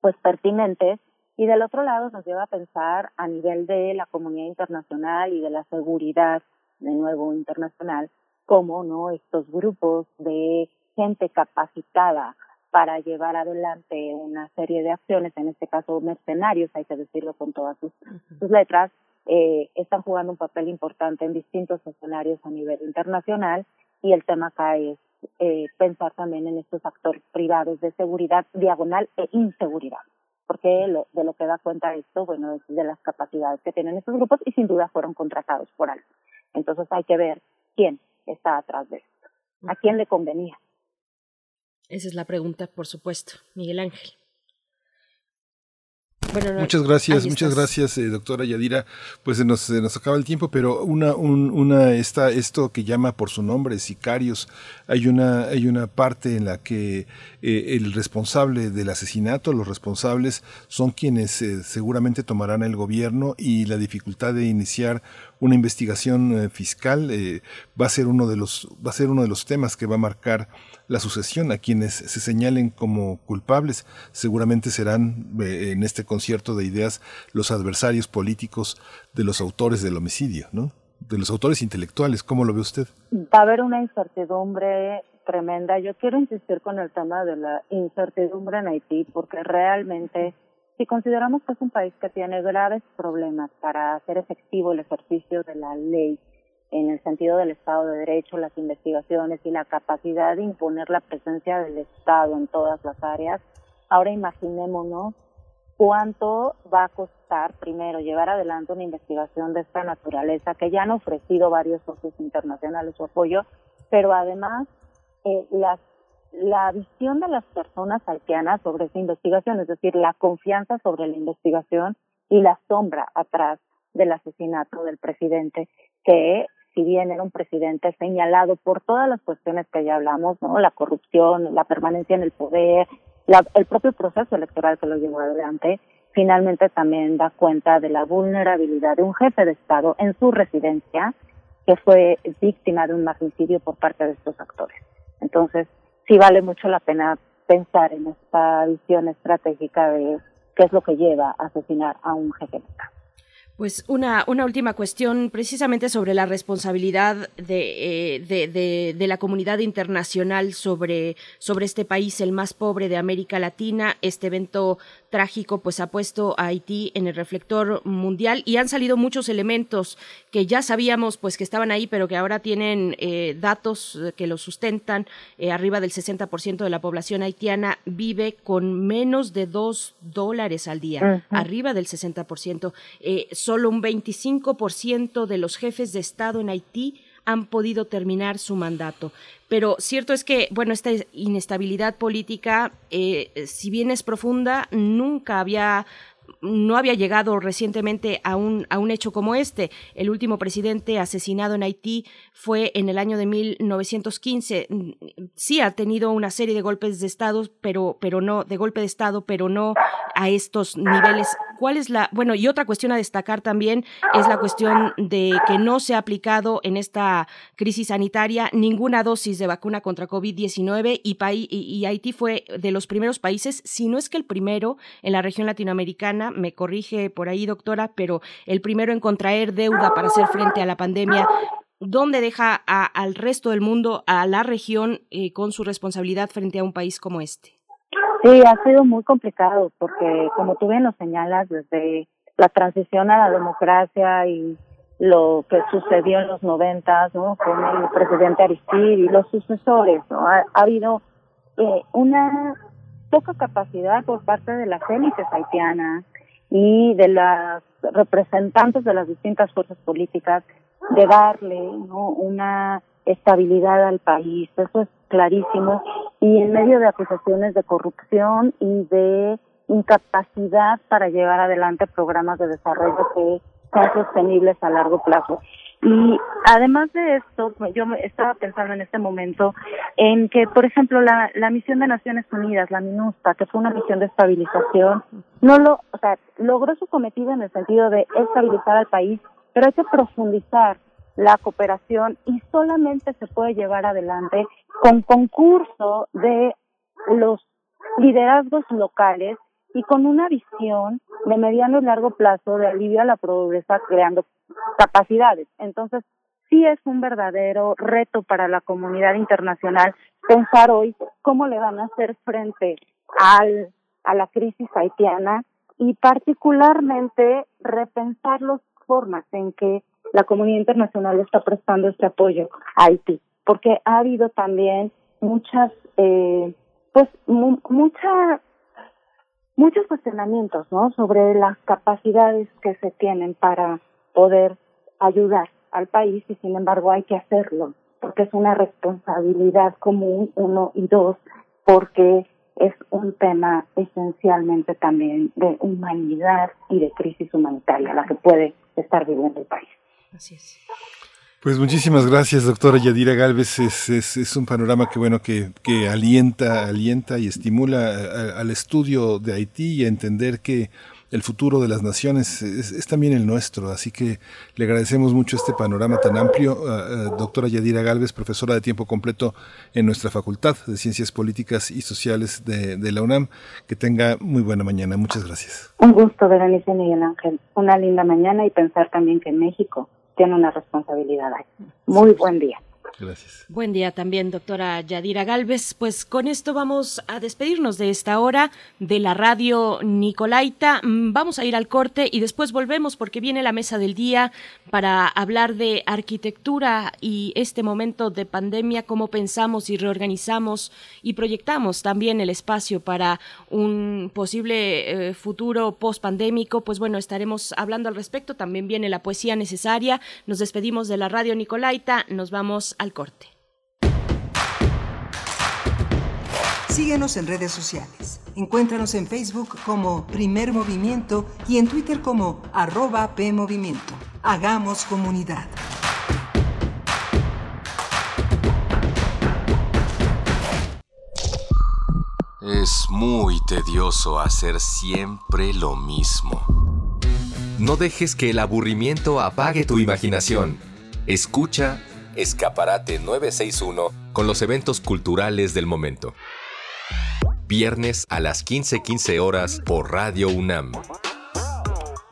pues pertinentes Y del otro lado nos lleva a pensar a nivel de la comunidad internacional y de la seguridad, de nuevo internacional, cómo no estos grupos de gente capacitada para llevar adelante una serie de acciones, en este caso mercenarios, hay que decirlo con todas sus, sus letras, eh, están jugando un papel importante en distintos escenarios a nivel internacional y el tema acá es eh, pensar también en estos actores privados de seguridad diagonal e inseguridad, porque lo, de lo que da cuenta esto, bueno, es de las capacidades que tienen estos grupos y sin duda fueron contratados por algo. Entonces hay que ver quién está atrás de esto, a quién le convenía. Esa es la pregunta, por supuesto, Miguel Ángel. Muchas gracias, muchas gracias, eh, doctora Yadira. Pues se nos, se nos acaba el tiempo, pero una, un, una, esta, esto que llama por su nombre, sicarios, hay una, hay una parte en la que eh, el responsable del asesinato, los responsables son quienes eh, seguramente tomarán el gobierno y la dificultad de iniciar una investigación fiscal va a ser uno de los, va a ser uno de los temas que va a marcar la sucesión a quienes se señalen como culpables. Seguramente serán eh, en este concierto de ideas los adversarios políticos de los autores del homicidio, ¿no? De los autores intelectuales. ¿Cómo lo ve usted? Va a haber una incertidumbre tremenda. Yo quiero insistir con el tema de la incertidumbre en Haití porque realmente si consideramos que es un país que tiene graves problemas para hacer efectivo el ejercicio de la ley, en el sentido del Estado de Derecho, las investigaciones y la capacidad de imponer la presencia del Estado en todas las áreas. Ahora imaginémonos cuánto va a costar primero llevar adelante una investigación de esta naturaleza que ya han ofrecido varios socios internacionales su apoyo, pero además eh, la visión de las personas haitianas sobre esa investigación, es decir, la confianza sobre la investigación y la sombra atrás del asesinato del presidente, que si bien era un presidente señalado por todas las cuestiones que ya hablamos, ¿no? La corrupción, la permanencia en el poder, el propio proceso electoral que lo llevó adelante, finalmente también da cuenta de la vulnerabilidad de un jefe de Estado en su residencia que fue víctima de un magnicidio por parte de estos actores. Entonces, sí vale mucho la pena pensar en esta visión estratégica de qué es lo que lleva a asesinar a un jefe de Estado. Pues una, una última cuestión precisamente sobre la responsabilidad de, eh, de, de, la comunidad internacional sobre, sobre este país, el más pobre de América Latina. Este evento trágico pues ha puesto a Haití en el reflector mundial y han salido muchos elementos que ya sabíamos pues que estaban ahí, pero que ahora tienen eh, datos que lo sustentan. Eh, arriba del 60% de la población haitiana vive con menos de dos dólares al día, arriba del 60%. Eh, solo un 25% de los jefes de Estado en Haití han podido terminar su mandato. Pero cierto es que, bueno, esta inestabilidad política, eh, si bien es profunda, nunca había no había llegado recientemente a un, a un hecho como este. El último presidente asesinado en Haití fue en el año de 1915. Sí ha tenido una serie de golpes de Estado, pero, pero no, de golpe de Estado, pero no a estos niveles. ¿Cuál es la, bueno, y otra cuestión a destacar también es la cuestión de que no se ha aplicado en esta crisis sanitaria ninguna dosis de vacuna contra COVID-19 y, Haití fue de los primeros países, si no es que el primero en la región latinoamericana me corrige por ahí, doctora, pero el primero en contraer deuda para hacer frente a la pandemia. ¿Dónde deja al resto del mundo, a la región, eh, con su responsabilidad frente a un país como este? Sí, ha sido muy complicado porque, como tú bien lo señalas, desde la transición a la democracia y lo que sucedió en los noventas, ¿no? Con el presidente Aristide y los sucesores, ¿no? Ha, habido eh, una poca capacidad por parte de las élites haitianas y de las representantes de las distintas fuerzas políticas de darle ¿no? una estabilidad al país. Eso es clarísimo. Y en medio de acusaciones de corrupción y de incapacidad para llevar adelante programas de desarrollo que son sostenibles a largo plazo. Y además de esto, yo estaba pensando en este momento en que, por ejemplo, la, la misión de Naciones Unidas, la MINUSTA, que fue una misión de estabilización, no lo, o sea, logró su cometido en el sentido de estabilizar al país, pero hay que profundizar la cooperación y solamente se puede llevar adelante con concurso de los liderazgos locales y con una visión de mediano y largo plazo de alivio a la pobreza creando capacidades. Entonces, sí es un verdadero reto para la comunidad internacional pensar hoy cómo le van a hacer frente al, a la crisis haitiana y particularmente repensar las formas en que la comunidad internacional está prestando este apoyo a Haití, porque ha habido también muchas, eh, pues, mucha, muchos cuestionamientos, ¿no? Sobre las capacidades que se tienen para poder ayudar al país y sin embargo hay que hacerlo porque es una responsabilidad común, uno y dos, porque es un tema esencialmente también de humanidad y de crisis humanitaria la que puede estar viviendo el país. Así es. Pues muchísimas gracias, doctora Yadira Galvez. Es, es, es un panorama que bueno que, que alienta, alienta y estimula al estudio de Haití y a entender que el futuro de las naciones es, también el nuestro. Así que le agradecemos mucho este panorama tan amplio. doctora Yadira Galvez, profesora de tiempo completo en nuestra Facultad de Ciencias Políticas y Sociales de, de la UNAM. Que tenga muy buena mañana. Muchas gracias. Un gusto, Berenice Miguel Ángel. Una linda mañana y pensar también que México tiene una responsabilidad ahí. Muy buen día. Gracias. Buen día también, doctora Yadira Galvez. Pues con esto vamos a despedirnos de esta hora de la radio Nicolaita. Mm, vamos a ir al corte y después volvemos porque viene la mesa del día para hablar de arquitectura y este momento de pandemia, cómo pensamos y reorganizamos y proyectamos también el espacio para un posible eh, futuro post-pandémico. Pues bueno, estaremos hablando al respecto. También viene la poesía necesaria. Nos despedimos de la radio Nicolaita. Nos vamos al corte. Síguenos en redes sociales. Encuéntranos en Facebook como Primer Movimiento y en Twitter como arroba PMovimiento. Hagamos comunidad. Es muy tedioso hacer siempre lo mismo. No dejes que el aburrimiento apague tu imaginación. Escucha Escaparate 961 con los eventos culturales del momento. Viernes a las 15:15 horas por Radio UNAM.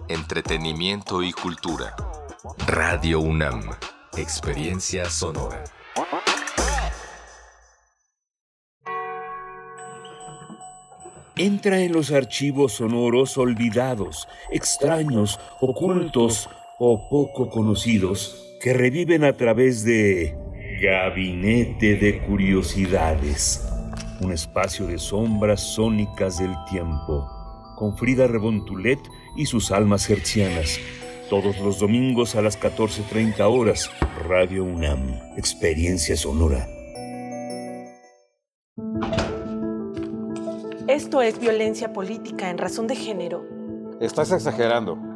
Entretenimiento y cultura. Radio UNAM. Experiencia sonora. Entra en los archivos sonoros olvidados, extraños, ocultos o poco conocidos que reviven a través de Gabinete de Curiosidades, un espacio de sombras sónicas del tiempo, con Frida Rebontulet y sus almas hercianas. Todos los domingos a las 14.30 horas, Radio UNAM, Experiencia Sonora. Esto es violencia política en razón de género. Estás exagerando.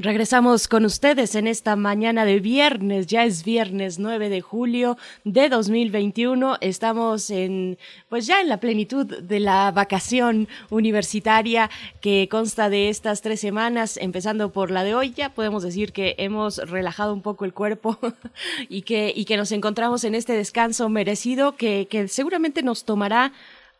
Regresamos con ustedes en esta mañana de viernes, ya es viernes 9 de julio de 2021. Estamos en, pues ya en la plenitud de la vacación universitaria que consta de estas tres semanas, empezando por la de hoy. Ya podemos decir que hemos relajado un poco el cuerpo [LAUGHS] y que, y que nos encontramos en este descanso merecido que, que seguramente nos tomará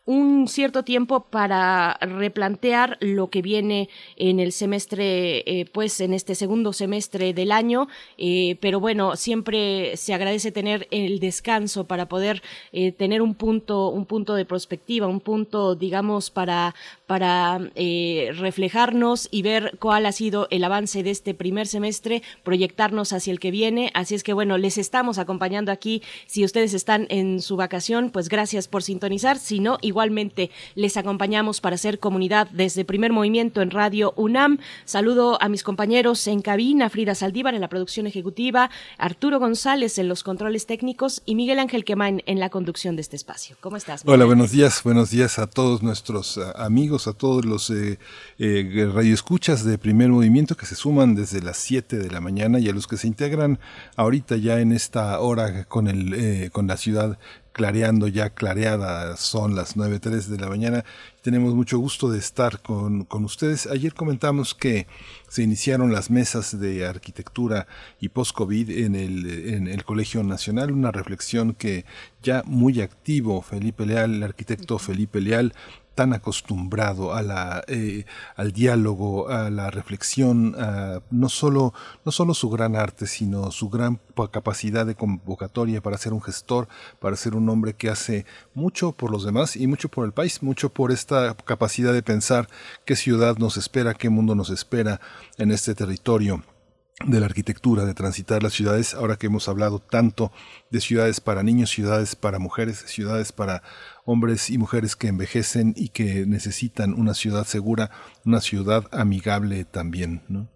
un cierto tiempo para replantear lo que viene en el semestre, eh, pues en este segundo semestre del año, eh, pero bueno, siempre se agradece tener el descanso para poder eh, tener un punto, un punto de perspectiva, un punto, digamos, para, para reflejarnos y ver cuál ha sido el avance de este primer semestre, proyectarnos hacia el que viene. Así es que bueno, les estamos acompañando aquí. Si ustedes están en su vacación, pues gracias por sintonizar. Si no, igual Igualmente les acompañamos para hacer comunidad desde Primer Movimiento en Radio UNAM. Saludo a mis compañeros en cabina, Frida Saldívar en la producción ejecutiva, Arturo González en los controles técnicos y Miguel Ángel Quemain en la conducción de este espacio. ¿Cómo estás? Hola, buenos días, buenos días a todos nuestros amigos, a todos los eh, eh, radioescuchas de Primer Movimiento que se suman desde las 7 de la mañana y a los que se integran ahorita ya en esta hora con, el, eh, con la ciudad clareando ya clareada, son las 9.03 de la mañana. Tenemos mucho gusto de estar con, con, ustedes. Ayer comentamos que se iniciaron las mesas de arquitectura y post-COVID en el, en el Colegio Nacional, una reflexión que ya muy activo Felipe Leal, el arquitecto Felipe Leal, tan acostumbrado a la, eh, al diálogo, a la reflexión, no, solo, no solo su gran arte, sino su gran capacidad de convocatoria para ser un gestor, para ser un hombre que hace mucho por los demás y mucho por el país, mucho por esta capacidad de pensar qué ciudad nos espera, qué mundo nos espera en este territorio de la arquitectura, de transitar las ciudades, ahora que hemos hablado tanto de ciudades para niños, ciudades para mujeres, ciudades para hombres y mujeres que envejecen y que necesitan una ciudad segura, una ciudad amigable también, ¿no?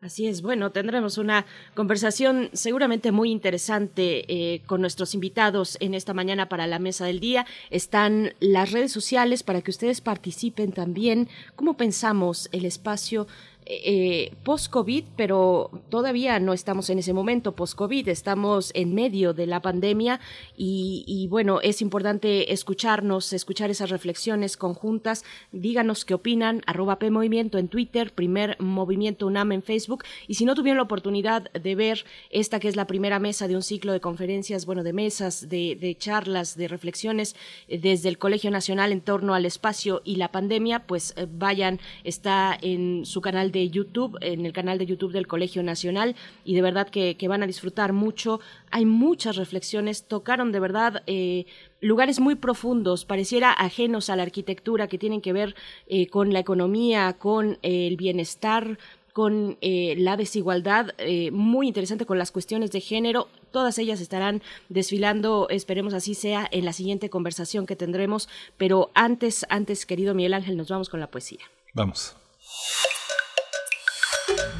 Así es, bueno, tendremos una conversación seguramente muy interesante eh, con nuestros invitados en esta mañana para la mesa del día. Están las redes sociales para que ustedes participen también. ¿Cómo pensamos el espacio eh, post-COVID, pero todavía no estamos en ese momento post-COVID, estamos en medio de la pandemia y, bueno, es importante escucharnos, escuchar esas reflexiones conjuntas. Díganos qué opinan, arroba P Movimiento en Twitter, primer Movimiento UNAM en Facebook y si no tuvieron la oportunidad de ver esta que es la primera mesa de un ciclo de conferencias, bueno, de mesas, de, charlas, de reflexiones eh, desde el Colegio Nacional en torno al espacio y la pandemia, pues eh, vayan, está en su canal de YouTube, en el canal de YouTube del Colegio Nacional, y de verdad que, van a disfrutar mucho. Hay muchas reflexiones, tocaron de verdad eh, lugares muy profundos, pareciera ajenos a la arquitectura, que tienen que ver eh, con la economía, con el bienestar, con eh, la desigualdad, muy interesante con las cuestiones de género. Todas ellas estarán desfilando, esperemos así sea, en la siguiente conversación que tendremos. Pero antes, antes, querido Miguel Ángel, nos vamos con la poesía. Vamos.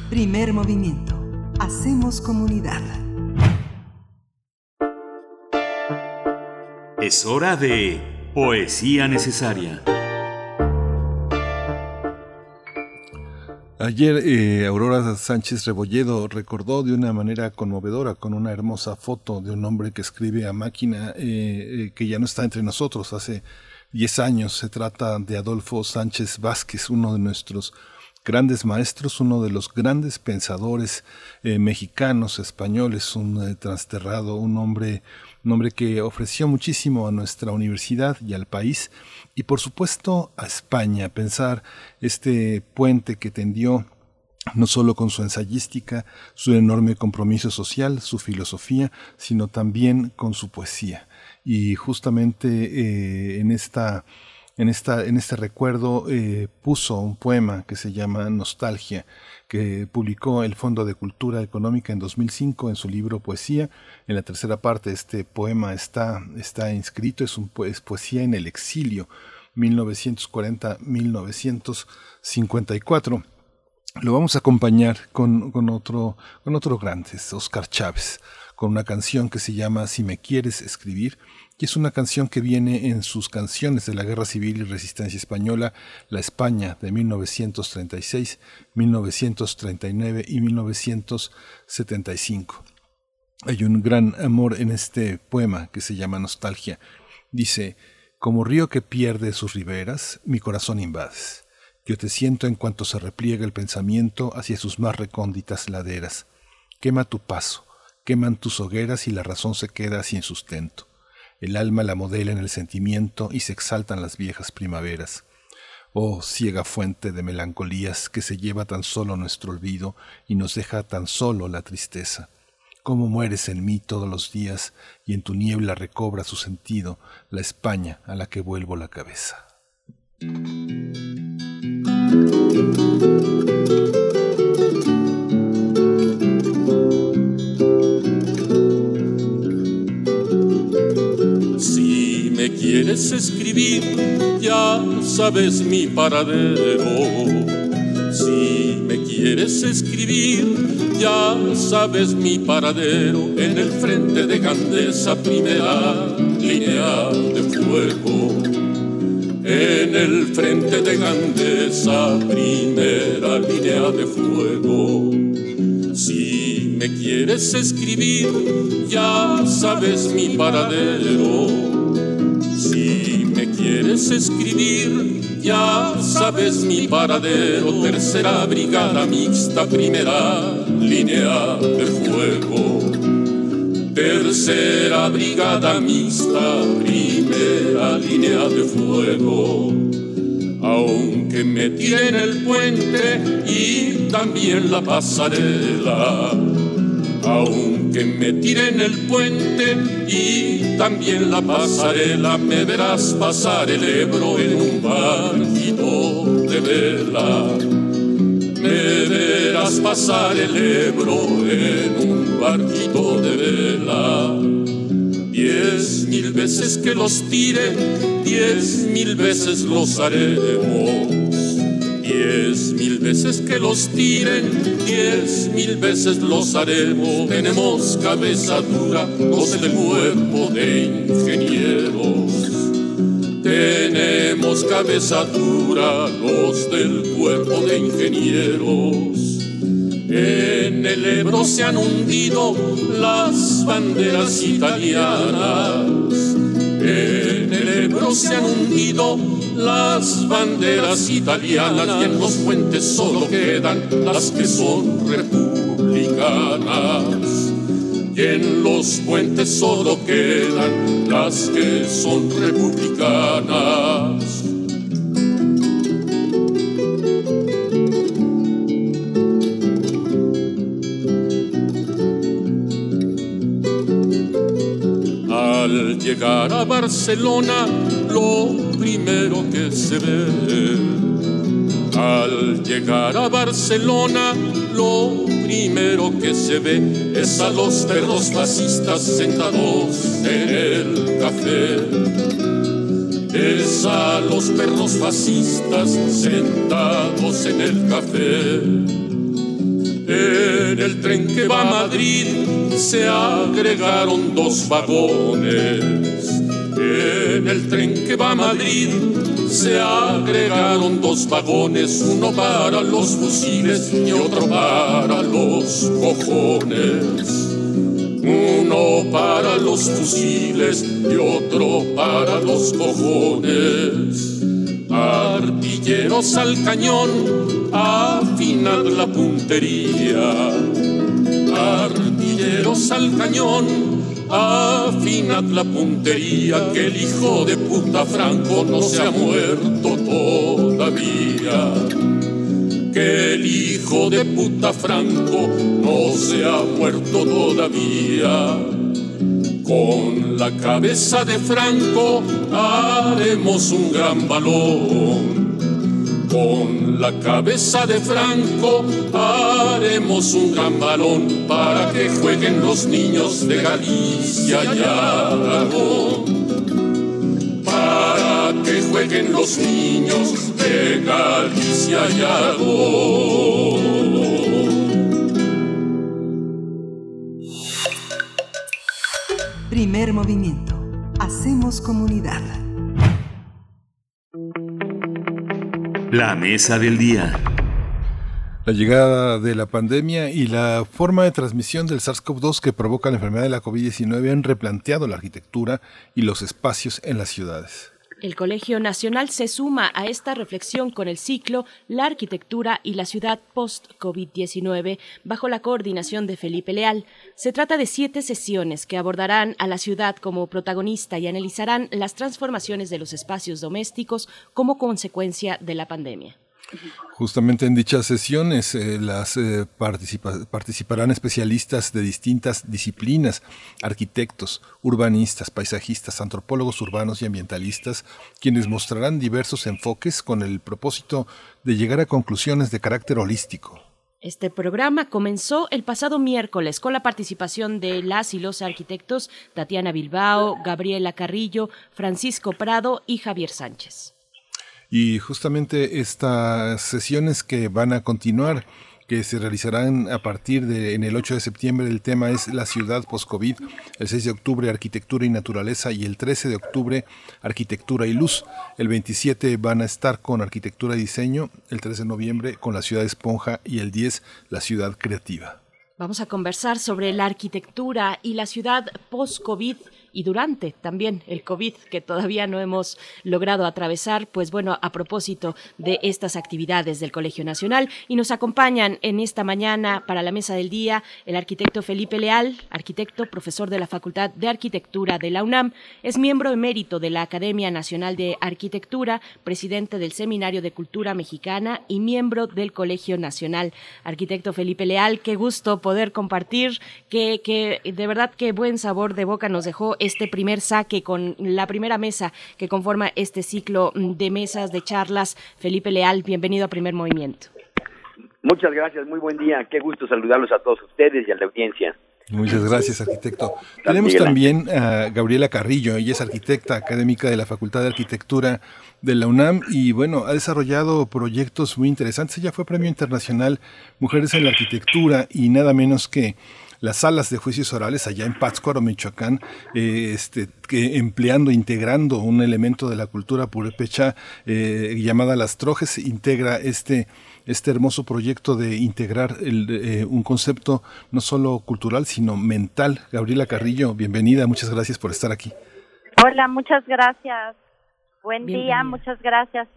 Primer movimiento. Hacemos comunidad. Es hora de Poesía Necesaria. Ayer eh, Aurora Sánchez Rebolledo recordó de una manera conmovedora con una hermosa foto de un hombre que escribe a máquina eh, eh, que ya no está entre nosotros hace 10 años. Se trata de Adolfo Sánchez Vázquez, uno de nuestros grandes maestros, uno de los grandes pensadores eh, mexicanos, españoles, un eh, transterrado, un hombre, que ofreció muchísimo a nuestra universidad y al país, y por supuesto a España, pensar este puente que tendió no solo con su ensayística, su enorme compromiso social, su filosofía, sino también con su poesía. Y justamente eh, en esta en, esta, en este recuerdo eh, puso un poema que se llama Nostalgia, que publicó el Fondo de Cultura Económica en 2005 en su libro Poesía. En la tercera parte este poema está, está inscrito, es, un, es poesía en el exilio, 1940-1954. Lo vamos a acompañar con, con, otro, con otro grande, Oscar Chávez con una canción que se llama Si me quieres escribir, y es una canción que viene en sus canciones de la Guerra Civil y Resistencia Española, La España de 1936, 1939 y 1975. Hay un gran amor en este poema que se llama Nostalgia. Dice, como río que pierde sus riberas, mi corazón invades. Yo te siento en cuanto se repliega el pensamiento hacia sus más recónditas laderas. Quema tu paso, queman tus hogueras y la razón se queda sin sustento. El alma la modela en el sentimiento y se exaltan las viejas primaveras. Oh ciega fuente de melancolías que se lleva tan solo nuestro olvido y nos deja tan solo la tristeza. Cómo mueres en mí todos los días y en tu niebla recobra su sentido la España a la que vuelvo la cabeza. Quieres escribir, ya sabes mi paradero. Si me quieres escribir, ya sabes mi paradero en el frente de Gandesa, primera línea de fuego. En el frente de Gandesa, primera línea de fuego. Si me quieres escribir, ya sabes mi paradero. Escribir, ya sabes mi paradero. Tercera brigada mixta, primera línea de fuego. Tercera brigada mixta, primera línea de fuego. Aunque me tiren el puente y también la pasarela. Aunque me tiren el puente y también la pasarela, me verás pasar el Ebro en un barquito de vela. Me verás pasar el Ebro en un barquito de vela. Diez mil veces que los tire, diez mil veces los haremos. Diez mil veces que los tiren, diez mil veces los haremos. Tenemos cabeza dura, los del cuerpo de ingenieros. Tenemos cabeza dura, los del cuerpo de ingenieros. En el Ebro se han hundido las banderas italianas. En el Ebro se han hundido las banderas italianas y en los puentes solo quedan las que son republicanas. Y en los puentes solo quedan las que son republicanas. Llegar a Barcelona, lo primero que se ve. Al llegar a Barcelona, lo primero que se ve es a los perros fascistas sentados en el café. Es a los perros fascistas sentados en el café. En el tren que va a Madrid se agregaron dos vagones. En el tren que va a Madrid se agregaron dos vagones, uno para los fusiles y otro para los cojones. Uno para los fusiles y otro para los cojones. Artilleros al cañón, afinad la puntería. Artilleros al cañón, afinad la puntería, que el hijo de puta Franco no se ha muerto todavía. Que el hijo de puta Franco no se ha muerto todavía. Con la cabeza de Franco haremos un gran balón. Con la cabeza de Franco haremos un gran balón para que jueguen los niños de Galicia y Aragón. Para que jueguen los niños de Galicia y Aragón. Movimiento. Hacemos comunidad. La mesa del día. La llegada de la pandemia y la forma de transmisión del SARS-CoV-2 que provoca la enfermedad de la COVID-19 han replanteado la arquitectura y los espacios en las ciudades. El Colegio Nacional se suma a esta reflexión con el ciclo La arquitectura y la ciudad post-COVID-19 bajo la coordinación de Felipe Leal. Se trata de siete sesiones que abordarán a la ciudad como protagonista y analizarán las transformaciones de los espacios domésticos como consecuencia de la pandemia. Justamente en dichas sesiones eh, las eh, participarán especialistas de distintas disciplinas, arquitectos, urbanistas, paisajistas, antropólogos urbanos y ambientalistas, quienes mostrarán diversos enfoques con el propósito de llegar a conclusiones de carácter holístico. Este programa comenzó el pasado miércoles con la participación de las y los arquitectos Tatiana Bilbao, Gabriela Carrillo, Francisco Prado y Javier Sánchez. Y justamente estas sesiones que van a continuar, que se realizarán a partir de en el 8 de septiembre, el tema es la ciudad post-COVID, el 6 de octubre arquitectura y naturaleza y el 13 de octubre arquitectura y luz. El 27 van a estar con arquitectura y diseño, el 13 de noviembre con la ciudad esponja y el 10 la ciudad creativa. Vamos a conversar sobre la arquitectura y la ciudad post-COVID y durante también el COVID que todavía no hemos logrado atravesar, pues bueno, a propósito de estas actividades del Colegio Nacional y nos acompañan en esta mañana para la mesa del día el arquitecto Felipe Leal, arquitecto, profesor de la Facultad de Arquitectura de la UNAM, es miembro emérito de la Academia Nacional de Arquitectura, presidente del Seminario de Cultura Mexicana y miembro del Colegio Nacional. Arquitecto Felipe Leal, qué gusto poder compartir, que, que de verdad qué buen sabor de boca nos dejó este primer saque con la primera mesa que conforma este ciclo de mesas, de charlas. Felipe Leal, bienvenido a Primer Movimiento. Muchas gracias, muy buen día. Qué gusto saludarlos a todos ustedes y a la audiencia. Muchas gracias, arquitecto. Tenemos también a Gabriela Carrillo, ella es arquitecta académica de la Facultad de Arquitectura de la UNAM y bueno, ha desarrollado proyectos muy interesantes. Ella fue Premio Internacional Mujeres en la Arquitectura y nada menos que las salas de juicios orales allá en Pátzcuaro, Michoacán, eh, este, que empleando, integrando un elemento de la cultura purépecha eh, llamada Las Trojes, integra este este hermoso proyecto de integrar eh, un concepto no solo cultural, sino mental. Gabriela Carrillo, bienvenida, muchas gracias por estar aquí. Hola, muchas gracias. Buen día, muchas gracias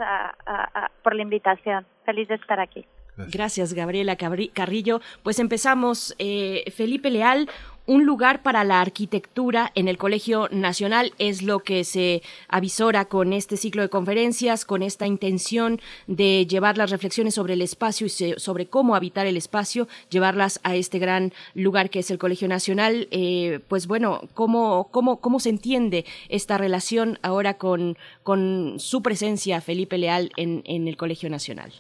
por la invitación. Feliz de estar aquí. Gracias, Gabriela Carrillo. Pues empezamos. Eh, Felipe Leal, un lugar para la arquitectura en el Colegio Nacional es lo que se avisora con este ciclo de conferencias, con esta intención de llevar las reflexiones sobre el espacio y sobre cómo habitar el espacio, llevarlas a este gran lugar que es el Colegio Nacional. Eh, pues bueno, ¿cómo, cómo, ¿cómo se entiende esta relación ahora con, con su presencia, Felipe Leal, en, en el Colegio Nacional?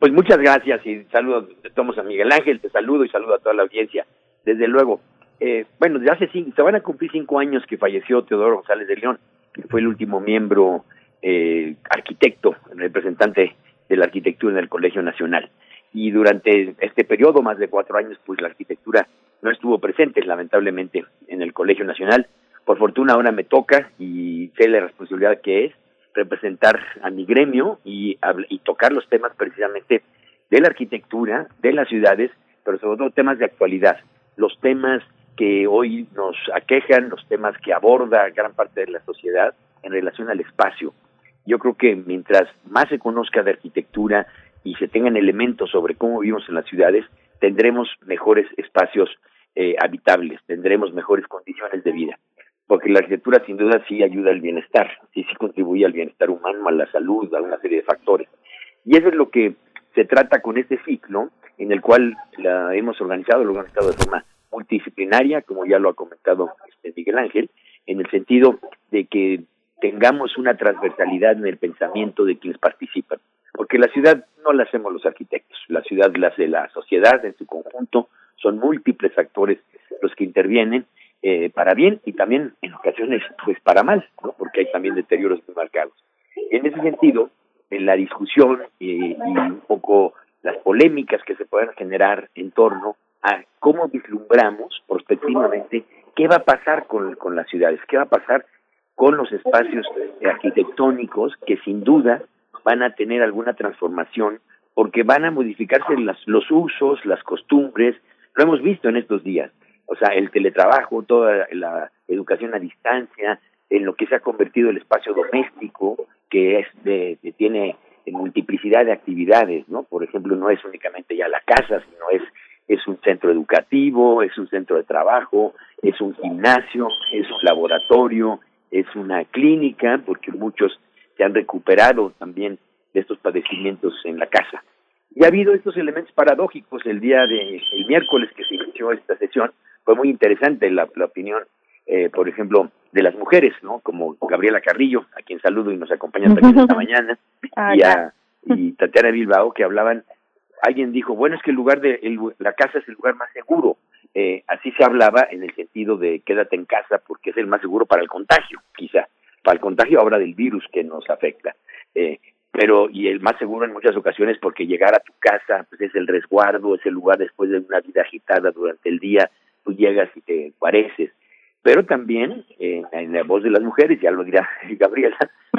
Pues muchas gracias y saludos, tomamos a Miguel Ángel, te saludo y saludo a toda la audiencia. Desde luego, eh, bueno, ya hace cinco, se van a cumplir cinco años que falleció Teodoro González de León, que fue el último miembro eh, arquitecto, representante de la arquitectura en el Colegio Nacional. Y durante este periodo, más de cuatro años, pues la arquitectura no estuvo presente, lamentablemente, en el Colegio Nacional. Por fortuna ahora me toca y sé la responsabilidad que es representar a mi gremio y, tocar los temas precisamente de la arquitectura, de las ciudades, pero sobre todo temas de actualidad, los temas que hoy nos aquejan, los temas que aborda gran parte de la sociedad en relación al espacio. Yo creo que mientras más se conozca de arquitectura y se tengan elementos sobre cómo vivimos en las ciudades, tendremos mejores espacios eh, habitables, tendremos mejores condiciones de vida porque la arquitectura sin duda sí ayuda al bienestar, sí, sí contribuye al bienestar humano, a la salud, a una serie de factores. Y eso es lo que se trata con este ciclo, en el cual la hemos organizado, lo hemos organizado de forma multidisciplinaria, como ya lo ha comentado este Miguel Ángel, en el sentido de que tengamos una transversalidad en el pensamiento de quienes participan, porque la ciudad no la hacemos los arquitectos, la ciudad la hace la sociedad en su conjunto, son múltiples actores los que intervienen eh, para bien y también en ocasiones pues para mal, ¿no? porque hay también deterioros muy marcados. En ese sentido, en la discusión y un poco las polémicas que se puedan generar en torno a cómo vislumbramos prospectivamente ¿qué va a pasar con, con las ciudades? ¿Qué va a pasar con los espacios arquitectónicos que sin duda van a tener alguna transformación porque van a modificarse las, los usos, las costumbres, lo hemos visto en estos días, o sea, el teletrabajo, toda la educación a distancia, en lo que se ha convertido el espacio doméstico, que es de, que tiene multiplicidad de actividades, ¿no? Por ejemplo, no es únicamente ya la casa, sino es es un centro educativo, es un centro de trabajo, es un gimnasio, es un laboratorio, es una clínica, porque muchos se han recuperado también de estos padecimientos en la casa. Y ha habido estos elementos paradójicos el día de el miércoles que se inició esta sesión, fue muy interesante la, la opinión, eh, por ejemplo, de las mujeres, ¿no? Como Gabriela Carrillo, a quien saludo y nos acompaña [LAUGHS] también esta mañana, ah, y, a, y Tatiana Bilbao, que hablaban, alguien dijo, bueno, es que el lugar de la casa es el lugar más seguro. Eh, así se hablaba en el sentido de quédate en casa porque es el más seguro para el contagio, quizá, para el contagio ahora del virus que nos afecta. Eh, pero y el más seguro en muchas ocasiones porque llegar a tu casa pues es el resguardo, es el lugar después de una vida agitada durante el día, llegas y te pareces. Pero también en la voz de las mujeres, ya lo dirá [LAUGHS] Gabriela,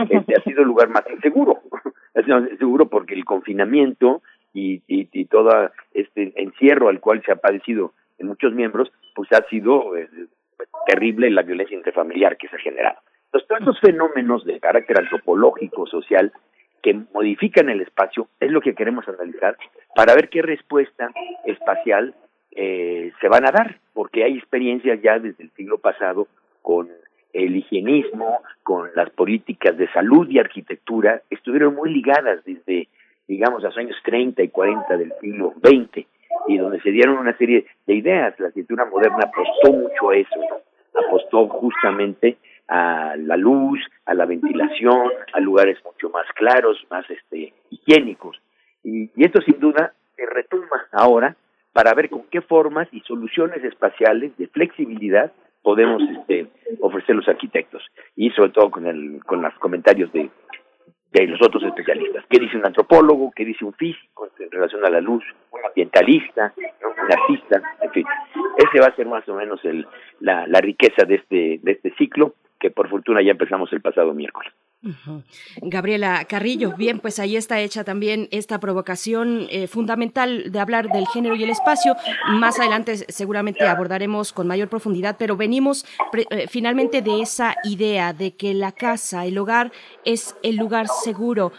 este ha sido el lugar más inseguro, [LAUGHS] ha sido seguro porque el confinamiento y, y, y todo este encierro al cual se ha padecido en muchos miembros, pues ha sido eh, terrible la violencia intrafamiliar que se ha generado. Entonces, todos fenómenos de carácter antropológico, social, que modifican el espacio, es lo que queremos analizar para ver qué respuesta espacial eh, se van a dar, porque hay experiencias ya desde el siglo pasado con el higienismo, con las políticas de salud y arquitectura, estuvieron muy ligadas desde, digamos, los años 30 y 40 del siglo XX, y donde se dieron una serie de ideas. La arquitectura moderna apostó mucho a eso, apostó justamente a la luz, a la ventilación, a lugares mucho más claros, más este higiénicos. Y, esto sin duda se retoma ahora para ver con qué formas y soluciones espaciales de flexibilidad podemos este, ofrecer los arquitectos y sobre todo con el con los comentarios de de los otros especialistas. ¿Qué dice un antropólogo? ¿Qué dice un físico en relación a la luz? Un ambientalista, un artista, en fin. Ese va a ser más o menos el, la, la riqueza de este, de este ciclo que por fortuna ya empezamos el pasado miércoles. Gabriela Carrillo, bien, pues ahí está hecha también esta provocación eh, fundamental de hablar del género y el espacio. Más adelante seguramente abordaremos con mayor profundidad, pero venimos eh, finalmente de esa idea de que la casa, el hogar, es el lugar seguro.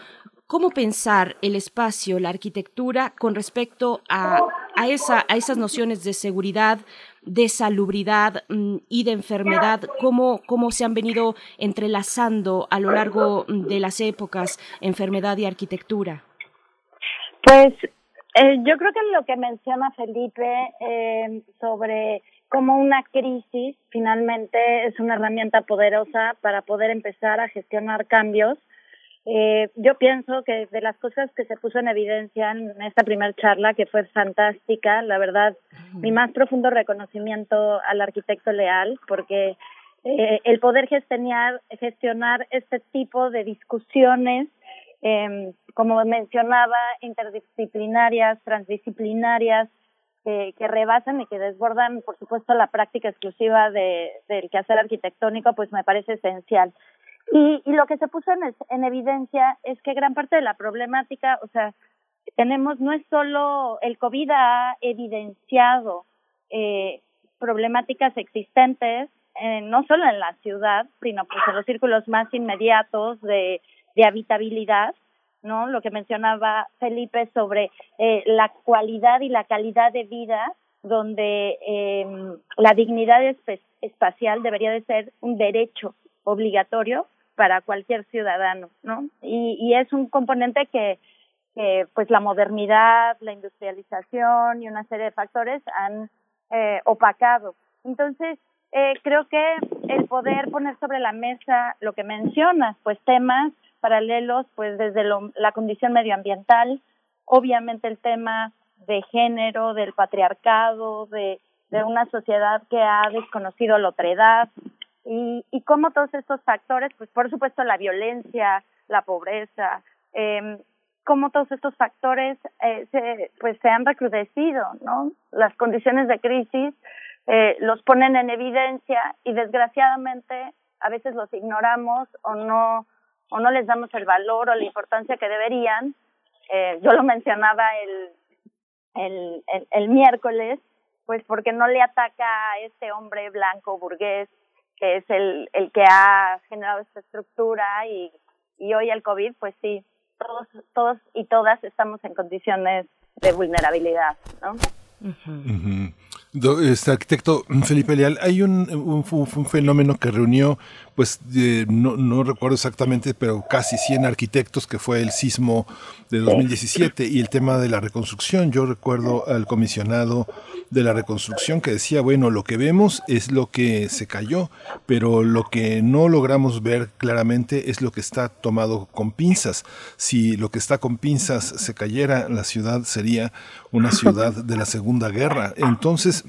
¿Cómo pensar el espacio, la arquitectura con respecto a, a, esa, a esas nociones de seguridad, de salubridad mm, y de enfermedad, cómo, cómo se han venido entrelazando a lo largo de las épocas, enfermedad y arquitectura. Pues eh, yo creo que lo que menciona Felipe eh, sobre cómo una crisis finalmente es una herramienta poderosa para poder empezar a gestionar cambios eh, yo pienso que de las cosas que se puso en evidencia en esta primera charla, que fue fantástica, la verdad, mi más profundo reconocimiento al arquitecto Leal, porque eh, el poder gestionar, gestionar este tipo de discusiones, eh, como mencionaba, interdisciplinarias, transdisciplinarias, eh, que rebasan y que desbordan, por supuesto, la práctica exclusiva de, del quehacer arquitectónico, pues me parece esencial. Y, y lo que se puso en, en evidencia es que gran parte de la problemática, o sea, tenemos, no es solo el COVID ha evidenciado eh, problemáticas existentes, eh, no solo en la ciudad, sino pues en los círculos más inmediatos de, de habitabilidad, ¿no? Lo que mencionaba Felipe sobre eh, la cualidad y la calidad de vida, donde eh, la dignidad espacial debería de ser un derecho obligatorio para cualquier ciudadano, ¿no? Y, y es un componente que, que, pues, la modernidad, la industrialización y una serie de factores han eh, opacado. Entonces, eh, creo que el poder poner sobre la mesa lo que mencionas, pues temas paralelos, pues desde lo, la condición medioambiental, obviamente el tema de género, del patriarcado, de, de una sociedad que ha desconocido la otredad, y, y cómo todos estos factores, pues por supuesto la violencia, la pobreza, eh, cómo todos estos factores eh, se, pues se han recrudecido, ¿no? Las condiciones de crisis eh, los ponen en evidencia y desgraciadamente a veces los ignoramos o no o no les damos el valor o la importancia que deberían. Eh, yo lo mencionaba el, el, el, el miércoles, pues porque no le ataca a este hombre blanco burgués que es el, el que ha generado esta estructura y, y hoy el COVID, pues sí, todos, todos y todas estamos en condiciones de vulnerabilidad, ¿no? Este arquitecto Felipe Leal, hay un, un fenómeno que reunió, pues no, no, recuerdo exactamente, pero casi 100 arquitectos, que fue el sismo de 2017 y el tema de la reconstrucción. Yo recuerdo al comisionado de la reconstrucción que decía, bueno, lo que vemos es lo que se cayó, pero lo que no logramos ver claramente es lo que está tomado con pinzas. Si lo que está con pinzas se cayera, la ciudad sería una ciudad de la Segunda Guerra. Entonces,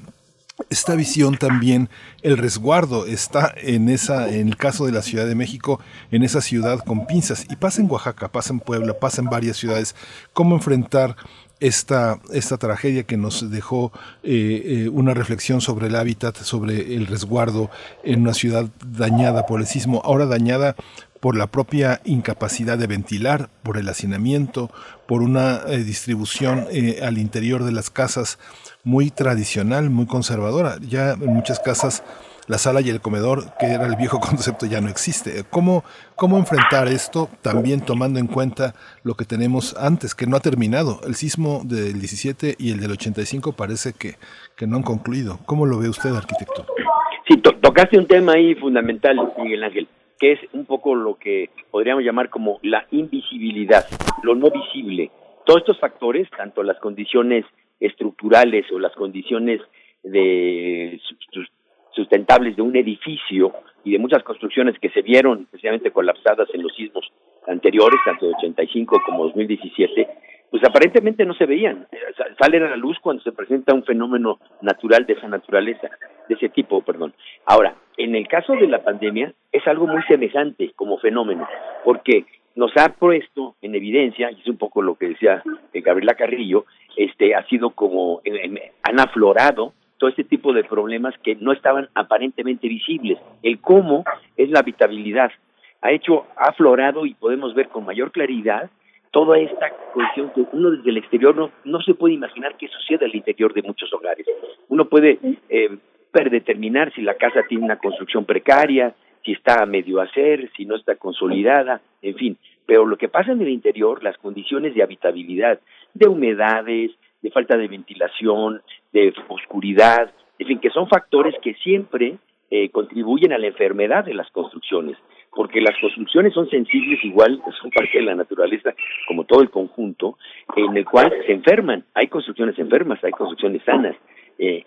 esta visión también, el resguardo está en esa, en el caso de la Ciudad de México, en esa ciudad con pinzas. Y pasa en Oaxaca, pasa en Puebla, pasa en varias ciudades. ¿Cómo enfrentar esta, esta tragedia que nos dejó eh, eh, una reflexión sobre el hábitat, sobre el resguardo en una ciudad dañada por el sismo, ahora dañada por la propia incapacidad de ventilar, por el hacinamiento, por una eh, distribución al interior de las casas muy tradicional, muy conservadora. Ya en muchas casas la sala y el comedor, que era el viejo [LAUGHS] concepto, ya no existe. ¿Cómo, cómo enfrentar esto también tomando en cuenta lo que tenemos antes, que no ha terminado? El sismo del 17 y el del 85 parece que, que no han concluido. ¿Cómo lo ve usted, arquitecto? Sí, tocaste un tema ahí fundamental, Miguel Ángel, que es un poco lo que podríamos llamar como la invisibilidad, lo no visible. Todos estos factores, tanto las condiciones estructurales o las condiciones de sustentables de un edificio y de muchas construcciones que se vieron especialmente colapsadas en los sismos anteriores, tanto de 85 como 2017, pues aparentemente no se veían. Salen a la luz cuando se presenta un fenómeno natural de esa naturaleza, de ese tipo, perdón. Ahora, en el caso de la pandemia es algo muy semejante como fenómeno, porque nos ha puesto en evidencia, y es un poco lo que decía eh, Gabriela Carrillo, este, ha sido como, han aflorado todo este tipo de problemas que no estaban aparentemente visibles. El cómo es la habitabilidad. Ha hecho, ha aflorado y podemos ver con mayor claridad toda esta cuestión que uno desde el exterior no, no se puede imaginar que sucede al interior de muchos hogares. Uno puede eh, predeterminar si la casa tiene una construcción precaria, si está a medio hacer, si no está consolidada, en fin. Pero lo que pasa en el interior, las condiciones de habitabilidad, de humedades, de falta de ventilación, de oscuridad, en fin, que son factores que siempre eh, contribuyen a la enfermedad de las construcciones, porque las construcciones son sensibles igual, son parte de la naturaleza, como todo el conjunto, en el cual se enferman. Hay construcciones enfermas, hay construcciones sanas. Eh,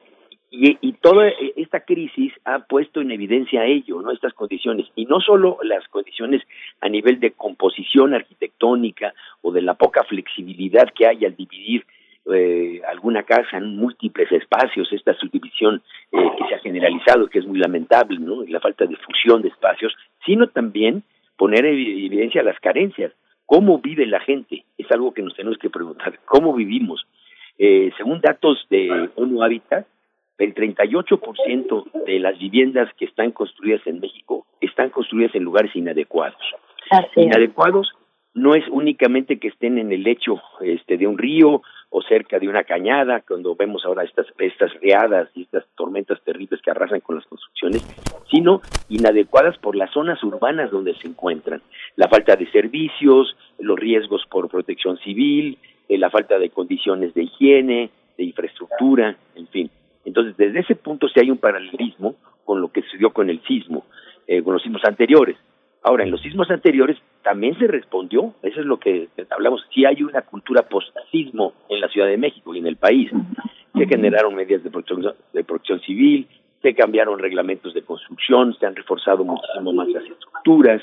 y, y, toda esta crisis ha puesto en evidencia ello, ¿no? Estas condiciones. Y no solo las condiciones a nivel de composición arquitectónica o de la poca flexibilidad que hay al dividir eh, alguna casa en múltiples espacios, esta subdivisión eh, que se ha generalizado, que es muy lamentable, ¿no? Y la falta de fusión de espacios, sino también poner en evidencia las carencias. ¿Cómo vive la gente? Es algo que nos tenemos que preguntar. ¿Cómo vivimos? Eh, según datos de ONU Habitat, el 38% de las viviendas que están construidas en México están construidas en lugares inadecuados. inadecuados no es únicamente que estén en el lecho este, de un río o cerca de una cañada, cuando vemos ahora estas, estas riadas y estas tormentas terribles que arrasan con las construcciones, sino inadecuadas por las zonas urbanas donde se encuentran. La falta de servicios, los riesgos por protección civil, eh, la falta de condiciones de higiene, de infraestructura, en fin. Entonces, desde ese punto sí hay un paralelismo con lo que sucedió con el sismo, eh, con los sismos anteriores. Ahora, en los sismos anteriores también se respondió, eso es lo que hablamos, sí hay una cultura post-sismo en la Ciudad de México y en el país. Se generaron medidas de protección, de protección civil, se cambiaron reglamentos de construcción, se han reforzado muchísimo más las estructuras,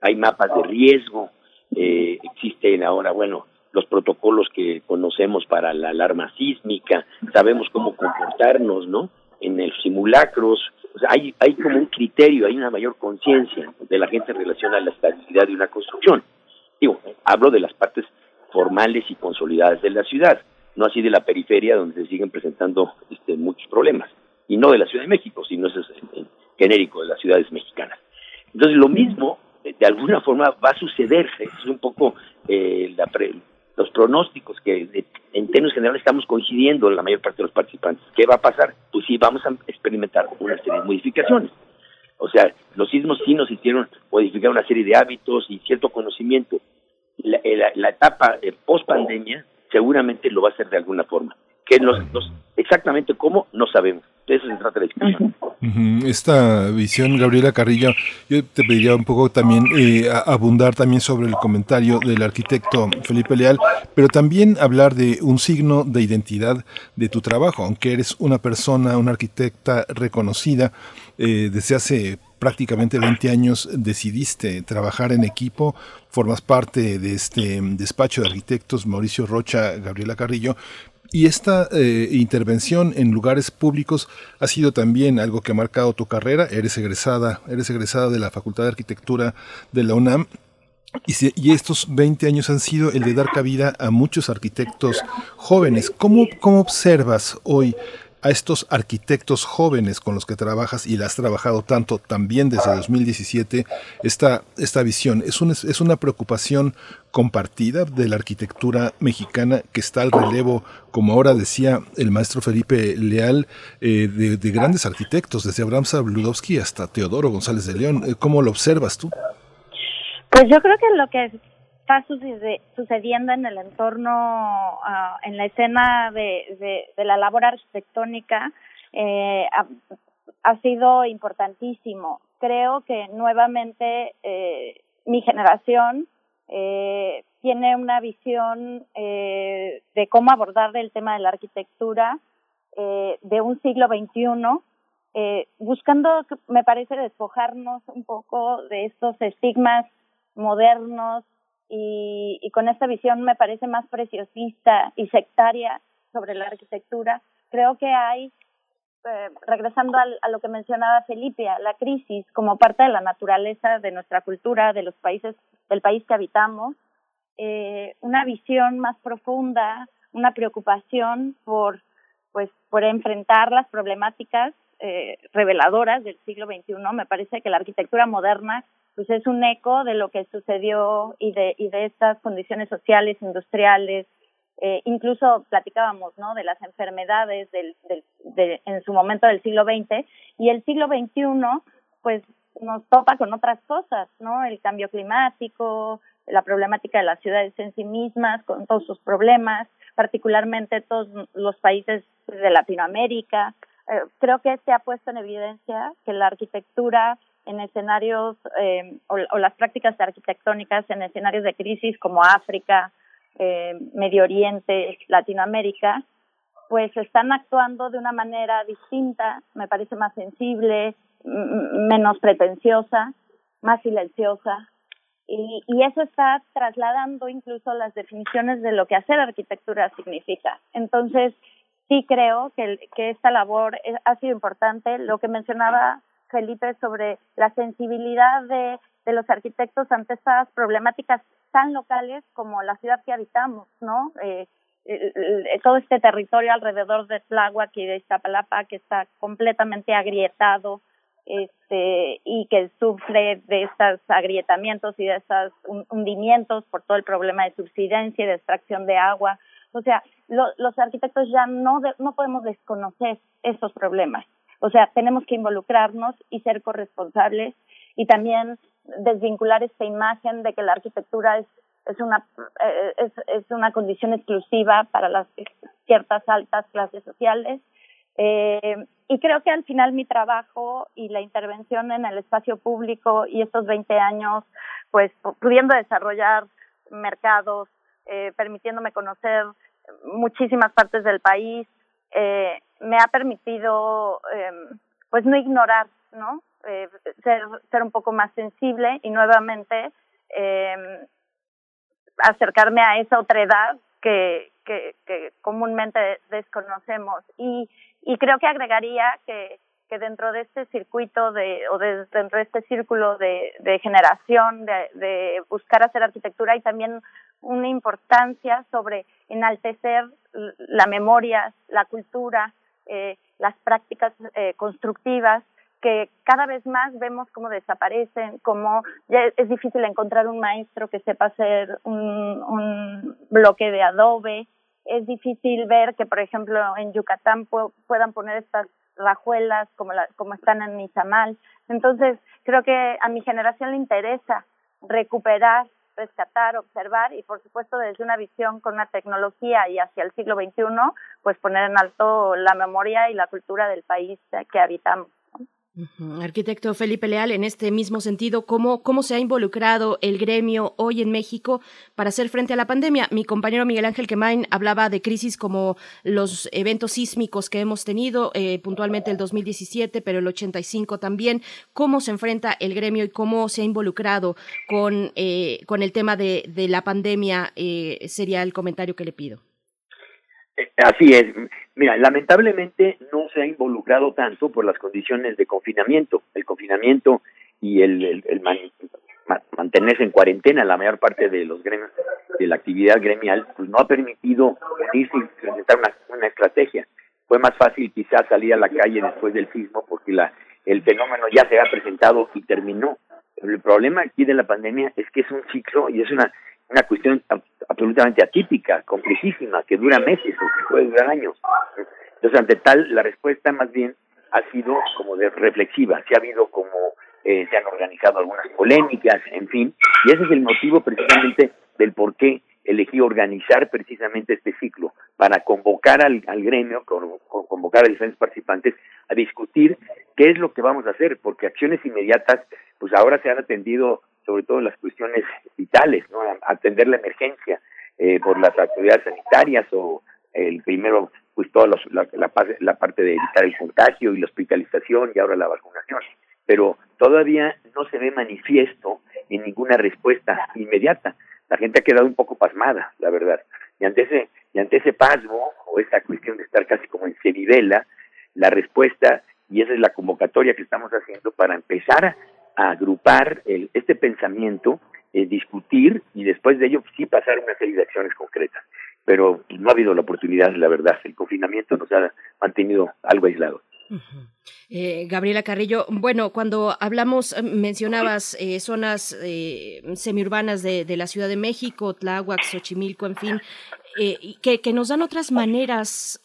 hay mapas de riesgo, eh, existen ahora, bueno, los protocolos que conocemos para la alarma sísmica, sabemos cómo comportarnos, ¿no? En los simulacros, o sea, hay, hay como un criterio, hay una mayor conciencia de la gente en relación a la estabilidad de una construcción. Digo, hablo de las partes formales y consolidadas de la ciudad, no así de la periferia donde se siguen presentando este, muchos problemas. y no de la Ciudad de México, sino es el, genérico de las ciudades mexicanas. Entonces, lo mismo, de alguna forma, va a sucederse, es un poco eh, la los pronósticos que en términos generales estamos coincidiendo la mayor parte de los participantes. ¿Qué va a pasar? Pues sí, vamos a experimentar una serie de modificaciones. O sea, los sismos sí nos hicieron modificar una serie de hábitos y cierto conocimiento. La, la, etapa post pandemia seguramente lo va a hacer de alguna forma. Que exactamente cómo, no sabemos. De eso se trata la discusión. Esta visión, Gabriela Carrillo, yo te pediría un poco también eh, abundar también sobre el comentario del arquitecto Felipe Leal, pero también hablar de un signo de identidad de tu trabajo, aunque eres una persona, una arquitecta reconocida eh, desde hace prácticamente 20 años decidiste trabajar en equipo, formas parte de este despacho de arquitectos Mauricio Rocha, Gabriela Carrillo, y esta eh, intervención en lugares públicos ha sido también algo que ha marcado tu carrera. Eres egresada, eres egresada de la Facultad de Arquitectura de la UNAM. Y, y, estos 20 años han sido el de dar cabida a muchos arquitectos jóvenes. ¿Cómo, cómo observas hoy a estos arquitectos jóvenes con los que trabajas y la has trabajado tanto también desde 2017, esta, esta visión? ¿Es, un, ¿Es una preocupación compartida de la arquitectura mexicana que está al relevo, como ahora decía el maestro Felipe Leal, eh, de, grandes arquitectos, desde Abraham Sabludowski hasta Teodoro González de León? Eh, ¿Cómo lo observas tú? Pues yo creo que lo que está sucediendo en el entorno, ah, en la escena de, de, la labor arquitectónica, eh, ha, sido importantísimo. Creo que nuevamente eh, mi generación eh, tiene una visión eh, de cómo abordar el tema de la arquitectura eh, de un siglo XXI, eh, buscando, me parece, despojarnos un poco de estos estigmas modernos y, con esta visión me parece más preciosista y sectaria sobre la arquitectura. Creo que hay eh, regresando a lo que mencionaba Felipe, la crisis como parte de la naturaleza de nuestra cultura, de los países, del país que habitamos, eh, una visión más profunda, una preocupación por, pues, por enfrentar las problemáticas eh, reveladoras del siglo XXI. Me parece que la arquitectura moderna pues es un eco de lo que sucedió y de, y de estas condiciones sociales, industriales, eh, incluso platicábamos ¿no? de las enfermedades del, del, de, en su momento del siglo XX y el siglo XXI pues nos topa con otras cosas, ¿no? El cambio climático, la problemática de las ciudades en sí mismas, con todos sus problemas, particularmente todos los países de Latinoamérica. Eh, creo que se ha puesto en evidencia que la arquitectura en escenarios eh, o, las prácticas arquitectónicas en escenarios de crisis como África, eh, Medio Oriente, Latinoamérica, pues están actuando de una manera distinta, me parece más sensible, menos pretenciosa, más silenciosa. Y, y eso está trasladando incluso las definiciones de lo que hacer arquitectura significa. Entonces, sí creo que, que esta labor ha sido importante. Lo que mencionaba Felipe sobre la sensibilidad de, de los arquitectos ante estas problemáticas tan locales como la ciudad que habitamos, ¿no? Eh, todo este territorio alrededor de Tláhuac y de Iztapalapa que está completamente agrietado este y que sufre de estos agrietamientos y de estos hundimientos por todo el problema de subsidencia y de extracción de agua. O sea, lo, los arquitectos ya no, no podemos desconocer esos problemas. O sea, tenemos que involucrarnos y ser corresponsables y también desvincular esta imagen de que la arquitectura es es una eh, es, una condición exclusiva para las ciertas altas clases sociales. Eh, y creo que al final mi trabajo y la intervención en el espacio público y estos 20 años pues pudiendo desarrollar mercados eh, permitiéndome conocer muchísimas partes del país eh, me ha permitido eh, pues no ignorar no eh, ser, ser un poco más sensible y nuevamente eh, acercarme a esa otra edad que, que, comúnmente desconocemos. Y, y creo que agregaría que, que dentro de este circuito de, o de, dentro de este círculo de, de generación, de, de buscar hacer arquitectura, hay también una importancia sobre enaltecer la memoria, la cultura, eh, las prácticas eh, constructivas que cada vez más vemos cómo desaparecen, cómo ya es difícil encontrar un maestro que sepa hacer un, un bloque de adobe, es difícil ver que, por ejemplo, en Yucatán puedan poner estas rajuelas como, la, como están en Izamal. Entonces, creo que a mi generación le interesa recuperar, rescatar, observar y, por supuesto, desde una visión con una tecnología y hacia el siglo XXI, pues poner en alto la memoria y la cultura del país que habitamos. Arquitecto Felipe Leal, en este mismo sentido, ¿cómo, ¿cómo se ha involucrado el gremio hoy en México para hacer frente a la pandemia? Mi compañero Miguel Ángel Quemain hablaba de crisis como los eventos sísmicos que hemos tenido, eh, puntualmente el 2017, pero el 85 también. ¿Cómo se enfrenta el gremio y cómo se ha involucrado con, eh, con el tema de, la pandemia? Eh, sería el comentario que le pido. Así es. Mira, lamentablemente no se ha involucrado tanto por las condiciones de confinamiento. El confinamiento y el, el, mantenerse en cuarentena la mayor parte de los gremios, de la actividad gremial, pues no ha permitido unirse y presentar una, una estrategia. Fue más fácil quizás salir a la calle después del sismo porque la, el fenómeno ya se ha presentado y terminó. Pero el problema aquí de la pandemia es que es un ciclo y es una una cuestión absolutamente atípica, complejísima, que dura meses o que puede durar años. Entonces, ante tal, la respuesta más bien ha sido como de reflexiva, se ha habido como eh, se han organizado algunas polémicas, en fin, y ese es el motivo precisamente del por qué elegí organizar precisamente este ciclo, para convocar al, al gremio, convocar a diferentes participantes a discutir qué es lo que vamos a hacer, porque acciones inmediatas, pues ahora se han atendido sobre todo las cuestiones vitales, ¿no? atender la emergencia eh, por las autoridades sanitarias o el primero, pues toda la, la, parte de evitar el contagio y la hospitalización y ahora la vacunación. Pero todavía no se ve manifiesto en ninguna respuesta inmediata. La gente ha quedado un poco pasmada, la verdad. Y ante ese, y ante ese pasmo o esa cuestión de estar casi como en semivela, la respuesta, y esa es la convocatoria que estamos haciendo para empezar agrupar el, este pensamiento, eh, discutir y después de ello sí pasar una serie de acciones concretas. Pero no ha habido la oportunidad, la verdad. El confinamiento nos ha mantenido algo aislados. Eh, Gabriela Carrillo, bueno, cuando hablamos, eh, mencionabas eh, zonas semiurbanas de, la Ciudad de México, Tláhuac, Xochimilco, en fin, que, nos dan otras maneras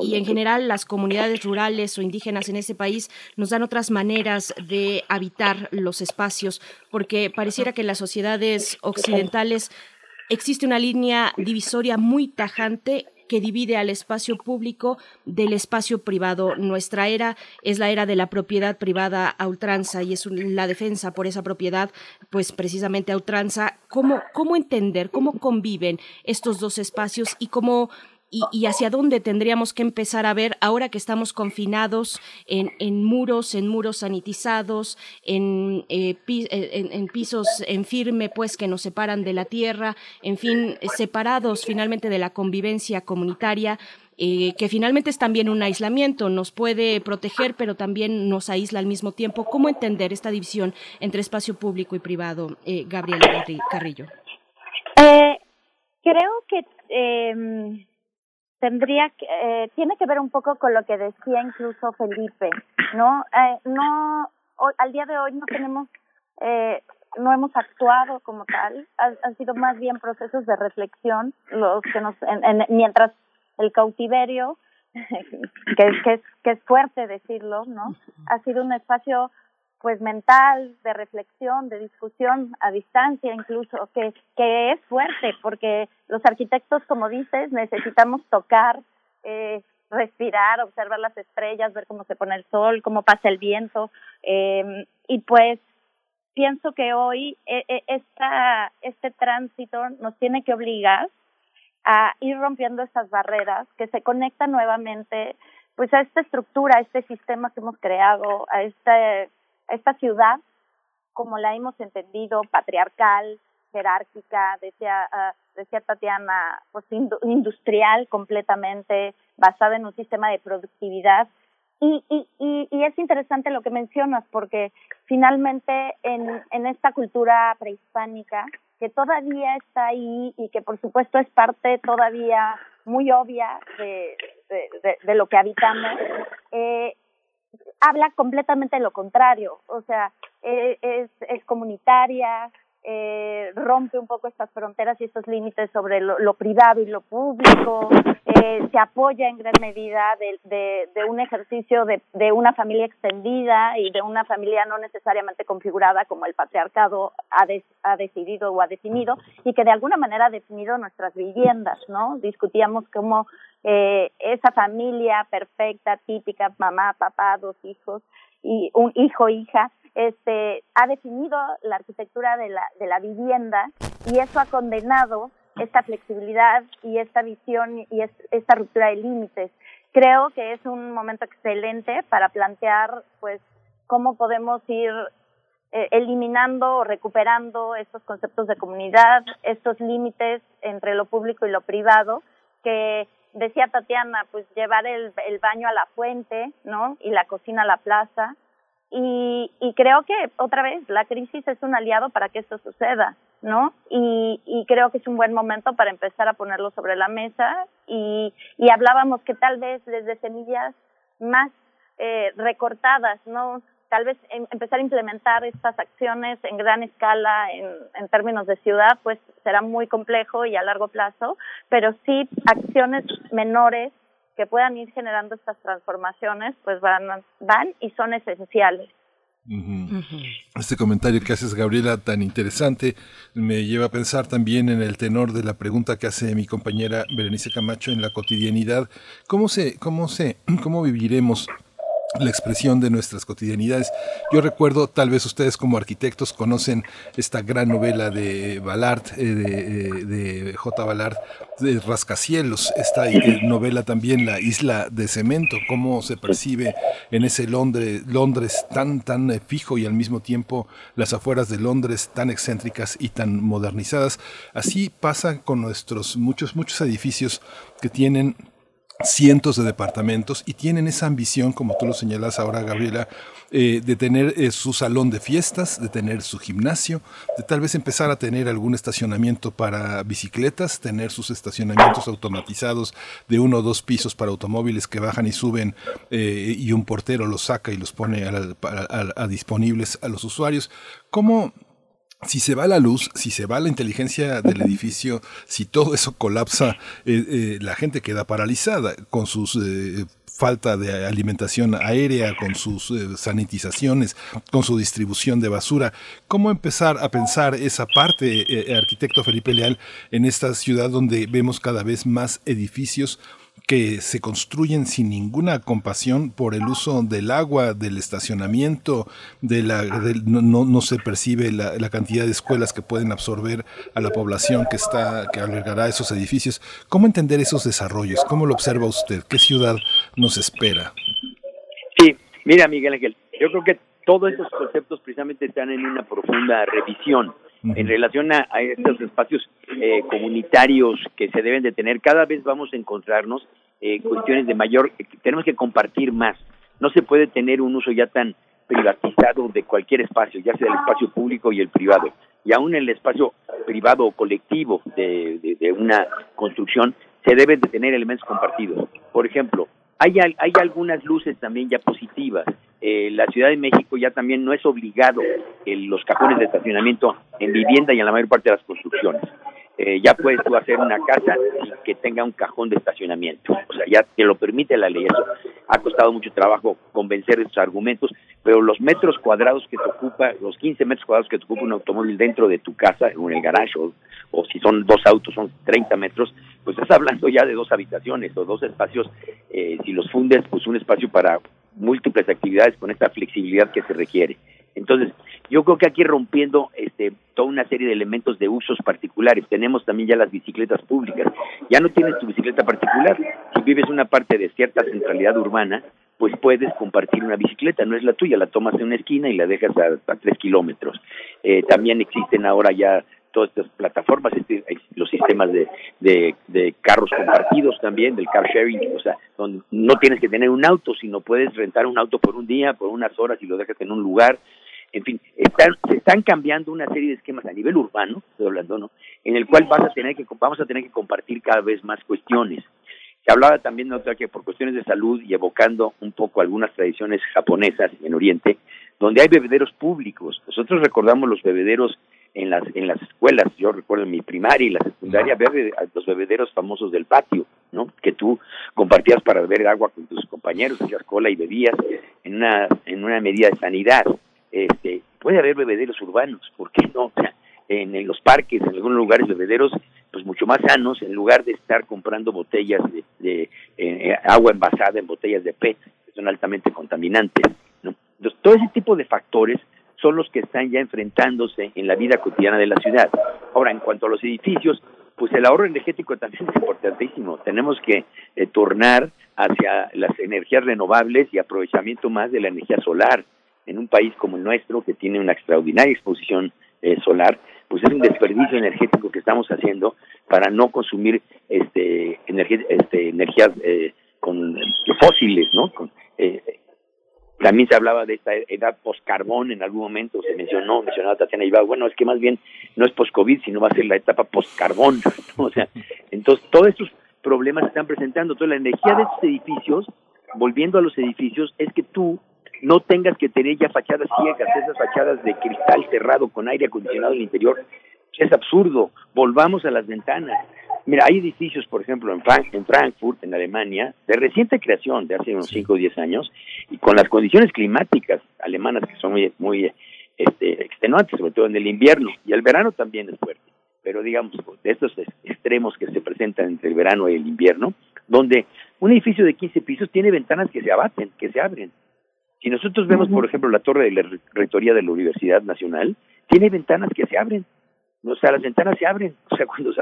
y, en general las comunidades rurales o indígenas en ese país nos dan otras maneras de habitar los espacios, porque pareciera que en las sociedades occidentales existe una línea divisoria muy tajante que divide al espacio público del espacio privado. Nuestra era es la era de la propiedad privada a ultranza y es la defensa por esa propiedad, pues precisamente a ultranza. ¿Cómo, cómo entender, cómo conviven estos dos espacios y cómo y, hacia dónde tendríamos que empezar a ver ahora que estamos confinados en, en muros, en muros sanitizados, en, eh, eh, en, pisos en firme, pues que nos separan de la tierra, en fin, separados finalmente de la convivencia comunitaria. Eh, que finalmente es también un aislamiento, nos puede proteger, pero también nos aísla al mismo tiempo. ¿Cómo entender esta división entre espacio público y privado, eh, Gabriela Carrillo? Creo que eh, tendría que, eh, tiene que ver un poco con lo que decía incluso Felipe, ¿no? Eh, no, al día de hoy no tenemos, eh, no hemos actuado como tal, han, han sido más bien procesos de reflexión los que nos, en, en, mientras el cautiverio, [LAUGHS] que, que, que es fuerte decirlo, ¿no? Ha sido un espacio pues mental, de reflexión, de discusión a distancia incluso, que, que es fuerte, porque los arquitectos, como dices, necesitamos tocar, eh, respirar, observar las estrellas, ver cómo se pone el sol, cómo pasa el viento, eh, y pues pienso que hoy eh, esta, este tránsito nos tiene que obligar a ir rompiendo estas barreras, que se conectan nuevamente pues a esta estructura, a este sistema que hemos creado, a este esta ciudad, como la hemos entendido, patriarcal, jerárquica, decía, uh, decía Tatiana, pues industrial completamente, basada en un sistema de productividad. Y, y, y, es interesante lo que mencionas, porque finalmente en, en esta cultura prehispánica, que todavía está ahí y que por supuesto es parte todavía muy obvia de, de, de, lo que habitamos, eh, habla completamente lo contrario, o sea, eh, es, es comunitaria, eh, rompe un poco estas fronteras y estos límites sobre lo, privado y lo público, eh, se apoya en gran medida de, de, de un ejercicio de, de, una familia extendida y de una familia no necesariamente configurada como el patriarcado ha, decidido o ha definido y que de alguna manera ha definido nuestras viviendas, ¿no? Discutíamos cómo eh, esa familia perfecta, típica, mamá, papá, dos hijos y un hijo, hija, este, ha definido la arquitectura de la, de la vivienda y eso ha condenado esta flexibilidad y esta visión y esta ruptura de límites. Creo que es un momento excelente para plantear, pues, cómo podemos ir eh, eliminando o recuperando estos conceptos de comunidad, estos límites entre lo público y lo privado, que decía Tatiana, pues llevar el, el baño a la fuente, ¿no? Y la cocina a la plaza, y, y creo que, otra vez, la crisis es un aliado para que esto suceda, ¿no? Y, y creo que es un buen momento para empezar a ponerlo sobre la mesa y, y hablábamos que tal vez desde semillas más eh, recortadas, ¿no? Tal vez em, empezar a implementar estas acciones en gran escala en, en términos de ciudad, pues será muy complejo y a largo plazo, pero sí acciones menores que puedan ir generando estas transformaciones, pues van, van y son esenciales. Este comentario que haces, Gabriela, tan interesante, me lleva a pensar también en el tenor de la pregunta que hace mi compañera Berenice Camacho en la cotidianidad. ¿Cómo se, cómo se, [CLEARS THROAT] cómo viviremos la expresión de nuestras cotidianidades. Yo recuerdo, tal vez ustedes como arquitectos conocen esta gran novela de Ballard, eh, de, eh, de, J. Ballard, de Rascacielos, esta eh, novela también, La Isla de Cemento, cómo se percibe en ese Londres, Londres tan, tan fijo y al mismo tiempo las afueras de Londres tan excéntricas y tan modernizadas. Así pasa con nuestros muchos, muchos edificios que tienen cientos de departamentos y tienen esa ambición, como tú lo señalas ahora, Gabriela, eh, de tener eh, su salón de fiestas, de tener su gimnasio, de tal vez empezar a tener algún estacionamiento para bicicletas, tener sus estacionamientos automatizados de uno o dos pisos para automóviles que bajan y suben eh, y un portero los saca y los pone a, disponibles a los usuarios. ¿Cómo, si se va la luz, si se va la inteligencia del edificio, si todo eso colapsa, eh, eh, la gente queda paralizada con sus eh, falta de alimentación aérea, con sus sanitizaciones, con su distribución de basura. ¿Cómo empezar a pensar esa parte, arquitecto Felipe Leal, en esta ciudad donde vemos cada vez más edificios que se construyen sin ninguna compasión por el uso del agua, del estacionamiento, de la, no, no, se percibe la, la, cantidad de escuelas que pueden absorber a la población que está, que albergará esos edificios. ¿Cómo entender esos desarrollos? ¿Cómo lo observa usted? ¿Qué ciudad nos espera? Sí, mira Miguel Ángel, yo creo que todos estos conceptos precisamente están en una profunda revisión en relación a, estos espacios eh, comunitarios que se deben de tener, cada vez vamos a encontrarnos eh, cuestiones de mayor, tenemos que compartir más. No se puede tener un uso ya tan privatizado de cualquier espacio, ya sea el espacio público y el privado. Y aún en el espacio privado o colectivo de, de, una construcción, se deben de tener elementos compartidos. Por ejemplo, hay, hay algunas luces también ya positivas eh, la Ciudad de México ya también no es obligado los cajones de estacionamiento en vivienda y en la mayor parte de las construcciones. Eh, ya puedes tú hacer una casa que tenga un cajón de estacionamiento. O sea, ya te lo permite la ley. Eso ha costado mucho trabajo convencer estos argumentos, pero los metros cuadrados que te ocupa, los 15 metros cuadrados que te ocupa un automóvil dentro de tu casa, en el garage, o, si son dos autos, son 30 metros, pues estás hablando ya de dos habitaciones o dos espacios, eh, si los fundes, pues un espacio para múltiples actividades con esta flexibilidad que se requiere. Entonces, yo creo que aquí rompiendo este, toda una serie de elementos de usos particulares, tenemos también ya las bicicletas públicas. Ya no tienes tu bicicleta particular. Si vives una parte de cierta centralidad urbana, pues puedes compartir una bicicleta, no es la tuya, la tomas en una esquina y la dejas a, tres kilómetros. Eh, también existen ahora ya todas estas plataformas, este, los sistemas de, de, carros compartidos también, del car sharing, o sea, donde no tienes que tener un auto, sino puedes rentar un auto por un día, por unas horas y lo dejas en un lugar. En fin, están, se están cambiando una serie de esquemas a nivel urbano, estoy hablando, ¿no? En el cual vas a tener que, vamos a tener que compartir cada vez más cuestiones. Se hablaba también de que por cuestiones de salud y evocando un poco algunas tradiciones japonesas en Oriente, donde hay bebederos públicos. Nosotros recordamos los bebederos en las en las escuelas, yo recuerdo en mi primaria y la secundaria ver los bebederos famosos del patio, ¿no? Que tú compartías para beber agua con tus compañeros, hacías cola y bebías en una en una medida de sanidad. Este, puede haber bebederos urbanos, ¿por qué no? en, los parques, en algunos lugares bebederos, pues mucho más sanos, en lugar de estar comprando botellas de, eh, agua envasada en botellas de PET, que son altamente contaminantes. ¿no? Entonces, todo ese tipo de factores son los que están ya enfrentándose en la vida cotidiana de la ciudad. Ahora, en cuanto a los edificios, pues el ahorro energético también es importantísimo. Tenemos que eh, tornar hacia las energías renovables y aprovechamiento más de la energía solar. En un país como el nuestro, que tiene una extraordinaria exposición eh, solar, pues es un desperdicio energético que estamos haciendo para no consumir este, energía, este, energías eh, con fósiles, ¿no? Con, también se hablaba de esta edad post-carbón en algún momento, se mencionó, mencionaba Tatiana Iba, bueno, es que más bien no es post-COVID, sino va a ser la etapa post-carbón, [LAUGHS] o sea, entonces todos estos problemas se están presentando, entonces la energía de estos edificios, volviendo a los edificios, es que tú no tengas que tener ya fachadas ciegas, esas fachadas de cristal cerrado con aire acondicionado en el interior, es absurdo, volvamos a las ventanas, Mira, hay edificios, por ejemplo, en, en Frankfurt, en Alemania, de reciente creación, de hace unos 5 o 10 años, y con las condiciones climáticas alemanas que son muy, muy este, extenuantes, sobre todo en el invierno, y el verano también es fuerte. Pero digamos, de estos extremos que se presentan entre el verano y el invierno, donde un edificio de 15 pisos tiene ventanas que se abaten, que se abren. Si nosotros vemos, por ejemplo, la torre de la rectoría de la Universidad Nacional, tiene ventanas que se abren o sea, las ventanas se abren. [LAUGHS] O sea, cuando se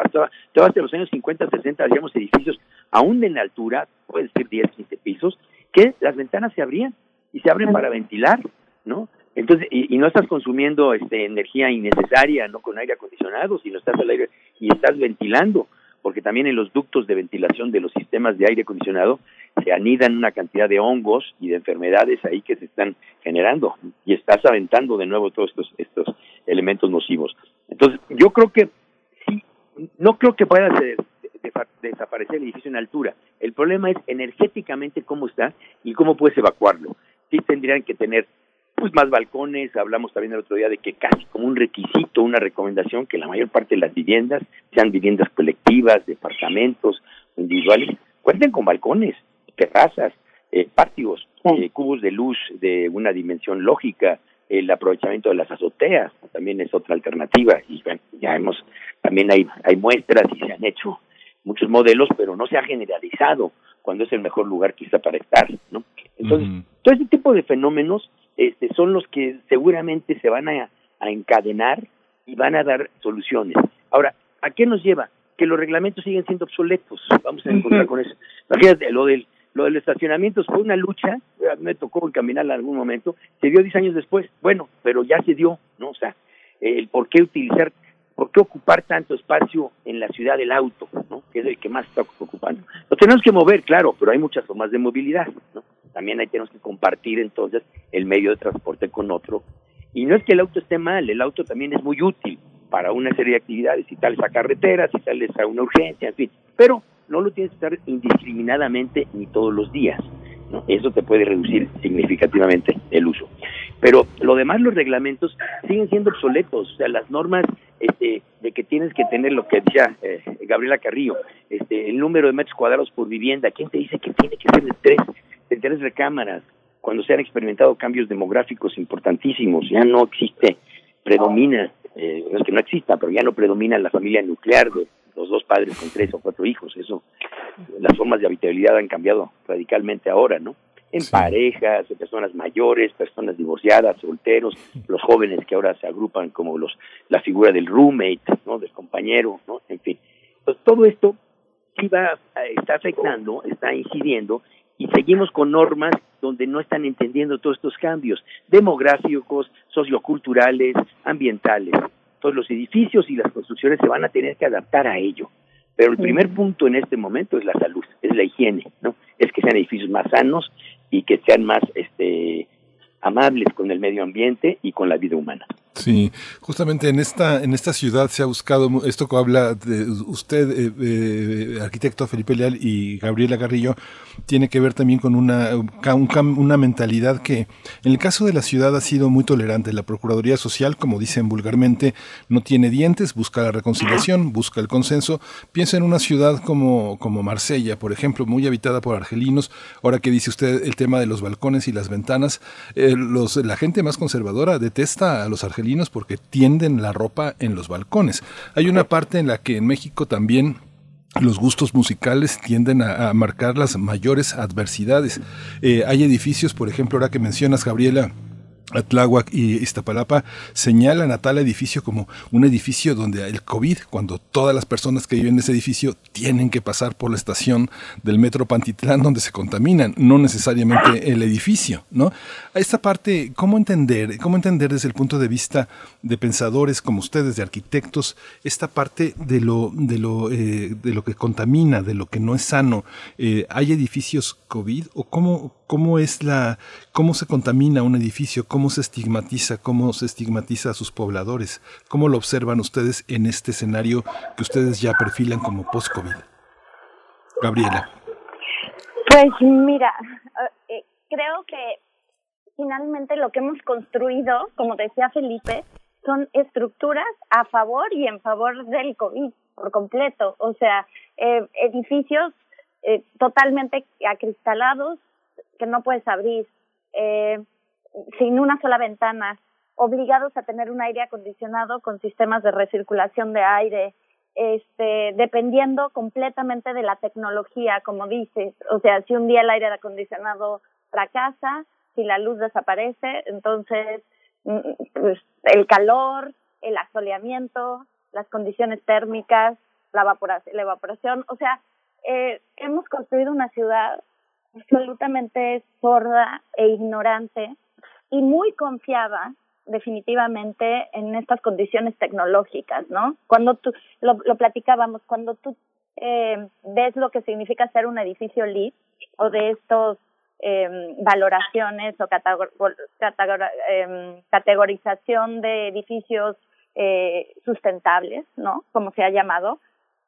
vas de los años 50, 60, hacíamos edificios aún en altura, puede ser 10, 15 pisos, que las ventanas se abrían y se abren para ventilar, ¿no? Entonces, y, no estás consumiendo este, energía innecesaria, no con aire acondicionado, sino estás al aire y estás ventilando, porque también en los ductos de ventilación de los sistemas de aire acondicionado se anidan una cantidad de hongos y de enfermedades ahí que se están generando y estás aventando de nuevo todos estos, estos elementos nocivos. Entonces, yo creo que sí, no creo que pueda desaparecer el edificio en altura. El problema es energéticamente cómo está y cómo puedes evacuarlo. Sí tendrían que tener pues más balcones, hablamos también el otro día de que casi como un requisito, una recomendación que la mayor parte de las viviendas, sean viviendas colectivas, departamentos, individuales, cuenten con balcones, terrazas, eh, patios, eh, cubos de luz de una dimensión lógica, el aprovechamiento de las azoteas también es otra alternativa. Y ya hemos también hay hay muestras y se han hecho muchos modelos pero no se ha generalizado cuando es el mejor lugar quizá para estar no entonces todo este tipo de fenómenos este son los que seguramente se van a, encadenar y van a dar soluciones. Ahora a qué nos lleva que los reglamentos siguen siendo obsoletos. Vamos a encontrar con eso. Imagínate lo del lo del estacionamiento fue una lucha, me tocó encaminarla en algún momento, se dio 10 años después, bueno, pero ya se dio, ¿no? O sea, el por qué utilizar, por qué ocupar tanto espacio en la ciudad del auto, ¿no? Que es el que más está ocupando. Lo tenemos que mover, claro, pero hay muchas formas de movilidad, ¿no? También ahí tenemos que compartir entonces el medio de transporte con otro. Y no es que el auto esté mal, el auto también es muy útil para una serie de actividades, si sales a carretera, si sales a una urgencia, en fin, pero no lo tienes que estar indiscriminadamente ni todos los días. ¿no? Eso te puede reducir significativamente el uso. Pero lo demás, los reglamentos siguen siendo obsoletos. O sea, las normas este, de que tienes que tener lo que decía eh, Gabriela Carrillo, este, el número de metros cuadrados por vivienda. ¿Quién te dice que tiene que ser de tres, de tres recámaras? Cuando se han experimentado cambios demográficos importantísimos, ya no existe, predomina, eh, no es que no exista, pero ya no predomina la familia nuclear de los dos padres con tres o cuatro hijos. Eso, las formas de habitabilidad han cambiado radicalmente ahora, ¿no? En parejas, en personas mayores, personas divorciadas, solteros, los jóvenes que ahora se agrupan como los la figura del roommate, ¿no? Del compañero, ¿no? En fin. Pues todo esto sí va, está afectando, está incidiendo y seguimos con normas donde no están entendiendo todos estos cambios demográficos, socioculturales, ambientales los edificios y las construcciones se van a tener que adaptar a ello. Pero el primer punto en este momento es la salud, es la higiene, ¿no? Es que sean edificios más sanos y que sean más este amables con el medio ambiente y con la vida humana. Sí, justamente en esta en esta ciudad se ha buscado esto que habla de usted, eh, eh, arquitecto Felipe Leal y Gabriela Carrillo, tiene que ver también con una una mentalidad que en el caso de la ciudad ha sido muy tolerante. La Procuraduría Social, como dicen vulgarmente, no tiene dientes, busca la reconciliación, busca el consenso. Piensa en una ciudad como como Marsella, por ejemplo, muy habitada por argelinos. Ahora que dice usted el tema de los balcones y las ventanas, eh, los la gente más conservadora detesta a los argelinos porque tienden la ropa en los balcones. Hay una parte en la que en México también los gustos musicales tienden a, marcar las mayores adversidades. Eh, hay edificios, por ejemplo, ahora que mencionas, Gabriela, Atláhuac y Iztapalapa señalan a tal edificio como un edificio donde el COVID, cuando todas las personas que viven en ese edificio tienen que pasar por la estación del metro Pantitlán donde se contaminan, no necesariamente el edificio, ¿no? A esta parte, ¿cómo entender, cómo entender desde el punto de vista de pensadores como ustedes, de arquitectos, esta parte de lo, de lo, eh, de lo que contamina, de lo que no es sano? Eh, ¿Hay edificios COVID o cómo, cómo es la, cómo se contamina un edificio? cómo se estigmatiza, cómo se estigmatiza a sus pobladores, cómo lo observan ustedes en este escenario que ustedes ya perfilan como post-COVID. Gabriela. Pues mira, eh, creo que finalmente lo que hemos construido, como decía Felipe, son estructuras a favor y en favor del COVID por completo. O sea, eh, edificios eh, totalmente acristalados que no puedes abrir. Eh, sin una sola ventana, obligados a tener un aire acondicionado con sistemas de recirculación de aire, este, dependiendo completamente de la tecnología, como dices. O sea, si un día el aire acondicionado fracasa, si la luz desaparece, entonces mm, pues, el calor, el asoleamiento, las condiciones térmicas, la evaporación, la evaporación o sea, eh, hemos construido una ciudad absolutamente sorda e ignorante y muy confiada definitivamente en estas condiciones tecnológicas, ¿no? Cuando tú, lo, lo platicábamos, cuando tú eh, ves lo que significa ser un edificio LEED o de estos eh, valoraciones o eh, categorización de edificios eh, sustentables, ¿no? Como se ha llamado,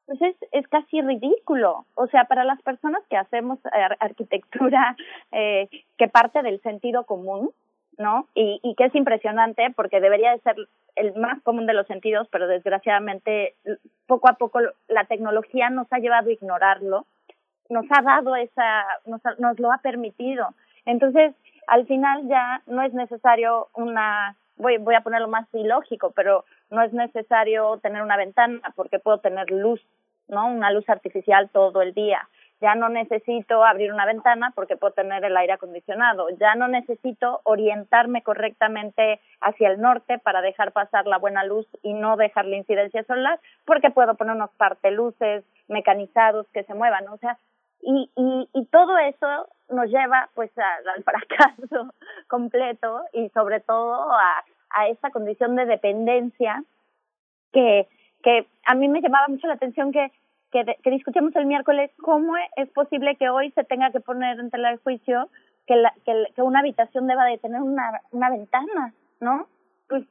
pues es, es casi ridículo. O sea, para las personas que hacemos arquitectura [LAUGHS] eh, que parte del sentido común, ¿no? Y, y que es impresionante porque debería de ser el más común de los sentidos, pero desgraciadamente poco a poco la tecnología nos ha llevado a ignorarlo, nos ha dado esa, nos, nos lo ha permitido. Entonces, al final ya no es necesario una, voy, voy a ponerlo más ilógico, pero no es necesario tener una ventana porque puedo tener luz, ¿no? Una luz artificial todo el día. Ya no necesito abrir una ventana porque puedo tener el aire acondicionado, ya no necesito orientarme correctamente hacia el norte para dejar pasar la buena luz y no dejar la incidencia solar porque puedo poner unos parteluces mecanizados que se muevan, o sea, y, y, y todo eso nos lleva pues al [LAUGHS] fracaso completo y sobre todo a, a esta condición de dependencia que, que a mí me llamaba mucho la atención que que, que discutimos el miércoles, ¿cómo es posible que hoy se tenga que poner en tela de juicio que, la, que, que una habitación deba de tener una, una ventana, ¿no? Pues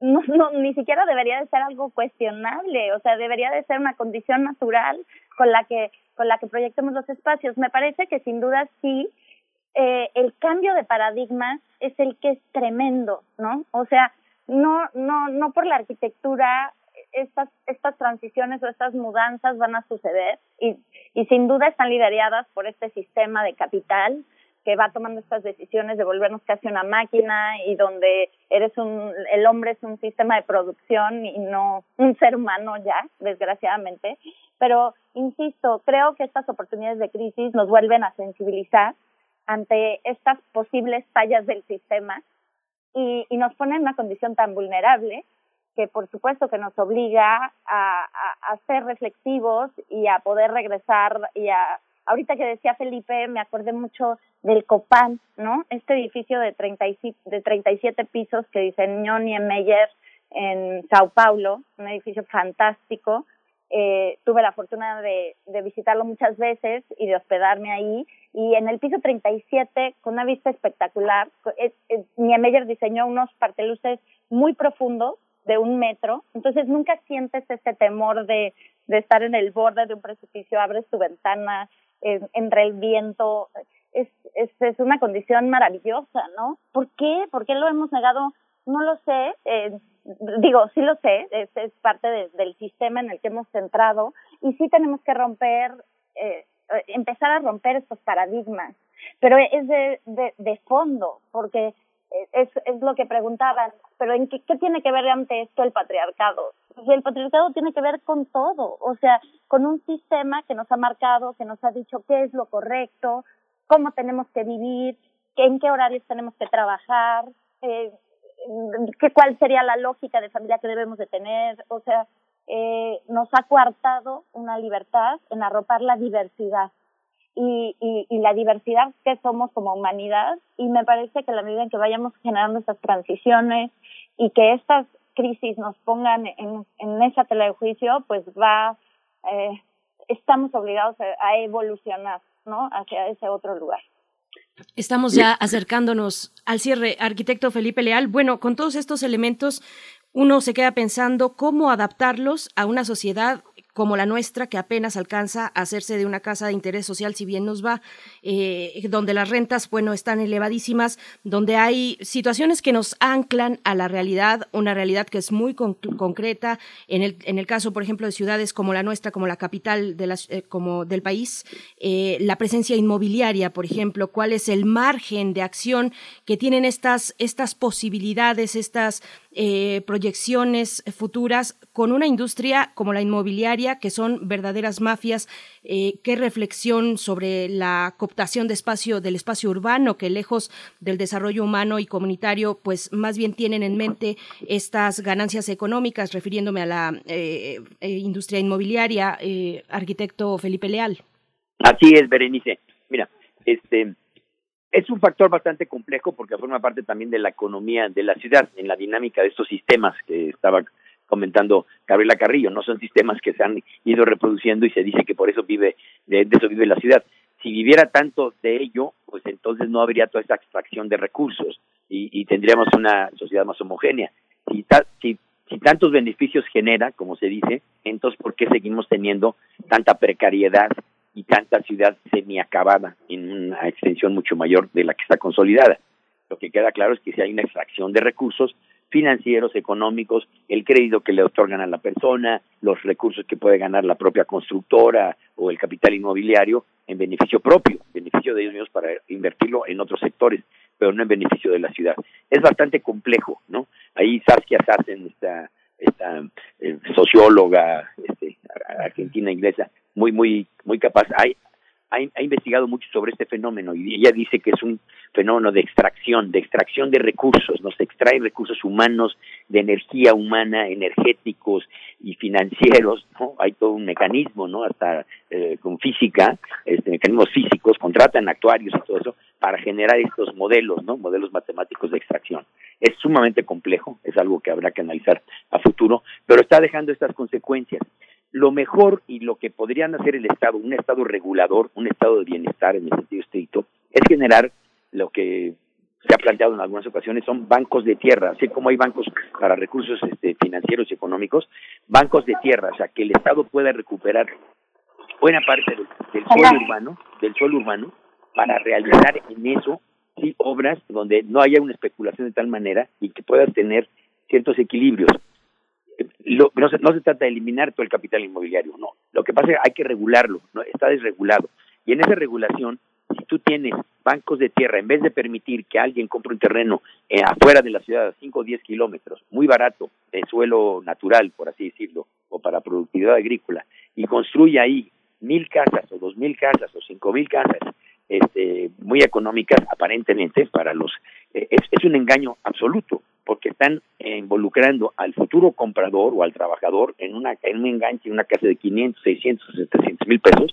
no, no, ni siquiera debería de ser algo cuestionable, o sea, debería de ser una condición natural con la que, con la que proyectemos los espacios. Me parece que sin duda sí, eh, el cambio de paradigma es el que es tremendo, ¿no? O sea, no, no, no por la arquitectura estas, estas transiciones o estas mudanzas van a suceder y, y sin duda están lideradas por este sistema de capital que va tomando estas decisiones de volvernos casi una máquina y donde eres un, el hombre es un sistema de producción y no un ser humano ya, desgraciadamente. Pero, insisto, creo que estas oportunidades de crisis nos vuelven a sensibilizar ante estas posibles fallas del sistema y, y nos ponen en una condición tan vulnerable que por supuesto que nos obliga a, a, ser reflexivos y a poder regresar y a ahorita que decía Felipe me acordé mucho del Copan, ¿no? Este edificio de 30 y, de 37 pisos que diseñó Niemeyer en Sao Paulo, un edificio fantástico. Eh, tuve la fortuna de, de visitarlo muchas veces y de hospedarme ahí. Y en el piso 37, con una vista espectacular, eh, eh, Niemeyer diseñó unos parteluces muy profundos de un metro, entonces nunca sientes ese temor de, de estar en el borde de un precipicio, abres tu ventana, entre el viento, es, es, es una condición maravillosa, ¿no? ¿Por qué? ¿Por qué lo hemos negado? No lo sé, eh, digo, sí lo sé, es, es parte del sistema en el que hemos centrado y sí tenemos que romper, eh, empezar a romper estos paradigmas, pero es de, de, de fondo, porque es, es lo que preguntaban, pero ¿en qué, qué tiene que ver ante esto el patriarcado? Pues el patriarcado tiene que ver con todo, o sea, con un sistema que nos ha marcado, que nos ha dicho qué es lo correcto, cómo tenemos que vivir, en qué horarios tenemos que trabajar, eh, qué, cuál sería la lógica de familia que debemos de tener, o sea, eh, nos ha coartado una libertad en arropar la diversidad y, la diversidad que somos como humanidad y me parece que la medida en que vayamos generando estas transiciones y que estas crisis nos pongan en, en esa tela de juicio, pues va, eh, estamos obligados a, a evolucionar, ¿no? Hacia ese otro lugar. Estamos ya acercándonos al cierre, arquitecto Felipe Leal. Bueno, con todos estos elementos, uno se queda pensando cómo adaptarlos a una sociedad como la nuestra, que apenas alcanza a hacerse de una casa de interés social, si bien nos va, eh, donde las rentas, bueno, están elevadísimas, donde hay situaciones que nos anclan a la realidad, una realidad que es muy concreta, en el, en el caso, por ejemplo, de ciudades como la nuestra, como la capital de las, eh, como del país, eh, la presencia inmobiliaria, por ejemplo, cuál es el margen de acción que tienen estas, estas posibilidades, estas proyecciones futuras con una industria como la inmobiliaria, que son verdaderas mafias. Eh, ¿Qué reflexión sobre la cooptación de espacio, del espacio urbano, que lejos del desarrollo humano y comunitario, pues más bien tienen en mente estas ganancias económicas, refiriéndome a la eh, industria inmobiliaria, arquitecto Felipe Leal? Así es, Berenice. Mira, este, es un factor bastante complejo porque forma parte también de la economía de la ciudad, en la dinámica de estos sistemas que estaba comentando Gabriela Carrillo, no son sistemas que se han ido reproduciendo y se dice que por eso vive, de, eso vive la ciudad. Si viviera tanto de ello, pues entonces no habría toda esa extracción de recursos y, y tendríamos una sociedad más homogénea. Si, si, si tantos beneficios genera, como se dice, entonces ¿por qué seguimos teniendo tanta precariedad y tanta ciudad semiacabada en una extensión mucho mayor de la que está consolidada. Lo que queda claro es que si hay una extracción de recursos financieros, económicos, el crédito que le otorgan a la persona, los recursos que puede ganar la propia constructora o el capital inmobiliario en beneficio propio, beneficio de ellos mismos para invertirlo en otros sectores, pero no en beneficio de la ciudad. Es bastante complejo, ¿no? Ahí Saskia Sassen, esta, esta eh, socióloga este, argentina inglesa, muy, muy, muy capaz. Hay, ha, investigado mucho sobre este fenómeno y ella dice que es un fenómeno de extracción, de extracción de recursos, nos extrae recursos humanos, de energía humana, energéticos y financieros, ¿no? Hay todo un mecanismo, ¿no? Hasta eh, con física, este, mecanismos físicos, contratan actuarios y todo eso para generar estos modelos, ¿no? Modelos matemáticos de extracción. Es sumamente complejo, es algo que habrá que analizar a futuro, pero está dejando estas consecuencias lo mejor y lo que podrían hacer el Estado, un Estado regulador, un Estado de bienestar en el sentido estricto, es generar lo que se ha planteado en algunas ocasiones, son bancos de tierra, así como hay bancos para recursos este, financieros y económicos, bancos de tierra, o sea, que el Estado pueda recuperar buena parte del, suelo urbano, del suelo urbano, para realizar en eso sí obras donde no haya una especulación de tal manera y que puedas tener ciertos equilibrios lo, no, se, no se trata de eliminar todo el capital inmobiliario, no. Lo que pasa es que hay que regularlo, ¿no? está desregulado. Y en esa regulación, si tú tienes bancos de tierra, en vez de permitir que alguien compre un terreno eh, afuera de la ciudad a 5 o 10 kilómetros, muy barato, de suelo natural, por así decirlo, o para productividad agrícola, y construye ahí mil casas o dos mil casas o cinco mil casas, este, muy económicas aparentemente para los... Eh, es, es un engaño absoluto porque están involucrando al futuro comprador o al trabajador en, una, en un enganche, en una casa de 500, 600, 700 mil pesos,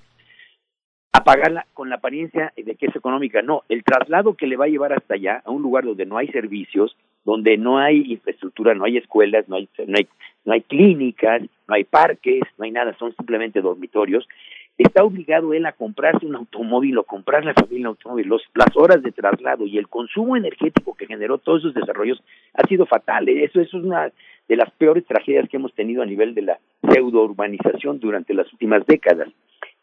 a pagarla con la apariencia de que es económica. No, el traslado que le va a llevar hasta allá, a un lugar donde no hay servicios, donde no hay infraestructura, no hay escuelas, no hay, no hay, no hay clínicas, no hay parques, no hay nada, son simplemente dormitorios, está obligado él a comprarse un automóvil o comprar la familia un automóvil. Los, las horas de traslado y el consumo energético que generó todos esos desarrollos ha sido fatal. Eso, eso es una de las peores tragedias que hemos tenido a nivel de la pseudo urbanización durante las últimas décadas.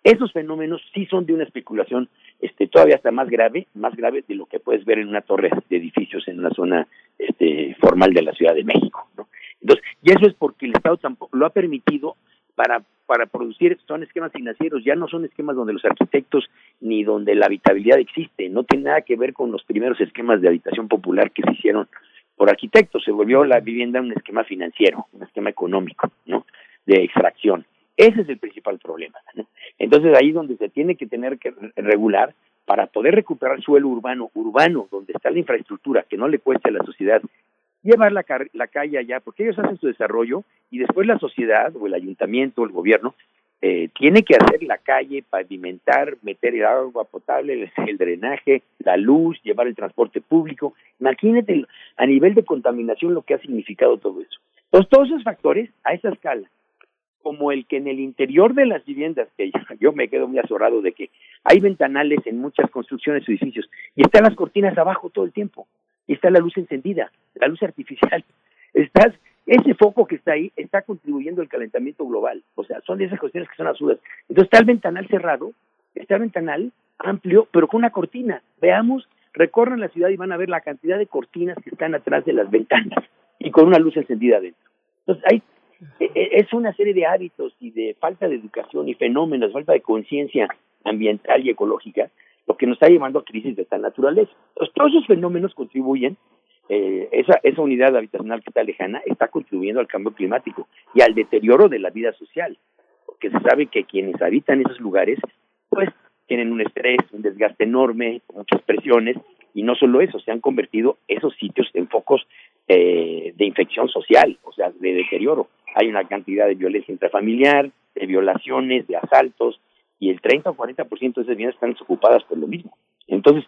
Esos fenómenos sí son de una especulación este, todavía hasta más grave, más grave de lo que puedes ver en una torre de edificios en una zona este, formal de la Ciudad de México. ¿no? Entonces, y eso es porque el Estado tampoco lo ha permitido para, para producir, son esquemas financieros, ya no son esquemas donde los arquitectos ni donde la habitabilidad existe, no tiene nada que ver con los primeros esquemas de habitación popular que se hicieron por arquitectos, se volvió la vivienda un esquema financiero, un esquema económico, ¿no? De extracción. Ese es el principal problema. ¿no? Entonces ahí donde se tiene que tener que regular para poder recuperar suelo urbano, urbano, donde está la infraestructura, que no le cueste a la sociedad llevar la, calle allá, porque ellos hacen su desarrollo y después la sociedad o el ayuntamiento o el gobierno eh, tiene que hacer la calle, pavimentar, meter el agua potable, el, drenaje, la luz, llevar el transporte público. Imagínate a nivel de contaminación lo que ha significado todo eso. Entonces, todos esos factores a esa escala, como el que en el interior de las viviendas, que yo me quedo muy azorado de que hay ventanales en muchas construcciones o edificios y están las cortinas abajo todo el tiempo y está la luz encendida, la luz artificial. [LAUGHS] Estás, ese foco que está ahí está contribuyendo al calentamiento global. O sea, son esas cuestiones que son absurdas. Entonces está el ventanal cerrado, está el ventanal amplio, pero con una cortina. Veamos, recorran la ciudad y van a ver la cantidad de cortinas que están atrás de las ventanas y con una luz encendida adentro. Entonces, hay, e, e, es una serie de hábitos y de falta de educación y fenómenos, falta de conciencia ambiental y ecológica lo que nos está llevando a crisis de tal naturaleza. todos esos fenómenos contribuyen, eh, esa, esa unidad habitacional que está lejana está contribuyendo al cambio climático y al deterioro de la vida social, porque se sabe que quienes habitan esos lugares, pues tienen un estrés, un desgaste enorme, muchas presiones, y no solo eso, se han convertido esos sitios en focos eh, de infección social, o sea, de deterioro. Hay una cantidad de violencia intrafamiliar, de violaciones, de asaltos, y el 30 o 40% de esas viviendas están desocupadas por lo mismo. Entonces,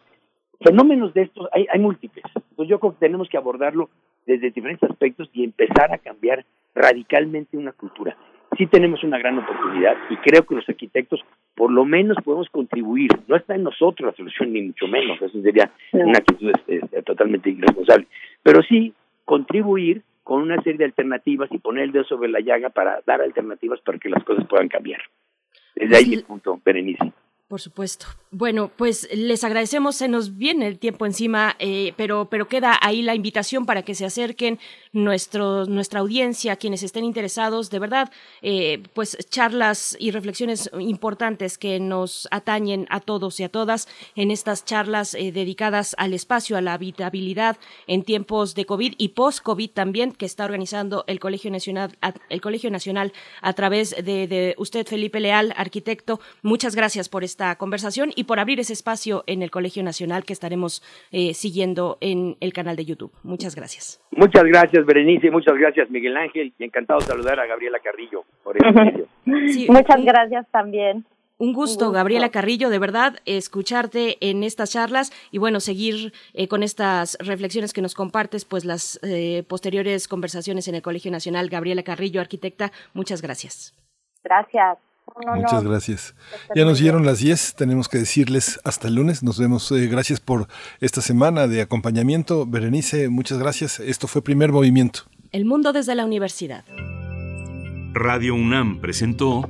fenómenos de estos hay, hay múltiples. Entonces yo creo que tenemos que abordarlo desde diferentes aspectos y empezar a cambiar radicalmente una cultura. Sí tenemos una gran oportunidad y creo que los arquitectos por lo menos podemos contribuir. No está en nosotros la solución, ni mucho menos. Eso sería una actitud este, totalmente irresponsable. Pero sí contribuir con una serie de alternativas y poner el dedo sobre la llaga para dar alternativas para que las cosas puedan cambiar. Desde ahí mi punto, Berenice. Por supuesto. Bueno, pues les agradecemos, se nos viene el tiempo encima, eh, pero, pero queda ahí la invitación para que se acerquen nuestro, nuestra audiencia, quienes estén interesados, de verdad, eh, pues charlas y reflexiones importantes que nos atañen a todos y a todas en estas charlas eh, dedicadas al espacio, a la habitabilidad en tiempos de COVID y post-COVID también, que está organizando el Colegio Nacional, el Colegio Nacional a través de, de usted, Felipe Leal, arquitecto. Muchas gracias por estar esta conversación y por abrir ese espacio en el Colegio Nacional que estaremos eh, siguiendo en el canal de YouTube. Muchas gracias. Muchas gracias, Berenice, muchas gracias, Miguel Ángel, y encantado de saludar a Gabriela Carrillo por este muchas gracias también. Un gusto, Gabriela Carrillo, de verdad, escucharte en estas charlas y bueno, seguir eh, con estas reflexiones que nos compartes, pues las eh, posteriores conversaciones en el Colegio Nacional. Gabriela Carrillo, arquitecta, muchas gracias. Gracias. Muchas gracias. Ya nos dieron las 10, tenemos que decirles hasta el lunes. Nos vemos. Eh, gracias por esta semana de acompañamiento. Berenice, muchas gracias. Esto fue Primer Movimiento. El mundo desde la universidad. Radio UNAM presentó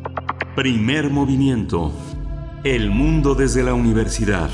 Primer Movimiento. El mundo desde la universidad.